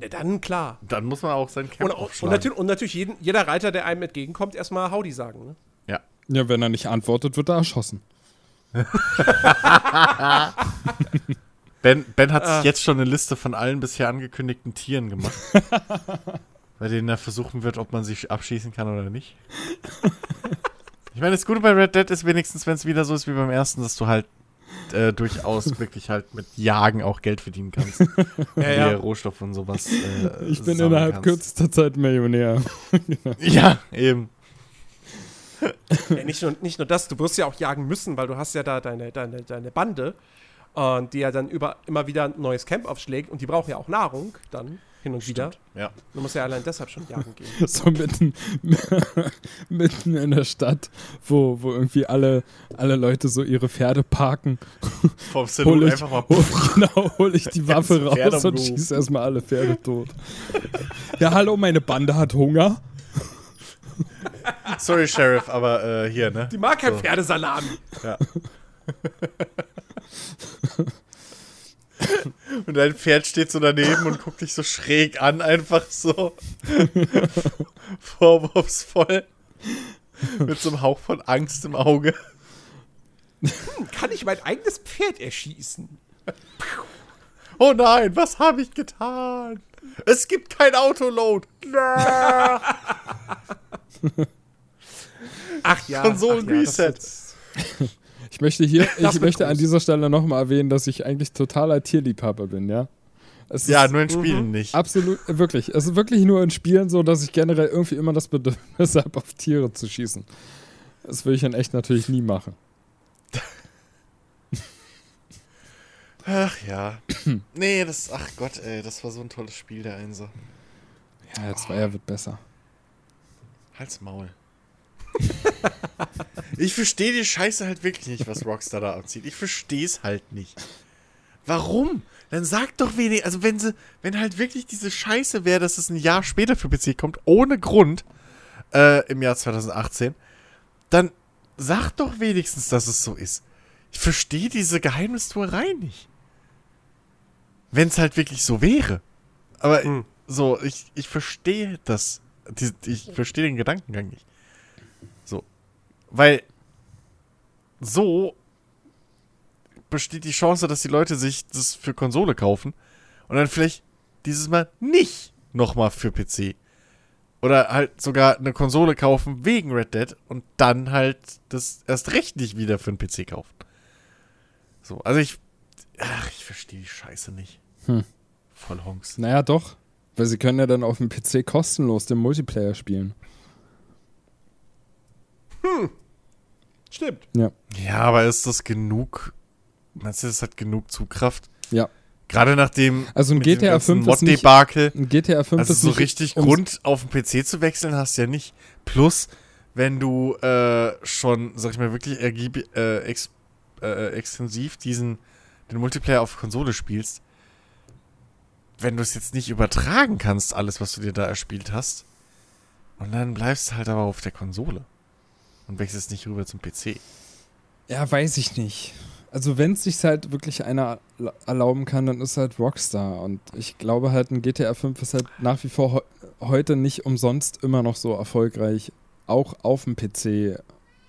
Ja, dann klar. Dann muss man auch sein Und, Camp und, und natürlich, und natürlich jeden, jeder Reiter, der einem entgegenkommt, erstmal Howdy sagen. Ne? Ja. ja, wenn er nicht antwortet, wird er erschossen. Ben, ben hat Ah. sich jetzt schon eine Liste von allen bisher angekündigten Tieren gemacht. bei denen er versuchen wird, ob man sich abschießen kann oder nicht. ich meine, das Gute bei Red Dead ist wenigstens, wenn es wieder so ist wie beim ersten, dass du halt äh, durchaus wirklich halt mit Jagen auch Geld verdienen kannst. Ja, Wie ja. Rohstoff und sowas. Äh, Ich bin innerhalb kannst. kürzester Zeit Millionär. Ja, eben. ja nicht, nur, nicht nur das, du wirst ja auch jagen müssen, weil du hast ja da deine, deine, deine Bande und die ja dann über, immer wieder ein neues Camp aufschlägt und die brauchen ja auch Nahrung dann. hin und wieder. Ja. Du musst ja allein deshalb schon jagen gehen. So mitten, mitten in der Stadt, wo, wo irgendwie alle, alle Leute so ihre Pferde parken. Vom Hol Saloon ich, einfach mal. hol, genau, hole ich die Waffe raus und schieße erstmal alle Pferde tot. Ja, hallo, meine Bande hat Hunger. Sorry, Sheriff, aber äh, hier, ne? Die mag kein So. Pferdesalami. Ja. und dein Pferd steht so daneben und guckt dich so schräg an, einfach so vorwurfsvoll. Mit so einem Hauch von Angst im Auge. Kann ich mein eigenes Pferd erschießen? Oh nein, was habe ich getan? Es gibt kein Autoload. Ach ja. Konsolen-Reset. ja, Ich möchte hier, Das ich möchte an groß. dieser Stelle nochmal erwähnen, dass ich eigentlich totaler Tierliebhaber bin, ja. Es Ja, ist nur in Spielen nicht. absolut, äh, wirklich. Es ist wirklich nur in Spielen so, dass ich generell irgendwie immer das Bedürfnis habe, auf Tiere zu schießen. Das würde ich in echt natürlich nie machen. Ach ja. nee, das, ach Gott, ey, das war so ein tolles Spiel, der Einser. Ja, der Zweier wird besser. Halt's Maul. ich verstehe die Scheiße halt wirklich nicht, was Rockstar da abzieht. Ich verstehe es halt nicht. Warum? Dann sag doch wenig, also wenn sie, wenn halt wirklich diese Scheiße wäre, dass es ein Jahr später für PC kommt, ohne Grund, äh, im Jahr 2018, dann sag doch wenigstens, dass es so ist. Ich verstehe diese Geheimnistuerei nicht. Wenn es halt wirklich so wäre. Aber Hm. so, ich, ich verstehe das. Die, ich verstehe den Gedankengang nicht. Weil so besteht die Chance, dass die Leute sich das für Konsole kaufen und dann vielleicht dieses Mal nicht nochmal für PC. Oder halt sogar eine Konsole kaufen wegen Red Dead und dann halt das erst recht nicht wieder für einen PC kaufen. So, also ich. Ach, ich verstehe die Scheiße nicht. Hm. Voll Honks. Naja, doch. Weil sie können ja dann auf dem PC kostenlos den Multiplayer spielen. Stimmt. Ja. Ja, aber ist das genug? Meinst du, das hat genug Zugkraft? Ja. Gerade nachdem Also ein GTA ganzen 5 ist nicht- Mod-Debakel, Ein GTA 5 also ist so nicht richtig Grund auf den PC zu wechseln hast du ja nicht. Plus, wenn du äh, schon, sag ich mal, wirklich ergieb, äh, ex, äh, extensiv diesen den Multiplayer auf Konsole spielst, wenn du es jetzt nicht übertragen kannst, alles, was du dir da erspielt hast, und dann bleibst du halt aber auf der Konsole und wechselst nicht rüber zum PC. Ja, weiß ich nicht. Also wenn es sich halt wirklich einer erla- erlauben kann, dann ist halt Rockstar. Und ich glaube halt, ein GTA 5 ist halt nach wie vor heu- heute nicht umsonst immer noch so erfolgreich. Auch auf dem PC.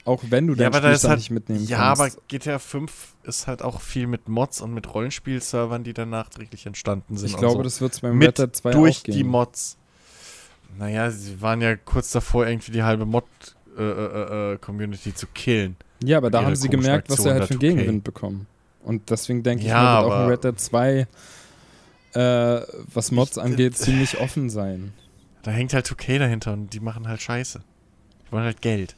Auch wenn du Ja, aber da ist Spielstand halt, nicht mitnehmen ja, aber kannst. GTA 5 ist halt auch viel mit Mods und mit Rollenspielservern, die dann nachträglich entstanden sind. ich glaube, so. das wird es beim mit Red Dead 2 durch auch gehen. die Mods. Naja, sie waren ja kurz davor, irgendwie die halbe Mod-Community zu killen. ja, aber da haben sie gemerkt, was sie halt für 2K. Gegenwind bekommen. Und deswegen denke ich, Ja, mal, wird auch ein Red Dead 2, äh, was Mods Ich- angeht, ziemlich offen sein. Da hängt halt 2K dahinter und die machen halt Scheiße. Die wollen halt Geld.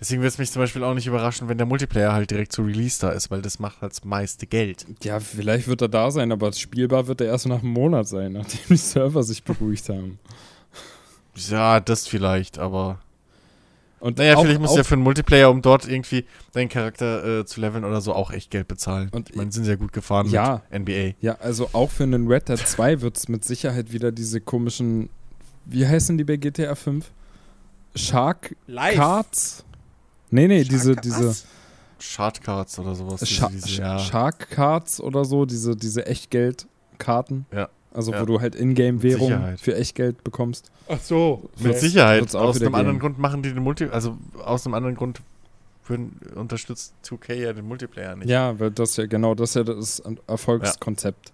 Deswegen würde es mich zum Beispiel auch nicht überraschen, wenn der Multiplayer halt direkt zu Release da ist, weil das macht halt das meiste Geld. Ja, vielleicht wird er da sein, aber spielbar wird er erst nach einem Monat sein, nachdem die Server sich beruhigt haben. Ja, das vielleicht, aber Und Naja, auch- vielleicht musst du ja für einen Multiplayer, um dort irgendwie deinen Charakter äh, zu leveln oder so, auch echt Geld bezahlen. Und ich meine, sind sehr gut gefahren Ja. mit NBA. Ja, also auch für einen Red Dead 2 wird es mit Sicherheit wieder diese komischen, wie heißen die bei GTA 5? Shark Live. Cards? Nee, nee, diese, Shark- diese was? Shardcards oder sowas. diese- Sha diese, Sh- ja. Shark Cards oder so, diese, diese Echtgeldkarten. Ja. Also Ja. wo du halt Ingame-Währung für Echtgeld bekommst. Ach so. Mit So. Sicherheit. Aus einem anderen. Grund machen die den Multi, also aus einem anderen Grund würden, unterstützt 2K ja den Multiplayer nicht. Ja, weil das ja, genau, das ist ja das Erfolgskonzept,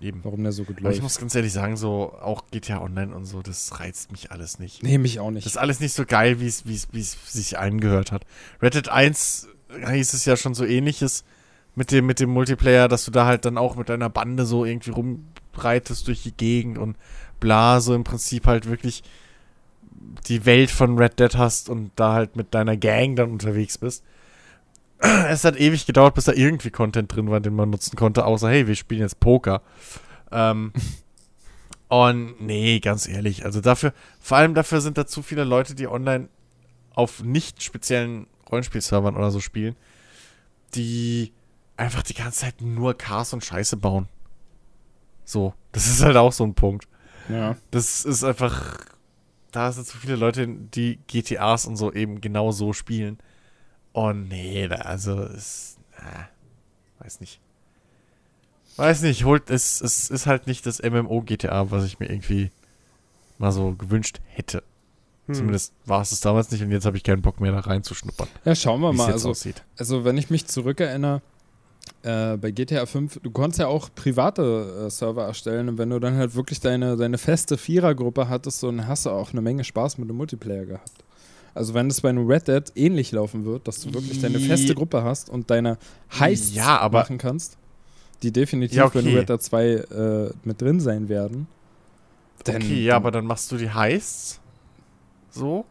Eben. warum der so gut Aber ich läuft. muss ganz ehrlich sagen, so auch GTA Online und so, das reizt mich alles nicht. Nee, mich auch nicht. Das ist alles nicht so geil, wie es wie es- wie es sich eingehört hat. Red Dead 1 hieß es ja schon so ähnliches mit dem, mit dem Multiplayer, dass du da halt dann auch mit deiner Bande so irgendwie rumreitest durch die Gegend und bla, so im Prinzip halt wirklich die Welt von Red Dead hast und da halt mit deiner Gang dann unterwegs bist. Es hat ewig gedauert, bis da irgendwie Content drin war, den man nutzen konnte, außer hey, wir spielen jetzt Poker. Ähm, Und nee, ganz ehrlich, also dafür, vor allem dafür sind da zu viele Leute, die online auf nicht speziellen Rollenspielservern oder so spielen, die einfach die ganze Zeit nur Chaos und Scheiße bauen. So, das ist halt auch so ein Punkt. Ja. Das ist einfach, da sind zu viele Leute, die GTAs und so eben genau so spielen. Und nee, da, also es, äh, weiß nicht. Weiß nicht, holt, es, es ist halt nicht das MMO GTA, was ich mir irgendwie mal so gewünscht hätte. Hm. Zumindest war es es damals nicht und jetzt habe ich keinen Bock mehr da reinzuschnuppern. Ja, schauen wir wie es mal. Also, aussieht. also, wenn ich mich zurückerinnere, äh, bei GTA 5, du konntest ja auch private äh, Server erstellen und wenn du dann halt wirklich deine, deine feste Vierergruppe hattest, so, dann hast du auch eine Menge Spaß mit dem Multiplayer gehabt. Also wenn es bei einem Red Dead ähnlich laufen wird, dass du wirklich deine feste Gruppe hast und deine Heists Ja, machen kannst, die definitiv Ja, bei okay. Red Dead 2 äh, mit drin sein werden. dann- okay, ja, aber dann machst du die Heists so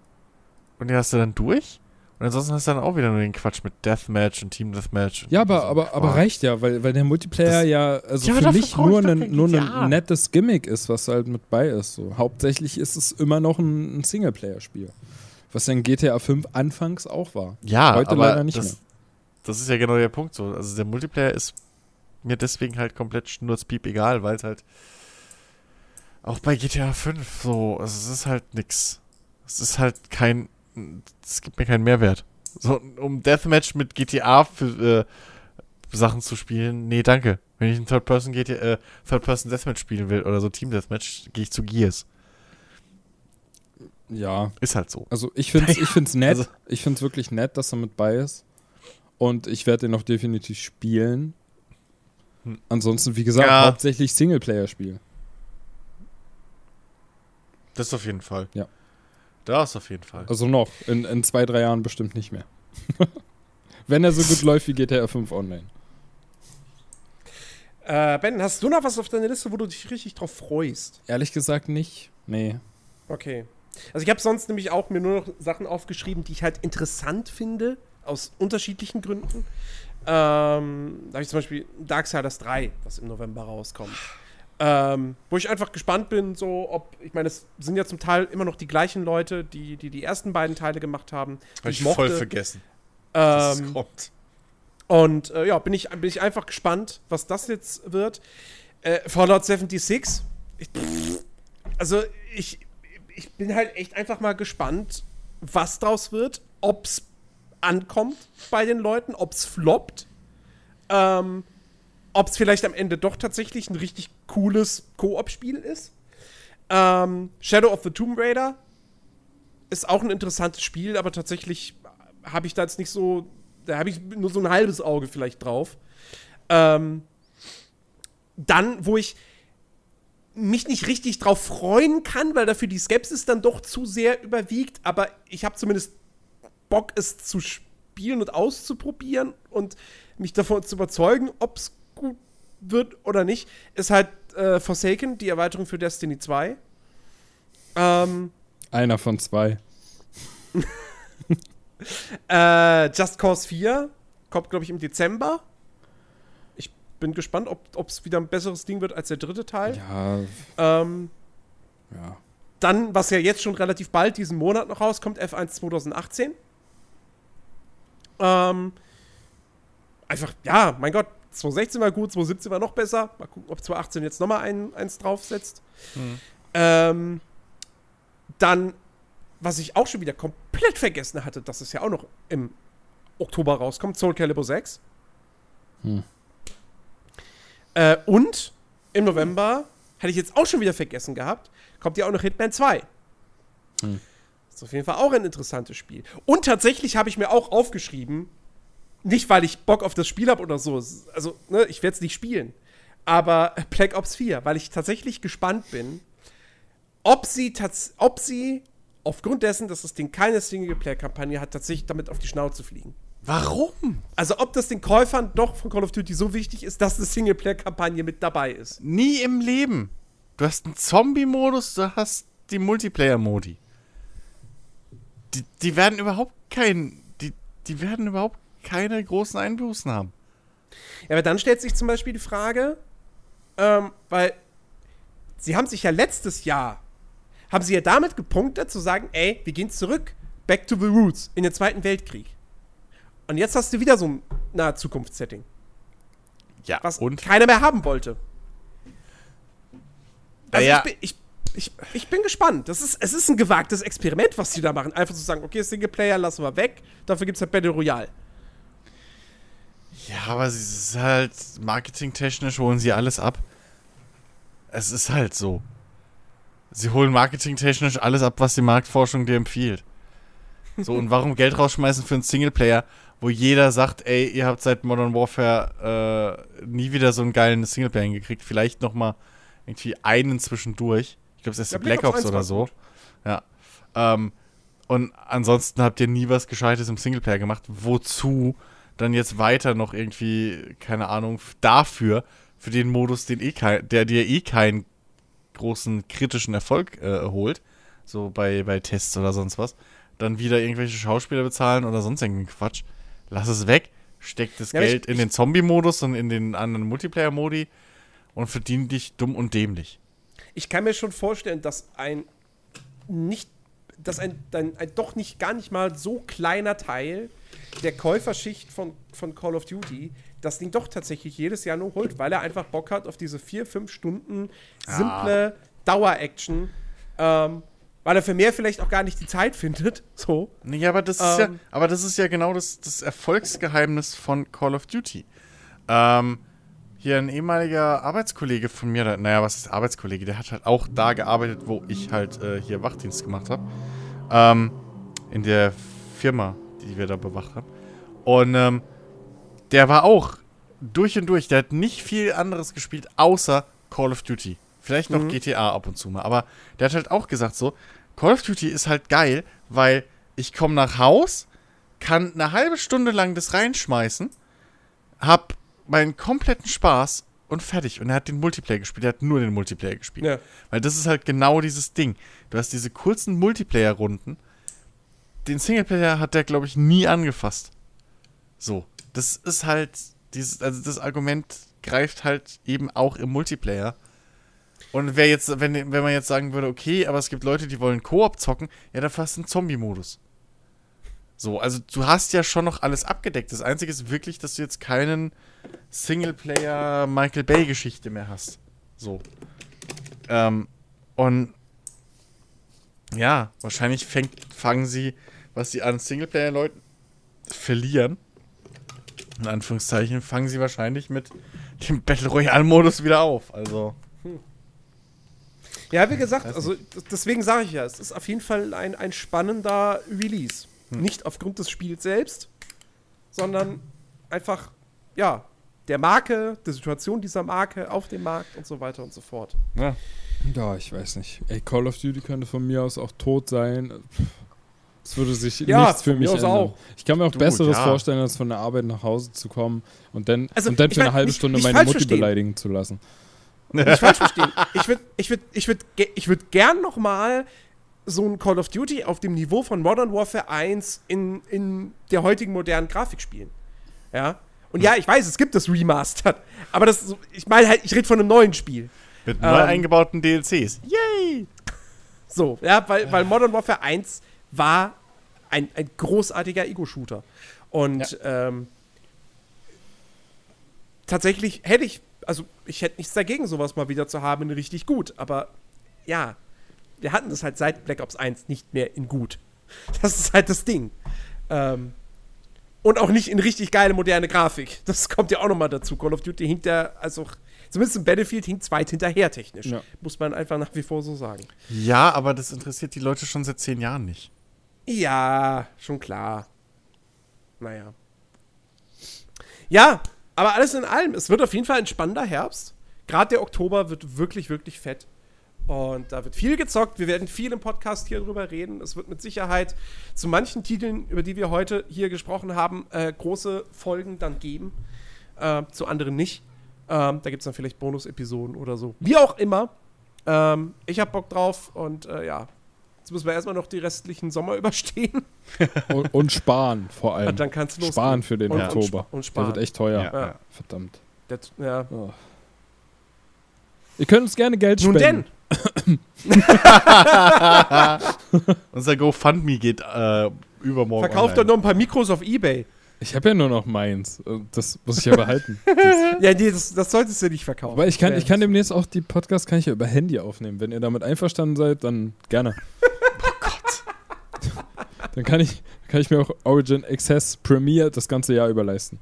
und die hast du dann durch und ansonsten hast du dann auch wieder nur den Quatsch mit Deathmatch und Team Deathmatch. und Ja, aber, aber, aber reicht ja, weil, weil der Multiplayer Das- ja also Ja, für mich nur kein nur ein nettes Gimmick ist, was halt mit bei ist. So. Hauptsächlich ist es immer noch ein, ein Singleplayer-Spiel. Was ja in GTA 5 anfangs auch war. Ja, Heute leider nicht das, mehr. das ist ja genau der Punkt so. Also der Multiplayer ist mir deswegen halt komplett schnurzpiep egal, weil es halt auch bei GTA 5 so, also es ist halt nix. Es ist halt kein, es gibt mir keinen Mehrwert. So, um Deathmatch mit GTA für äh, Sachen zu spielen, nee, danke. Wenn ich ein Third-Person GTA, äh, Third-Person Deathmatch spielen will oder so Team Deathmatch, gehe ich zu Gears. Ja, Ist halt so. also ich finde es ich find's nett. Also- ich finde es wirklich nett, dass er mit bei ist. Und ich werde den auch definitiv spielen. Hm. Ansonsten, wie gesagt, Ja. hauptsächlich Singleplayer-Spiel. Das auf jeden Fall. Ja. Das auf jeden Fall. Also noch. In, in zwei, drei Jahren bestimmt nicht mehr. Wenn er so gut läuft wie GTA 5 online. Äh, ben, hast du noch was auf deiner Liste, wo du dich richtig drauf freust? Ehrlich gesagt nicht. Nee. Okay. Also ich habe sonst nämlich auch mir nur noch Sachen aufgeschrieben, die ich halt interessant finde, aus unterschiedlichen Gründen. Ähm, da habe ich zum Beispiel Darksiders 3, was im November rauskommt. Ähm, wo ich einfach gespannt bin, so ob, ich meine, es sind ja zum Teil immer noch die gleichen Leute, die die, die ersten beiden Teile gemacht haben. die Hab ich voll vergessen. es Ähm, kommt. und äh, ja, bin ich, bin ich einfach gespannt, was das jetzt wird. Äh, Fallout 76. Ich, also, ich, ich bin halt echt einfach mal gespannt, was draus wird. Ob's ankommt bei den Leuten, ob's floppt. Ähm, ob's vielleicht am Ende doch tatsächlich ein richtig cooles Koop-Spiel ist. Ähm, Shadow of the Tomb Raider ist auch ein interessantes Spiel, aber tatsächlich habe ich da jetzt nicht so, da habe ich nur so ein halbes Auge vielleicht drauf. Ähm, dann, wo ich mich nicht richtig drauf freuen kann, weil dafür die Skepsis dann doch zu sehr überwiegt, aber ich habe zumindest Bock, es zu spielen und auszuprobieren und mich davon zu überzeugen, ob es gut wird oder nicht, ist halt äh, Forsaken, die Erweiterung für Destiny 2. Ähm, Einer von zwei. Äh, Just Cause 4 kommt, glaube ich, im Dezember. Ich bin gespannt, ob es wieder ein besseres Ding wird als der dritte Teil. Ja, Ähm, ja. dann, was ja jetzt schon relativ bald diesen Monat noch rauskommt, F1 2018. Ähm, einfach, ja, mein Gott, 2016 war gut, 2017 war noch besser. Mal gucken, ob 2018 jetzt nochmal ein, eins draufsetzt. Ähm, dann, was ich auch schon wieder komplett vergessen hatte, dass es ja auch noch im Oktober rauskommt, Soul Calibur 6. Hm. Äh, und im November, hatte ich jetzt auch schon wieder vergessen gehabt, kommt ja auch noch Hitman 2. Hm. Das ist auf jeden Fall auch ein interessantes Spiel. Und tatsächlich habe ich mir auch aufgeschrieben, nicht weil ich Bock auf das Spiel habe oder so, also ne, ich werde es nicht spielen, aber Black Ops 4, weil ich tatsächlich gespannt bin, ob sie, ob sie aufgrund dessen, dass das Ding keine Single-Player-Kampagne hat, tatsächlich damit auf die Schnauze fliegen. Warum? Also ob das den Käufern doch von Call of Duty so wichtig ist, dass eine Singleplayer-Kampagne mit dabei ist. Nie im Leben. Du hast einen Zombie-Modus, du hast die Multiplayer-Modi. Die, die werden überhaupt kein. Die, die werden überhaupt keine großen Einbußen haben. Ja, aber dann stellt sich zum Beispiel die Frage, ähm, weil sie haben sich ja letztes Jahr, haben sie ja damit gepunktet, zu sagen, ey, wir gehen zurück, back to the roots, in den Zweiten Weltkrieg. Und jetzt hast du wieder so ein nahe Zukunftssetting, Ja, was und? keiner mehr haben wollte. Also Naja. ich, bin, ich, ich, ich bin gespannt. Das ist, es ist ein gewagtes Experiment, was die da machen. Einfach zu sagen, okay, Singleplayer lassen wir weg, dafür gibt es halt Battle Royale. Ja, aber es ist halt, marketingtechnisch holen sie alles ab. Es ist halt so. Sie holen marketingtechnisch alles ab, was die Marktforschung dir empfiehlt. So, und warum Geld rausschmeißen für einen Singleplayer, wo jeder sagt, ey, ihr habt seit Modern Warfare äh, nie wieder so einen geilen Singleplayer hingekriegt, vielleicht noch mal irgendwie einen zwischendurch. Ich glaube, es ist Ja, die Black Ops 1 oder so. Ja. Ähm, und ansonsten habt ihr nie was Gescheites im Singleplayer gemacht. Wozu dann jetzt weiter noch irgendwie, keine Ahnung, dafür, für den Modus, den eh kein, der dir eh keinen großen kritischen Erfolg äh, holt, so bei, bei Tests oder sonst was, dann wieder irgendwelche Schauspieler bezahlen oder sonst irgendwie Quatsch. Lass es weg, steck das Ja, Geld ich- in den Zombie-Modus und in den anderen Multiplayer-Modi und verdien dich dumm und dämlich. Ich kann mir schon vorstellen, dass ein nicht, dass ein, ein, ein doch nicht gar nicht mal so kleiner Teil der Käuferschicht von, von Call of Duty das Ding doch tatsächlich jedes Jahr nur holt, weil er einfach Bock hat auf diese vier, fünf Stunden simple Dauer-Action, ähm, weil er für mehr vielleicht auch gar nicht die Zeit findet. So. Nee, aber das ist ja, Ähm. aber das ist ja genau das, das Erfolgsgeheimnis von Call of Duty. Ähm, hier ein ehemaliger Arbeitskollege von mir, der- naja, was ist Arbeitskollege? Der hat halt auch da gearbeitet, wo ich halt äh, hier Wachdienst gemacht habe. Ähm, in der Firma, die wir da bewacht haben. Und ähm, der war auch durch und durch. Der hat nicht viel anderes gespielt, außer Call of Duty. Vielleicht noch Mhm. GTA ab und zu mal. Aber der hat halt auch gesagt so, Call of Duty ist halt geil, weil ich komme nach Haus, kann eine halbe Stunde lang das reinschmeißen, hab meinen kompletten Spaß und fertig. Und er hat den Multiplayer gespielt. Er hat nur den Multiplayer gespielt. Ja. Weil das ist halt genau dieses Ding. Du hast diese kurzen Multiplayer-Runden. Den Singleplayer hat der, glaube ich, nie angefasst. So. Das ist halt, dieses, also das Argument greift halt eben auch im Multiplayer. Und wer jetzt, wenn, wenn man jetzt sagen würde, okay, aber es gibt Leute, die wollen Koop zocken, ja, dann fast einen Zombie-Modus. So, also du hast ja schon noch alles abgedeckt. Das Einzige ist wirklich, dass du jetzt keinen Singleplayer Michael Bay-Geschichte mehr hast. So. Ähm, und ja, wahrscheinlich fängt, fangen sie, was sie an Singleplayer-Leuten verlieren, in Anführungszeichen, fangen sie wahrscheinlich mit dem Battle Royale-Modus wieder auf. Also. Ja, wie gesagt, also deswegen sage ich ja, es ist auf jeden Fall ein, ein spannender Release. Nicht aufgrund des Spiels selbst, sondern einfach, ja, der Marke, der Situation dieser Marke auf dem Markt und so weiter und so fort. Ja. Ja, ich weiß nicht. Ey, Call of Duty könnte von mir aus auch tot sein. Es würde sich Ja, nichts für mich ändern. auch. Ich kann mir auch Du, Besseres ja. vorstellen, als von der Arbeit nach Hause zu kommen und dann, Also, und dann für eine halbe nicht- Stunde nicht meine Mutti verstehen. beleidigen zu lassen. Nicht falsch verstehen. Ich würde ich würd, ich würd, ich würd gern noch mal so ein Call of Duty auf dem Niveau von Modern Warfare 1 in, in der heutigen modernen Grafik spielen. Ja. Und ja, ich weiß, es gibt das Remastered. Aber das, ich meine halt, ich rede von einem neuen Spiel. Mit neu Ähm. eingebauten DLCs. Yay! So, ja, weil, weil Modern Warfare 1 war ein, ein großartiger Ego-Shooter. Und ähm, tatsächlich hätte ich, also ich hätte nichts dagegen, sowas mal wieder zu haben, in richtig gut. Aber ja, wir hatten das halt seit Black Ops 1 nicht mehr in gut. Das ist halt das Ding. Ähm, und auch nicht in richtig geile moderne Grafik. Das kommt ja auch noch mal dazu. Call of Duty hinkt ja, also zumindest im Battlefield hinkt weit hinterher technisch. Ja. Muss man einfach nach wie vor so sagen. Ja, aber das interessiert die Leute schon seit zehn Jahren nicht. Ja, schon klar. Naja. Ja, aber alles in allem, es wird auf jeden Fall ein spannender Herbst. Gerade der Oktober wird wirklich, wirklich fett. Und da wird viel gezockt. Wir werden viel im Podcast hier drüber reden. Es wird mit Sicherheit zu manchen Titeln, über die wir heute hier gesprochen haben, äh, große Folgen dann geben. Äh, zu anderen nicht. Ähm, da gibt es dann vielleicht Bonus-Episoden oder so. Wie auch immer. Ähm, ich habe Bock drauf und äh, ja. Jetzt müssen wir erstmal noch die restlichen Sommer überstehen. Und, und sparen vor allem. Und dann kannst du losgehen. sparen für den Und- Oktober. Und, und Der sparen. wird echt teuer. Ja. Ja. Verdammt. Der, ja. Oh. Ihr könnt uns gerne Geld Nun spenden. denn. Unser GoFundMe geht äh, übermorgen. Verkauft doch noch ein paar Mikros auf Ebay. Ich habe ja nur noch meins. Äh, Das muss ich ja behalten. Ja, nee, das, das solltest du nicht verkaufen. Aber ich kann, ich kann demnächst auch die Podcasts kann ich ja über Handy aufnehmen. Wenn ihr damit einverstanden seid, dann gerne. Dann kann ich, kann ich mir auch Origin Access Premiere das ganze Jahr über leisten.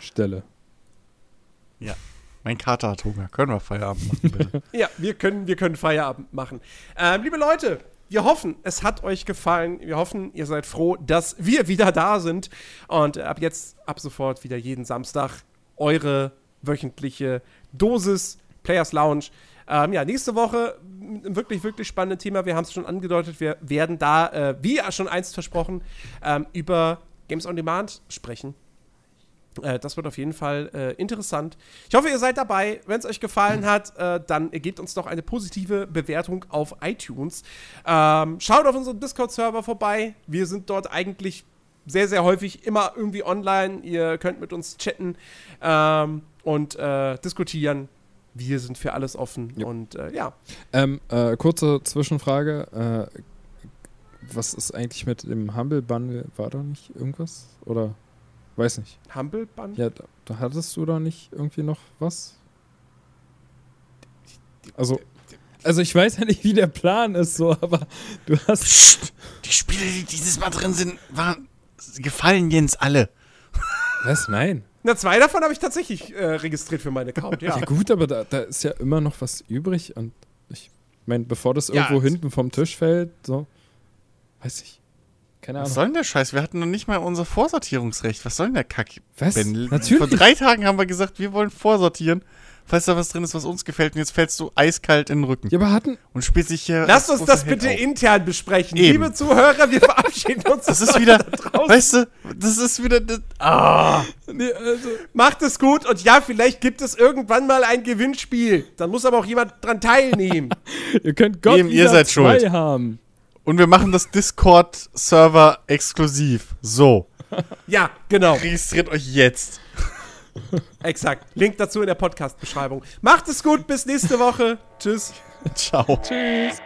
Stelle. Mein Kater hat Hunger. Können wir Feierabend machen, bitte? Ja, wir können, wir können Feierabend machen. Ähm, liebe Leute, wir hoffen, es hat euch gefallen. Wir hoffen, ihr seid froh, dass wir wieder da sind. Und ab jetzt, ab sofort wieder jeden Samstag eure wöchentliche Dosis Players Lounge. Ähm, ja, nächste Woche ein wirklich, wirklich spannendes Thema. Wir haben es schon angedeutet. Wir werden da, äh, wie schon einst versprochen, ähm, über Games on Demand sprechen. Äh, das wird auf jeden Fall äh, interessant. Ich hoffe, ihr seid dabei. Wenn es euch gefallen hat, äh, dann gebt uns doch eine positive Bewertung auf iTunes. Ähm, schaut auf unserem Discord-Server vorbei. Wir sind dort eigentlich sehr, sehr häufig immer irgendwie online. Ihr könnt mit uns chatten ähm, und äh, diskutieren. Wir sind für alles offen. Ja. Und äh, ja, Ähm, äh, kurze Zwischenfrage. Äh, was ist eigentlich mit dem Humble Bundle? War da nicht irgendwas? Oder? Weiß nicht. Humble Band. Ja, da, da hattest du da nicht irgendwie noch was? Also, also ich weiß ja nicht, wie der Plan ist, so, aber du hast. Psst, die Spiele, die dieses Mal drin sind, waren, gefallen Jens alle. Was? Nein. Na, zwei davon habe ich tatsächlich äh, registriert für meinen Account, ja. Ja, gut, aber da, da ist ja immer noch was übrig und ich meine, bevor das Ja, irgendwo es- hinten vom Tisch fällt, so. Weiß ich. Keine Was Ahnung. soll denn der Scheiß? Wir hatten noch nicht mal unser Vorsortierungsrecht. Was soll denn der Kack? Was? Natürlich. Vor drei Tagen haben wir gesagt, wir wollen vorsortieren, falls da was drin ist, was uns gefällt. Und jetzt fällst du eiskalt in den Rücken. Ja, aber hatten. Und spielst dich hier. Lasst als uns das Held bitte auf. intern besprechen. Eben. Liebe Zuhörer, wir verabschieden uns. Das ist wieder. da weißt du, das ist wieder. Das, ah. Nee, also, Macht es gut und ja, vielleicht gibt es irgendwann mal ein Gewinnspiel. Dann muss aber auch jemand dran teilnehmen. ihr könnt Gott Eben, ihr seid 2 schuld. haben. Und wir machen das Discord-Server exklusiv. So. ja, genau. Registriert euch jetzt. Exakt. Link dazu in der Podcast-Beschreibung. Macht es gut, bis nächste Woche. Tschüss. Ciao. Tschüss.